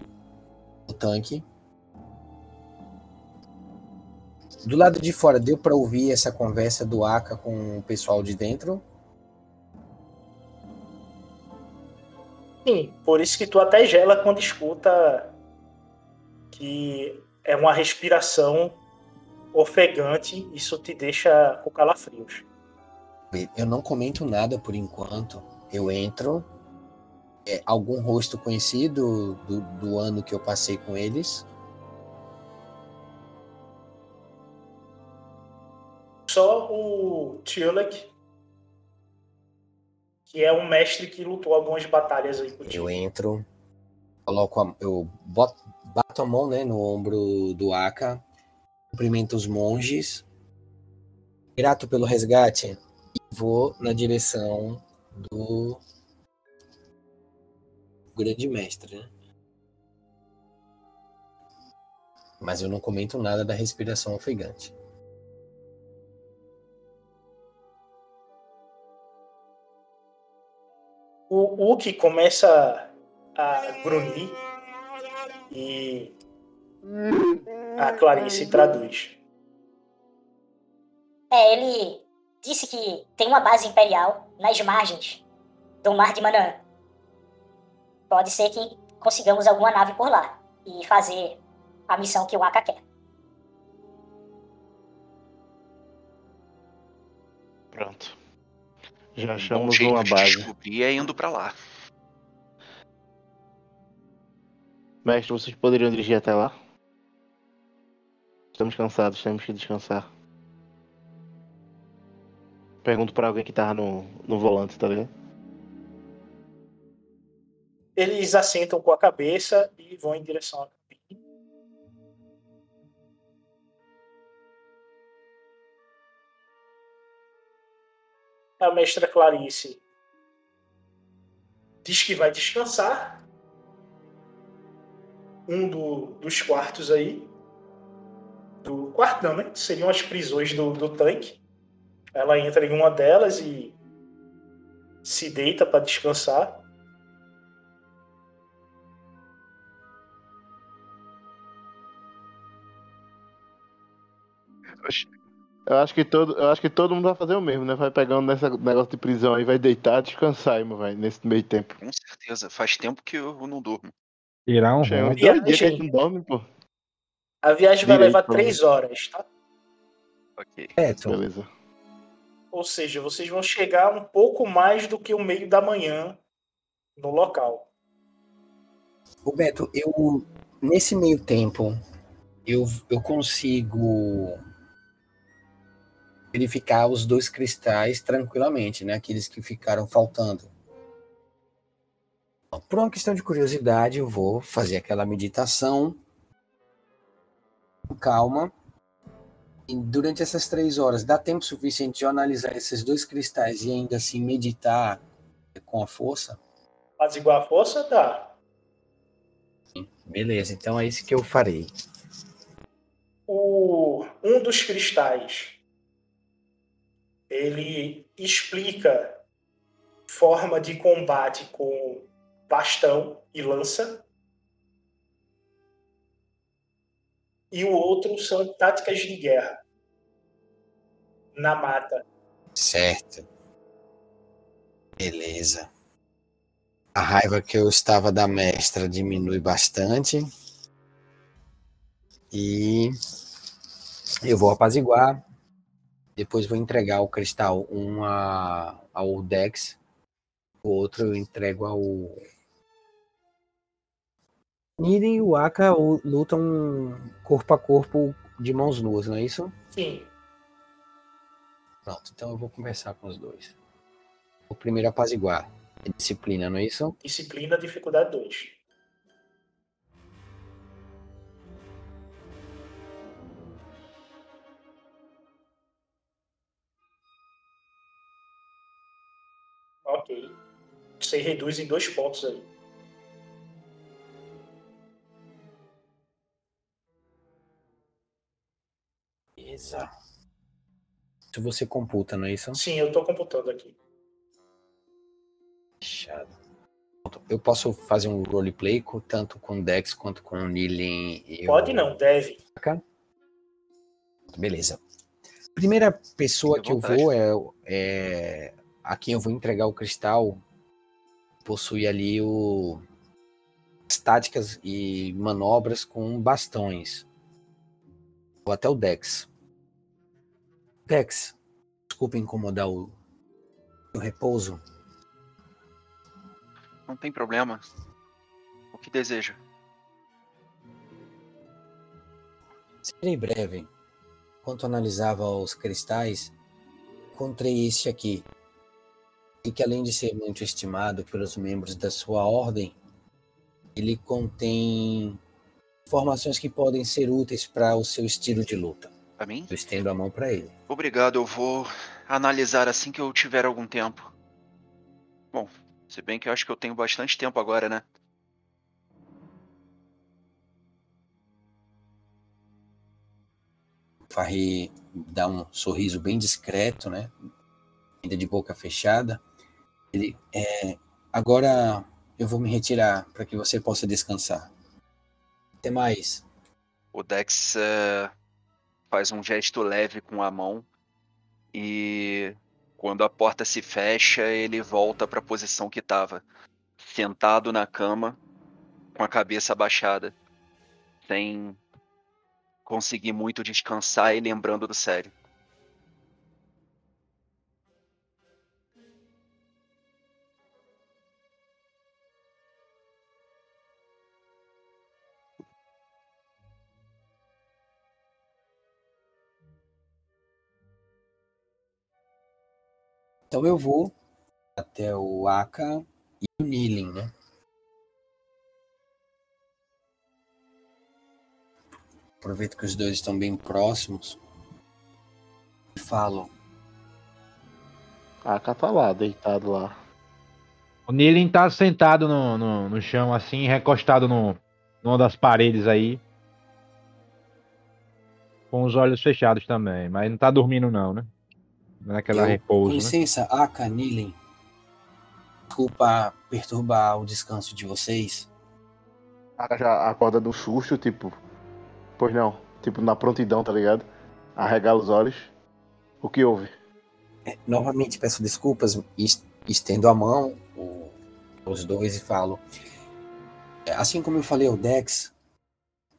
no tanque. Do lado de fora, deu para ouvir essa conversa do Aka com o pessoal de dentro? Sim, por isso que tu até gela quando escuta que é uma respiração ofegante, isso te deixa com calafrios. Eu não comento nada por enquanto. Eu entro. É, algum rosto conhecido do, do ano que eu passei com eles? Só o Tulek, que é um mestre que lutou algumas batalhas aí contigo. Eu entro. coloco a, eu boto, bato a mão né, no ombro do Aka, cumprimento os monges, grato pelo resgate, e vou na direção do grande mestre. Né? Mas eu não comento nada da respiração ofegante. O Uki começa a grunhir e a Clarice traduz. É, ele disse que tem uma base imperial nas margens do Mar de Manaã. Pode ser que consigamos alguma nave por lá e fazer a missão que o Aka quer. Pronto. Já Um bom achamos jeito uma de base. descobrir é indo pra lá. Mestre, vocês poderiam dirigir até lá? Estamos cansados, temos que descansar. Pergunto pra alguém que tava no, no volante, tá ligado? Eles assentam com a cabeça e vão em direção à A mestra Clarice diz que vai descansar. Um do- dos quartos aí. Do quarto não, né? Seriam as prisões do, do tanque. Ela entra em uma delas e se deita para descansar. Eu acho que todo, eu acho que todo mundo vai fazer o mesmo, né? Vai pegar um nessa negócio de prisão aí, vai deitar, descansar, irmão, vai, nesse meio tempo. Com certeza. Faz tempo que eu não durmo. Tirar um é ronco. dois dias que a gente não dorme, pô. A viagem vai Direito, levar três horas, tá? Ok. Certo. Beleza. Ou seja, vocês vão chegar um pouco mais do que o meio da manhã no local. Roberto, eu nesse meio tempo eu, eu consigo verificar os dois cristais tranquilamente, né? Aqueles que ficaram faltando. Por uma questão de curiosidade, eu vou fazer aquela meditação com calma. E durante essas três horas, dá tempo suficiente de analisar esses dois cristais e ainda assim meditar com a força? Mas igual a força, dá. Beleza, então é isso que eu farei. O, um dos cristais ele explica forma de combate com bastão e lança. E o outro são táticas de guerra na mata. Certo. Beleza. A raiva que eu estava da mestra diminui bastante. E eu vou apaziguar. Depois vou entregar o cristal, um a- ao Dex, o outro eu entrego ao. Niren e o Aka lutam corpo a corpo de mãos nuas, não é isso? Sim, Pronto, então eu vou conversar com os dois. O primeiro apaziguar. É disciplina, não é isso? disciplina, dificuldade 2. Ok. Você reduz em dois pontos aí. Beleza. Se você computa, não é isso? Sim, eu tô computando aqui. Fechado. Pronto, Eu posso fazer um roleplay com- tanto com o Dex quanto com o Nilin e Pode o não, deve. Beleza. Primeira pessoa que eu vou é, é a quem eu vou entregar o cristal possui ali o as táticas e manobras com bastões. Vou até o Dex. Dex, desculpa incomodar o, o repouso. Não tem problema. O que deseja? Serei breve. Enquanto analisava os cristais, encontrei este aqui. E que além de ser muito estimado pelos membros da sua ordem, Ele contém informações que podem ser úteis para o seu estilo de luta. Pra mim? Eu estendo a mão para ele. Obrigado, eu vou analisar assim que eu tiver algum tempo. Bom, se bem que eu acho que eu tenho bastante tempo agora, né? Farri dá um sorriso bem discreto, né? Ainda de boca fechada. Ele é, agora eu vou me retirar para que você possa descansar. Até mais. O Dex eh, faz um gesto leve com a mão e quando a porta se fecha, ele volta para a posição que estava, sentado na cama, com a cabeça abaixada, sem conseguir muito descansar e lembrando do sério. Então eu vou até o Aka e o Nilin, né? Aproveito que os dois estão bem próximos e falo. A Aka tá lá, deitado lá. O Nilin tá sentado no, no, no chão, assim, recostado no, numa das paredes aí. Com os olhos fechados também. Mas não tá dormindo, não, né? Naquela Eu- repouso, Com né? licença, Aka, Nilin. Desculpa perturbar o descanso de vocês. A Aka já acorda do susto, tipo. Pois não, tipo na prontidão, tá ligado? Arregala os olhos. O que houve? É, novamente peço desculpas, es- estendo a mão o- os dois e falo. é, Assim como eu falei ao Dex,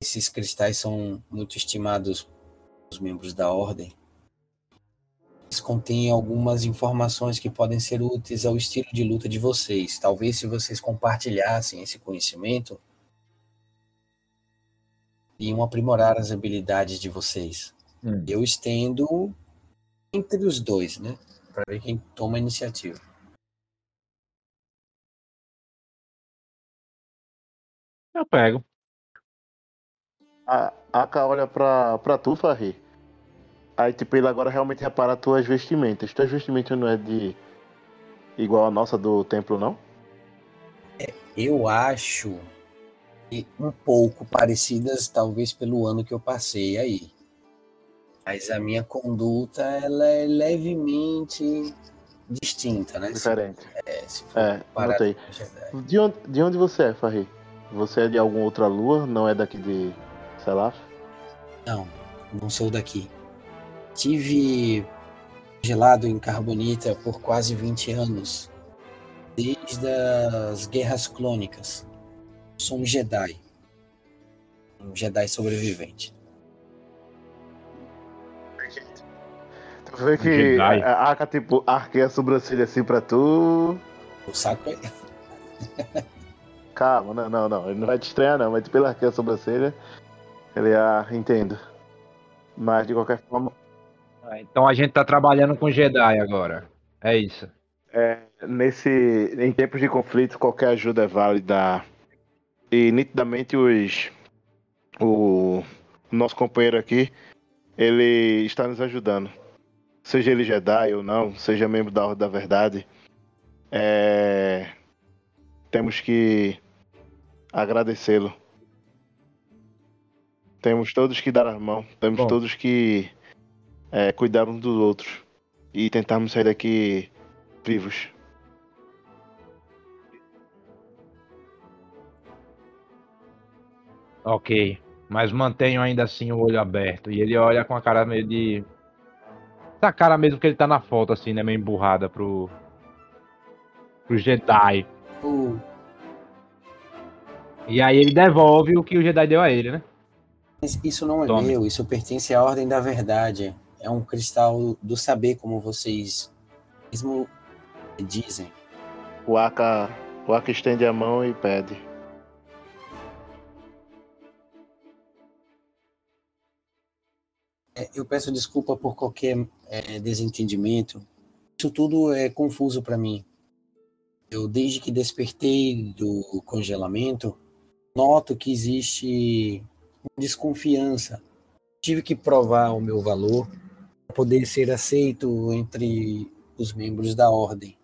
esses cristais são muito estimados pelos membros da ordem. Eles contêm algumas informações que podem ser úteis ao estilo de luta de vocês. Talvez se vocês compartilhassem esse conhecimento, iam aprimorar as habilidades de vocês. Hum. Eu estendo entre os dois, né? Para ver quem toma a iniciativa. Eu pego. A a Aka olha pra, pra tu, Farri. Aí, tipo, ele agora realmente repara tuas vestimentas. Tuas vestimentas não é de. igual a nossa do templo, não? Eu acho que um pouco parecidas, talvez pelo ano que eu passei aí. Mas a minha conduta ela é levemente distinta, né? Se- Diferente. é, se for É, notei. De onde, de onde você é, Farri? Você é de alguma outra lua? Não é daqui de Selaf? Não, não sou daqui. Tive gelado em Carbonita por quase 20 anos. Desde as guerras clônicas. Sou um Jedi. Um Jedi sobrevivente. Tu vê que Jedi. a a Aka, tipo, arqueia a sobrancelha assim pra tu. O saco é. Calma, não, não, não. Ele não vai te estranhar, não. Mas tipo, ele arqueia a sobrancelha. Ele, ah, entendo. Mas de qualquer forma, Ah, Então a gente tá trabalhando com Jedi agora. É isso. É, nesse, em tempos de conflito, qualquer ajuda é válida. E nitidamente os, o, o nosso companheiro aqui, ele está nos ajudando. Seja ele Jedi ou não, seja membro da Ordem da Verdade, é, temos que agradecê-lo. Temos todos que dar a mão, temos Bom. todos que é, cuidar uns dos outros e tentarmos sair daqui vivos. Ok. Mas mantenho ainda assim o olho aberto. E ele olha com a cara meio de. Essa cara mesmo que ele tá na foto, assim, né? Meio emburrada pro. pro Jedi. O- E aí ele devolve o que o Jedi deu a ele, né? Isso não é Tome. meu, isso pertence à Ordem da Verdade. É um cristal do saber, como vocês mesmo dizem. O Aka, o Aka estende a mão e pede. É, Eu peço desculpa por qualquer é, desentendimento. Isso tudo é confuso para mim. Eu, desde que despertei do congelamento, noto que existe desconfiança. Tive que provar o meu valor poder ser aceito entre os membros da ordem.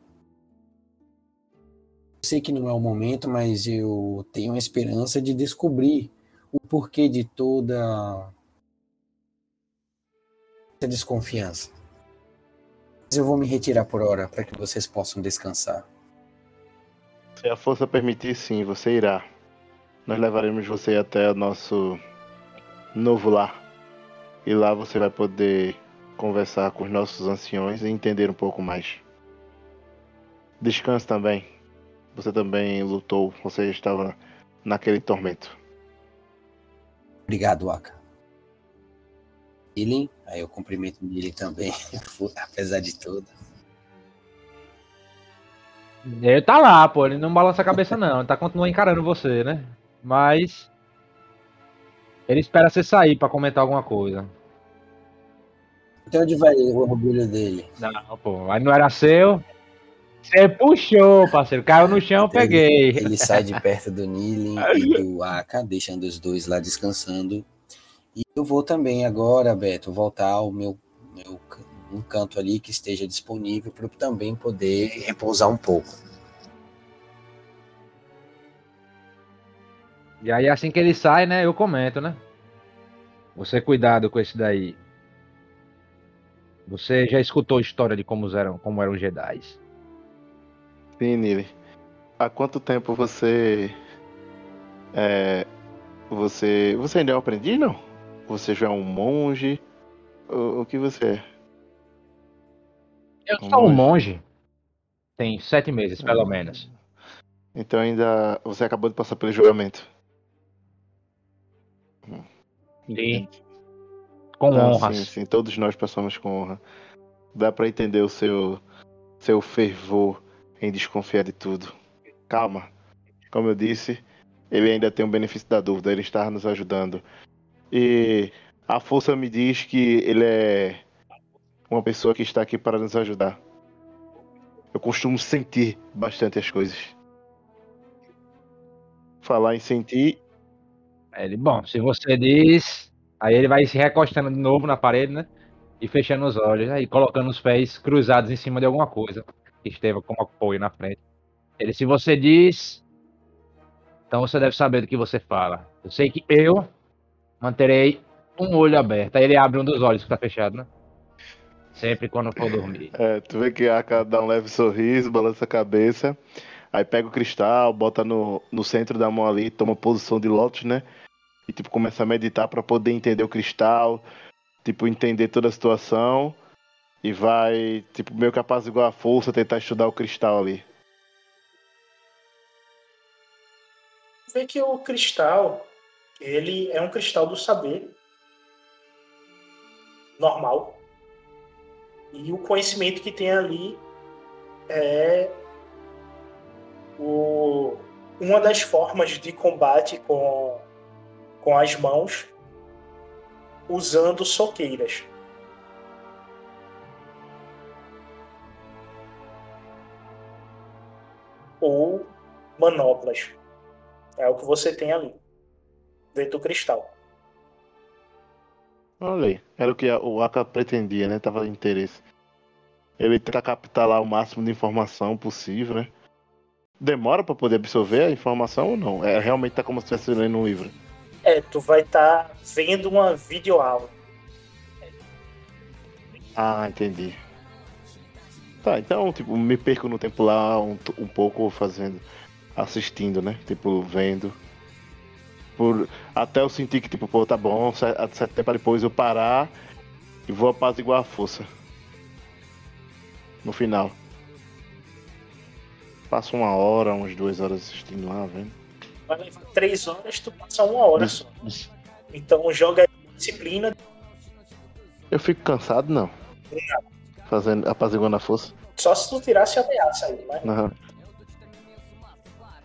Sei que não é o momento, mas eu tenho a esperança de descobrir o porquê de toda essa desconfiança. Mas eu vou me retirar por hora para que vocês possam descansar. Se a força permitir, sim, você irá. Nós levaremos você até o nosso novo lar. E lá você vai poder conversar com os nossos anciões e entender um pouco mais. Descanse também. Você também lutou, você estava naquele tormento. Obrigado, Aka. Healing, aí eu cumprimento ele também, apesar de tudo. Ele tá lá, pô, ele não balança a cabeça não, ele tá continuando encarando você, né? Mas ele espera você sair pra comentar alguma coisa. Até onde vai o orgulho dele? Não, pô, aí não era seu. Você puxou, parceiro. Caiu no chão, eu peguei. Ele, sai de perto do Nilin e do Aka, deixando os dois lá descansando. E eu vou também agora, Beto, voltar ao meu, meu um canto ali que esteja disponível para também poder repousar um pouco. E aí, assim que ele sai, né, eu comento, né? Você cuidado com esse daí. Você já escutou a história de como eram, como eram Jedi? Sim, Nili. Há quanto tempo você. É. Você. Você ainda é um aprendiz, não? Você já é um monge? O, o que você é? Eu um sou um monge. Tem sete meses, pelo Ah. menos. Então ainda. Você acabou de passar pelo julgamento. Sim. Com Não, honras. Sim, sim, todos nós passamos com honra. Dá pra entender o seu, seu fervor em desconfiar de tudo. Calma. Como eu disse, ele ainda tem o benefício da dúvida, ele está nos ajudando. E a força me diz que ele é uma pessoa que está aqui para nos ajudar. Eu costumo sentir bastante as coisas. Falar em sentir, Ele, bom, se você diz. Aí ele vai se recostando de novo na parede, né? E fechando os olhos, aí colocando os pés cruzados em cima de alguma coisa que esteve como apoio na frente. Ele, se você diz. Então você deve saber do que você fala. Eu sei que eu manterei um olho aberto. Aí ele abre um dos olhos que tá fechado, né? Sempre quando for dormir. É, tu vê que a Aka dá um leve sorriso, balança a cabeça, aí pega o cristal, bota no, no centro da mão ali, toma posição de lótus, né? E tipo, começa a meditar pra poder entender o cristal, tipo, entender toda a situação. E vai, tipo, meio capaz igual a força, tentar estudar o cristal ali. vê que o cristal, ele é um cristal do saber normal. E o conhecimento que tem ali é o, uma das formas de combate com, com as mãos usando soqueiras. Ou manoplas. É o que você tem ali. Dentro do cristal. Olha aí, era o que o Aka pretendia, né? Tava de interesse. Ele tenta captar lá o máximo de informação possível, né? Demora pra poder absorver a informação ou não? É realmente tá como se estivesse lendo um livro. É, tu vai estar vendo uma videoaula. Ah, entendi. Tá, então, tipo, me perco no tempo lá um, um pouco fazendo, assistindo, né? Tipo, vendo. Por, até eu sentir que, tipo, pô, tá bom, cer- a certo tempo depois eu parar e vou apaziguar a força. No final. Passo uma hora, umas duas horas assistindo lá, vendo. Vai levar três horas, tu passa uma hora só. Então joga disciplina. Eu fico cansado, não. Fazendo, apaziguando a força. Só se tu tirasse a ameaça aí, né? Não.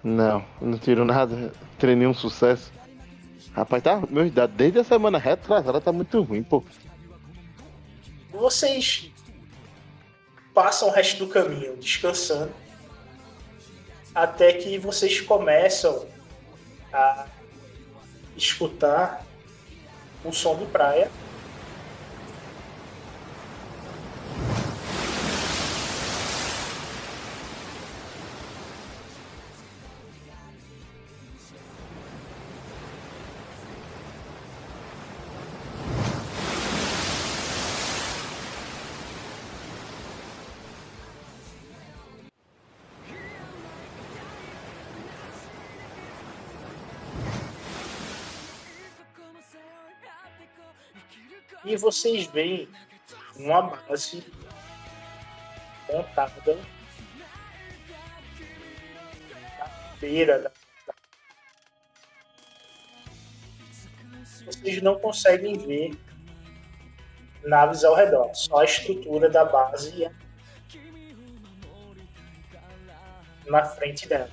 Não, não tiro nada. Tirei nenhum sucesso. Rapaz, tá. Meu idade desde a semana retrasada tá muito ruim, pô. Vocês passam o resto do caminho descansando. Até que vocês começam a escutar o som de praia. Vocês veem uma base montada na beira da. Vocês não conseguem ver naves ao redor, só a estrutura da base na frente dela.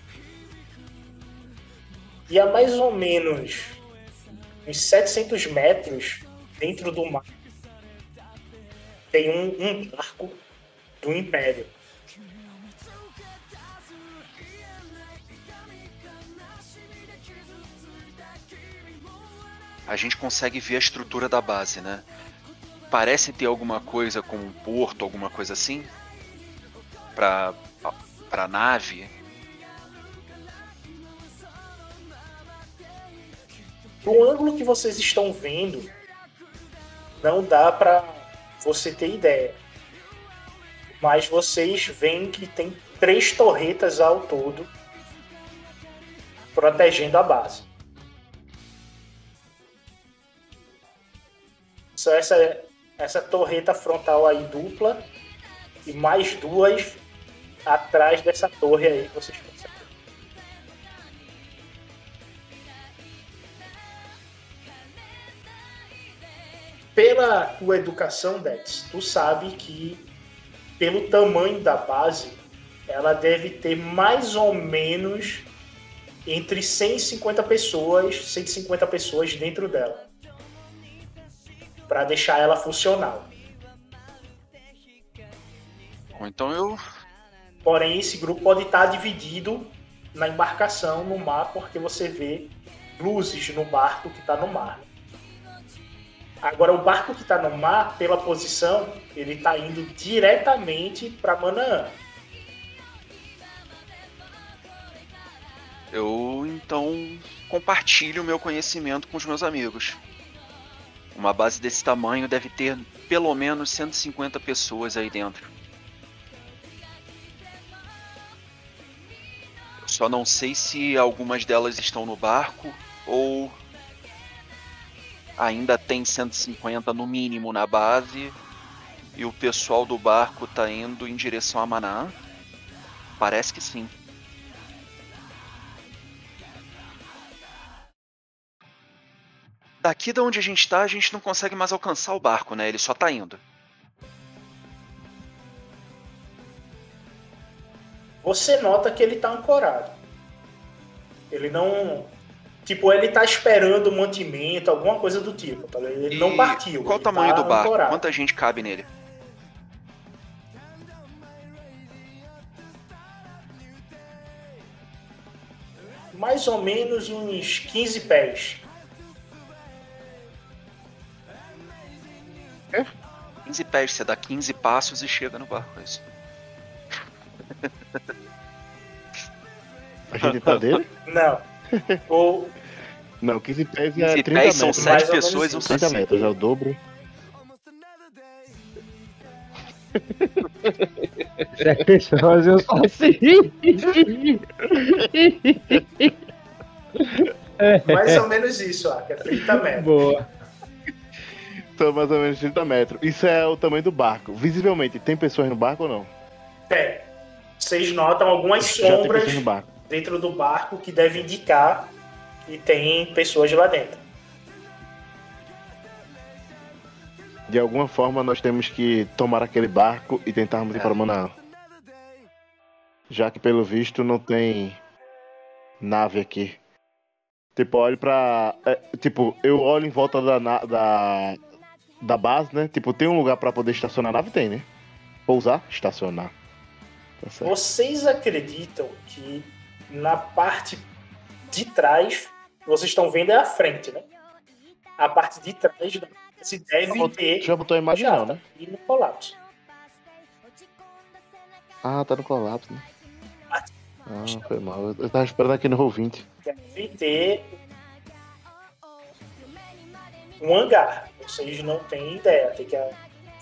E a mais ou menos uns 700 metros dentro do mar tem um, um barco do Império. A gente consegue ver a estrutura da base, né? Parece ter alguma coisa como um porto, alguma coisa assim? Pra, pra nave. Do ângulo que vocês estão vendo, não dá pra você ter ideia. Mas vocês veem que tem três torretas ao todo protegendo a base. Só essa, essa torreta frontal aí dupla e mais duas atrás dessa torre aí que vocês conseguem. Pela tua educação, Dex, tu sabe que pelo tamanho da base, ela deve ter mais ou menos entre 150 pessoas, 150 pessoas dentro dela. Para deixar ela funcional. Então eu. Porém, esse grupo pode estar dividido na embarcação, no mar, porque você vê luzes no barco que está no mar. Agora, o barco que está no mar, pela posição, ele está indo diretamente para Manaã. Eu então compartilho meu conhecimento com os meus amigos. Uma base desse tamanho deve ter pelo menos 150 pessoas aí dentro. Eu só não sei se algumas delas estão no barco ou ainda tem 150 no mínimo na base e o pessoal do barco tá indo em direção a Manaã. Parece que sim. Daqui da onde a gente tá, a gente não consegue mais alcançar o barco, né? Ele só tá indo. Você nota que ele tá ancorado. Ele não. Tipo, ele tá esperando mantimento, alguma coisa do tipo. tá? Ele não E partiu. Qual o tamanho tá do barco? ancorado. Quanta gente cabe nele? Mais ou menos uns 15 pés. 15 pés, você dá 15 passos e chega no barco. É isso. A gente tá dele? Não. Ou Não, 15 pés 15 é 30 pés são metros. sete Mais ou menos pessoas e um isso. 30 saci. metros, é o dobro. Sete pessoas eu sou assim. mais ou menos isso, ó, que é 30 metros. Boa. São mais ou menos 30 metros. Isso é o tamanho do barco. Visivelmente, tem pessoas no barco ou não? É. Vocês notam algumas Já tem sombras pessoas no barco. Dentro do barco que devem indicar que tem pessoas lá dentro. De alguma forma, nós temos que tomar aquele barco e tentarmos ir É. para Manaus. Já que, pelo visto, não tem nave aqui. Tipo, olho pra. é, tipo, eu olho em volta da, na- da, da base, né? Tipo, tem um lugar pra poder estacionar a nave? Tem, né? Pousar, estacionar. Tá. Vocês acreditam que na parte de trás vocês estão vendo é a frente, né? A parte de trás se deve Já ter Já botou a imagem não, né? e no colapso. Ah, tá no colapso, né? Ah, foi mal. Eu- tava esperando aqui no Roll20. Deve ter um hangar. Vocês não têm ideia, tem que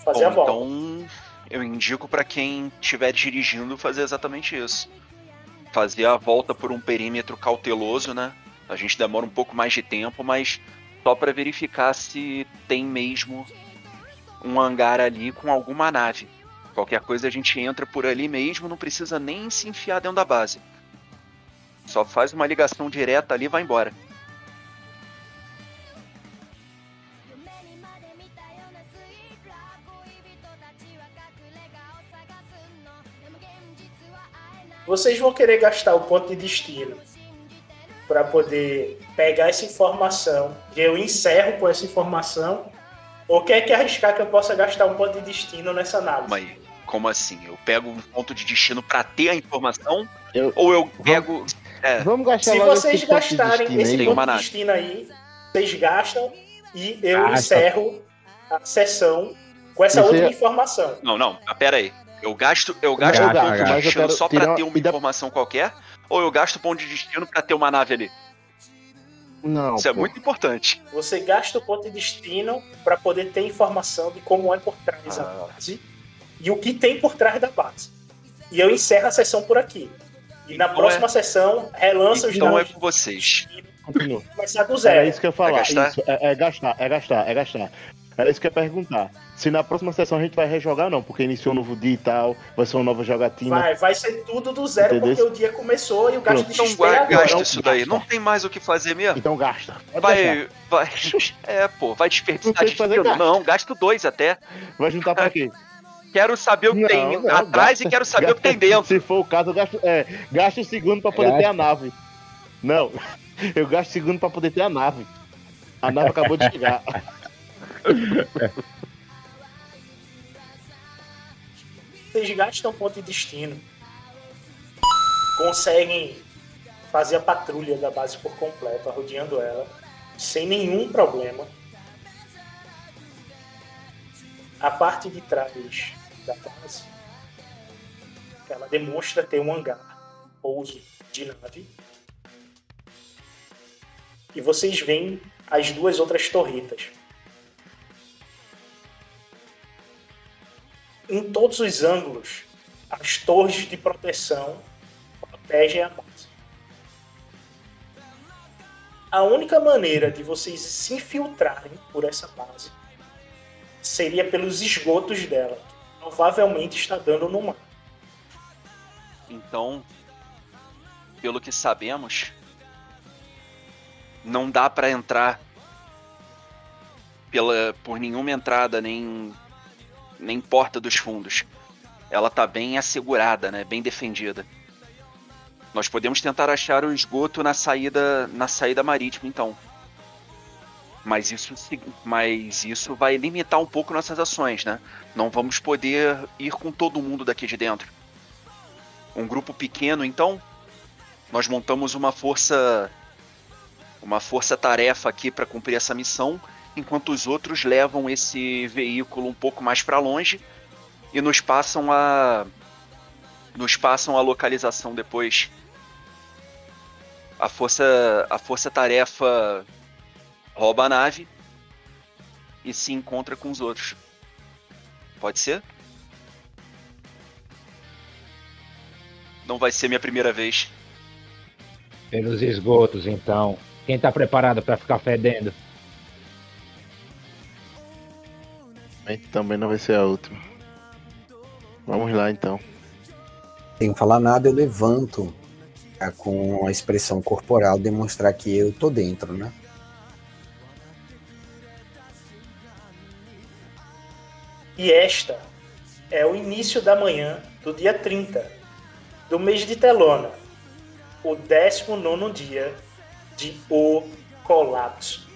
fazer Bom, a volta. então eu indico pra quem estiver dirigindo fazer exatamente isso. Fazer a volta por um perímetro cauteloso, né? A gente demora um pouco mais de tempo, mas só pra verificar se tem mesmo um hangar ali com alguma nave. Qualquer coisa a gente entra por ali mesmo, não precisa nem se enfiar dentro da base. Só faz uma ligação direta ali e vai embora. Vocês vão querer gastar o ponto de destino para poder pegar essa informação e eu encerro com essa informação ou quer que arriscar que eu possa gastar um ponto de destino nessa análise? Mas como assim? Eu pego um ponto de destino pra ter a informação? Eu- Ou eu pego. É, Vamos gastar Se logo vocês esse ponto de gastarem destino esse ponto de destino aí, vocês gastam e eu Gasta. encerro a sessão com essa Você- outra informação. Não, não, mas pera aí. Eu gasto, eu gasto um ponto de destino só pra ter uma informação qualquer? Ou eu gasto ponto de destino pra ter uma nave ali? Não, Isso é pô. muito importante. Você gasta o ponto de destino para poder ter informação de como é por trás Ah. da base e o que tem por trás da base. E eu encerro a sessão por aqui. E na Então próxima é- sessão, relança os Então é dados com vocês. Continua. começar do zero. isso que eu ia falar. Vai gastar? Isso, é, é gastar, é gastar, é gastar. Era isso que eu ia perguntar. Se na próxima sessão a gente vai rejogar ou não, porque iniciou um novo dia e tal, vai ser uma nova jogatina. Vai, vai ser tudo do zero, Entendeu? porque o dia começou e o gasto Pronto. de Então XP é gua- agora. gasta Não, isso daí. gasta. Não tem mais o que fazer mesmo. Então gasta. Pode deixar. Vai, vai. É, pô, vai desperdiçar que fazer gasto. Não, gasto dois até. Vai juntar pra quê? Quero saber o que Não, tem não, atrás gasta- e quero saber o que tem gasta- dentro. Se for o caso, eu gasto, é, gasto o segundo pra poder Gasta. ter a nave. Não, eu gasto o segundo pra poder ter a nave. A nave acabou de chegar. Vocês gastam ponto de destino. Conseguem fazer a patrulha da base por completo, arrodeando ela, sem nenhum problema. A parte de trás da base, ela demonstra ter um hangar, pouso de nave. E vocês veem as duas outras torretas. Em todos os ângulos, as torres de proteção protegem a base. A única maneira de vocês se infiltrarem por essa base seria pelos esgotos dela, que provavelmente está dando no mar. Então, pelo que sabemos, não dá pra entrar pela por nenhuma entrada nem nem porta dos fundos. Ela tá bem assegurada, né? Bem defendida. Nós podemos tentar achar o esgoto na saída na saída marítima, então. Mas isso, mas isso vai limitar um pouco nossas ações, né? Não vamos poder ir com todo mundo daqui de dentro. Um grupo pequeno, então, nós montamos uma força uma força-tarefa aqui para cumprir essa missão, enquanto os outros levam esse veículo um pouco mais para longe e nos passam a nos passam a localização depois. A força a força-tarefa rouba a nave e se encontra com os outros. Pode ser? Não vai ser minha primeira vez. Pelos esgotos, então. Quem tá preparado pra ficar fedendo? Infelizmente também não vai ser a última. Vamos lá então. Sem falar nada, eu levanto tá, com a expressão corporal demonstrar que eu tô dentro, né? E esta é o início da manhã do dia 30 do mês de Telona, o 19 dia de O Colapso.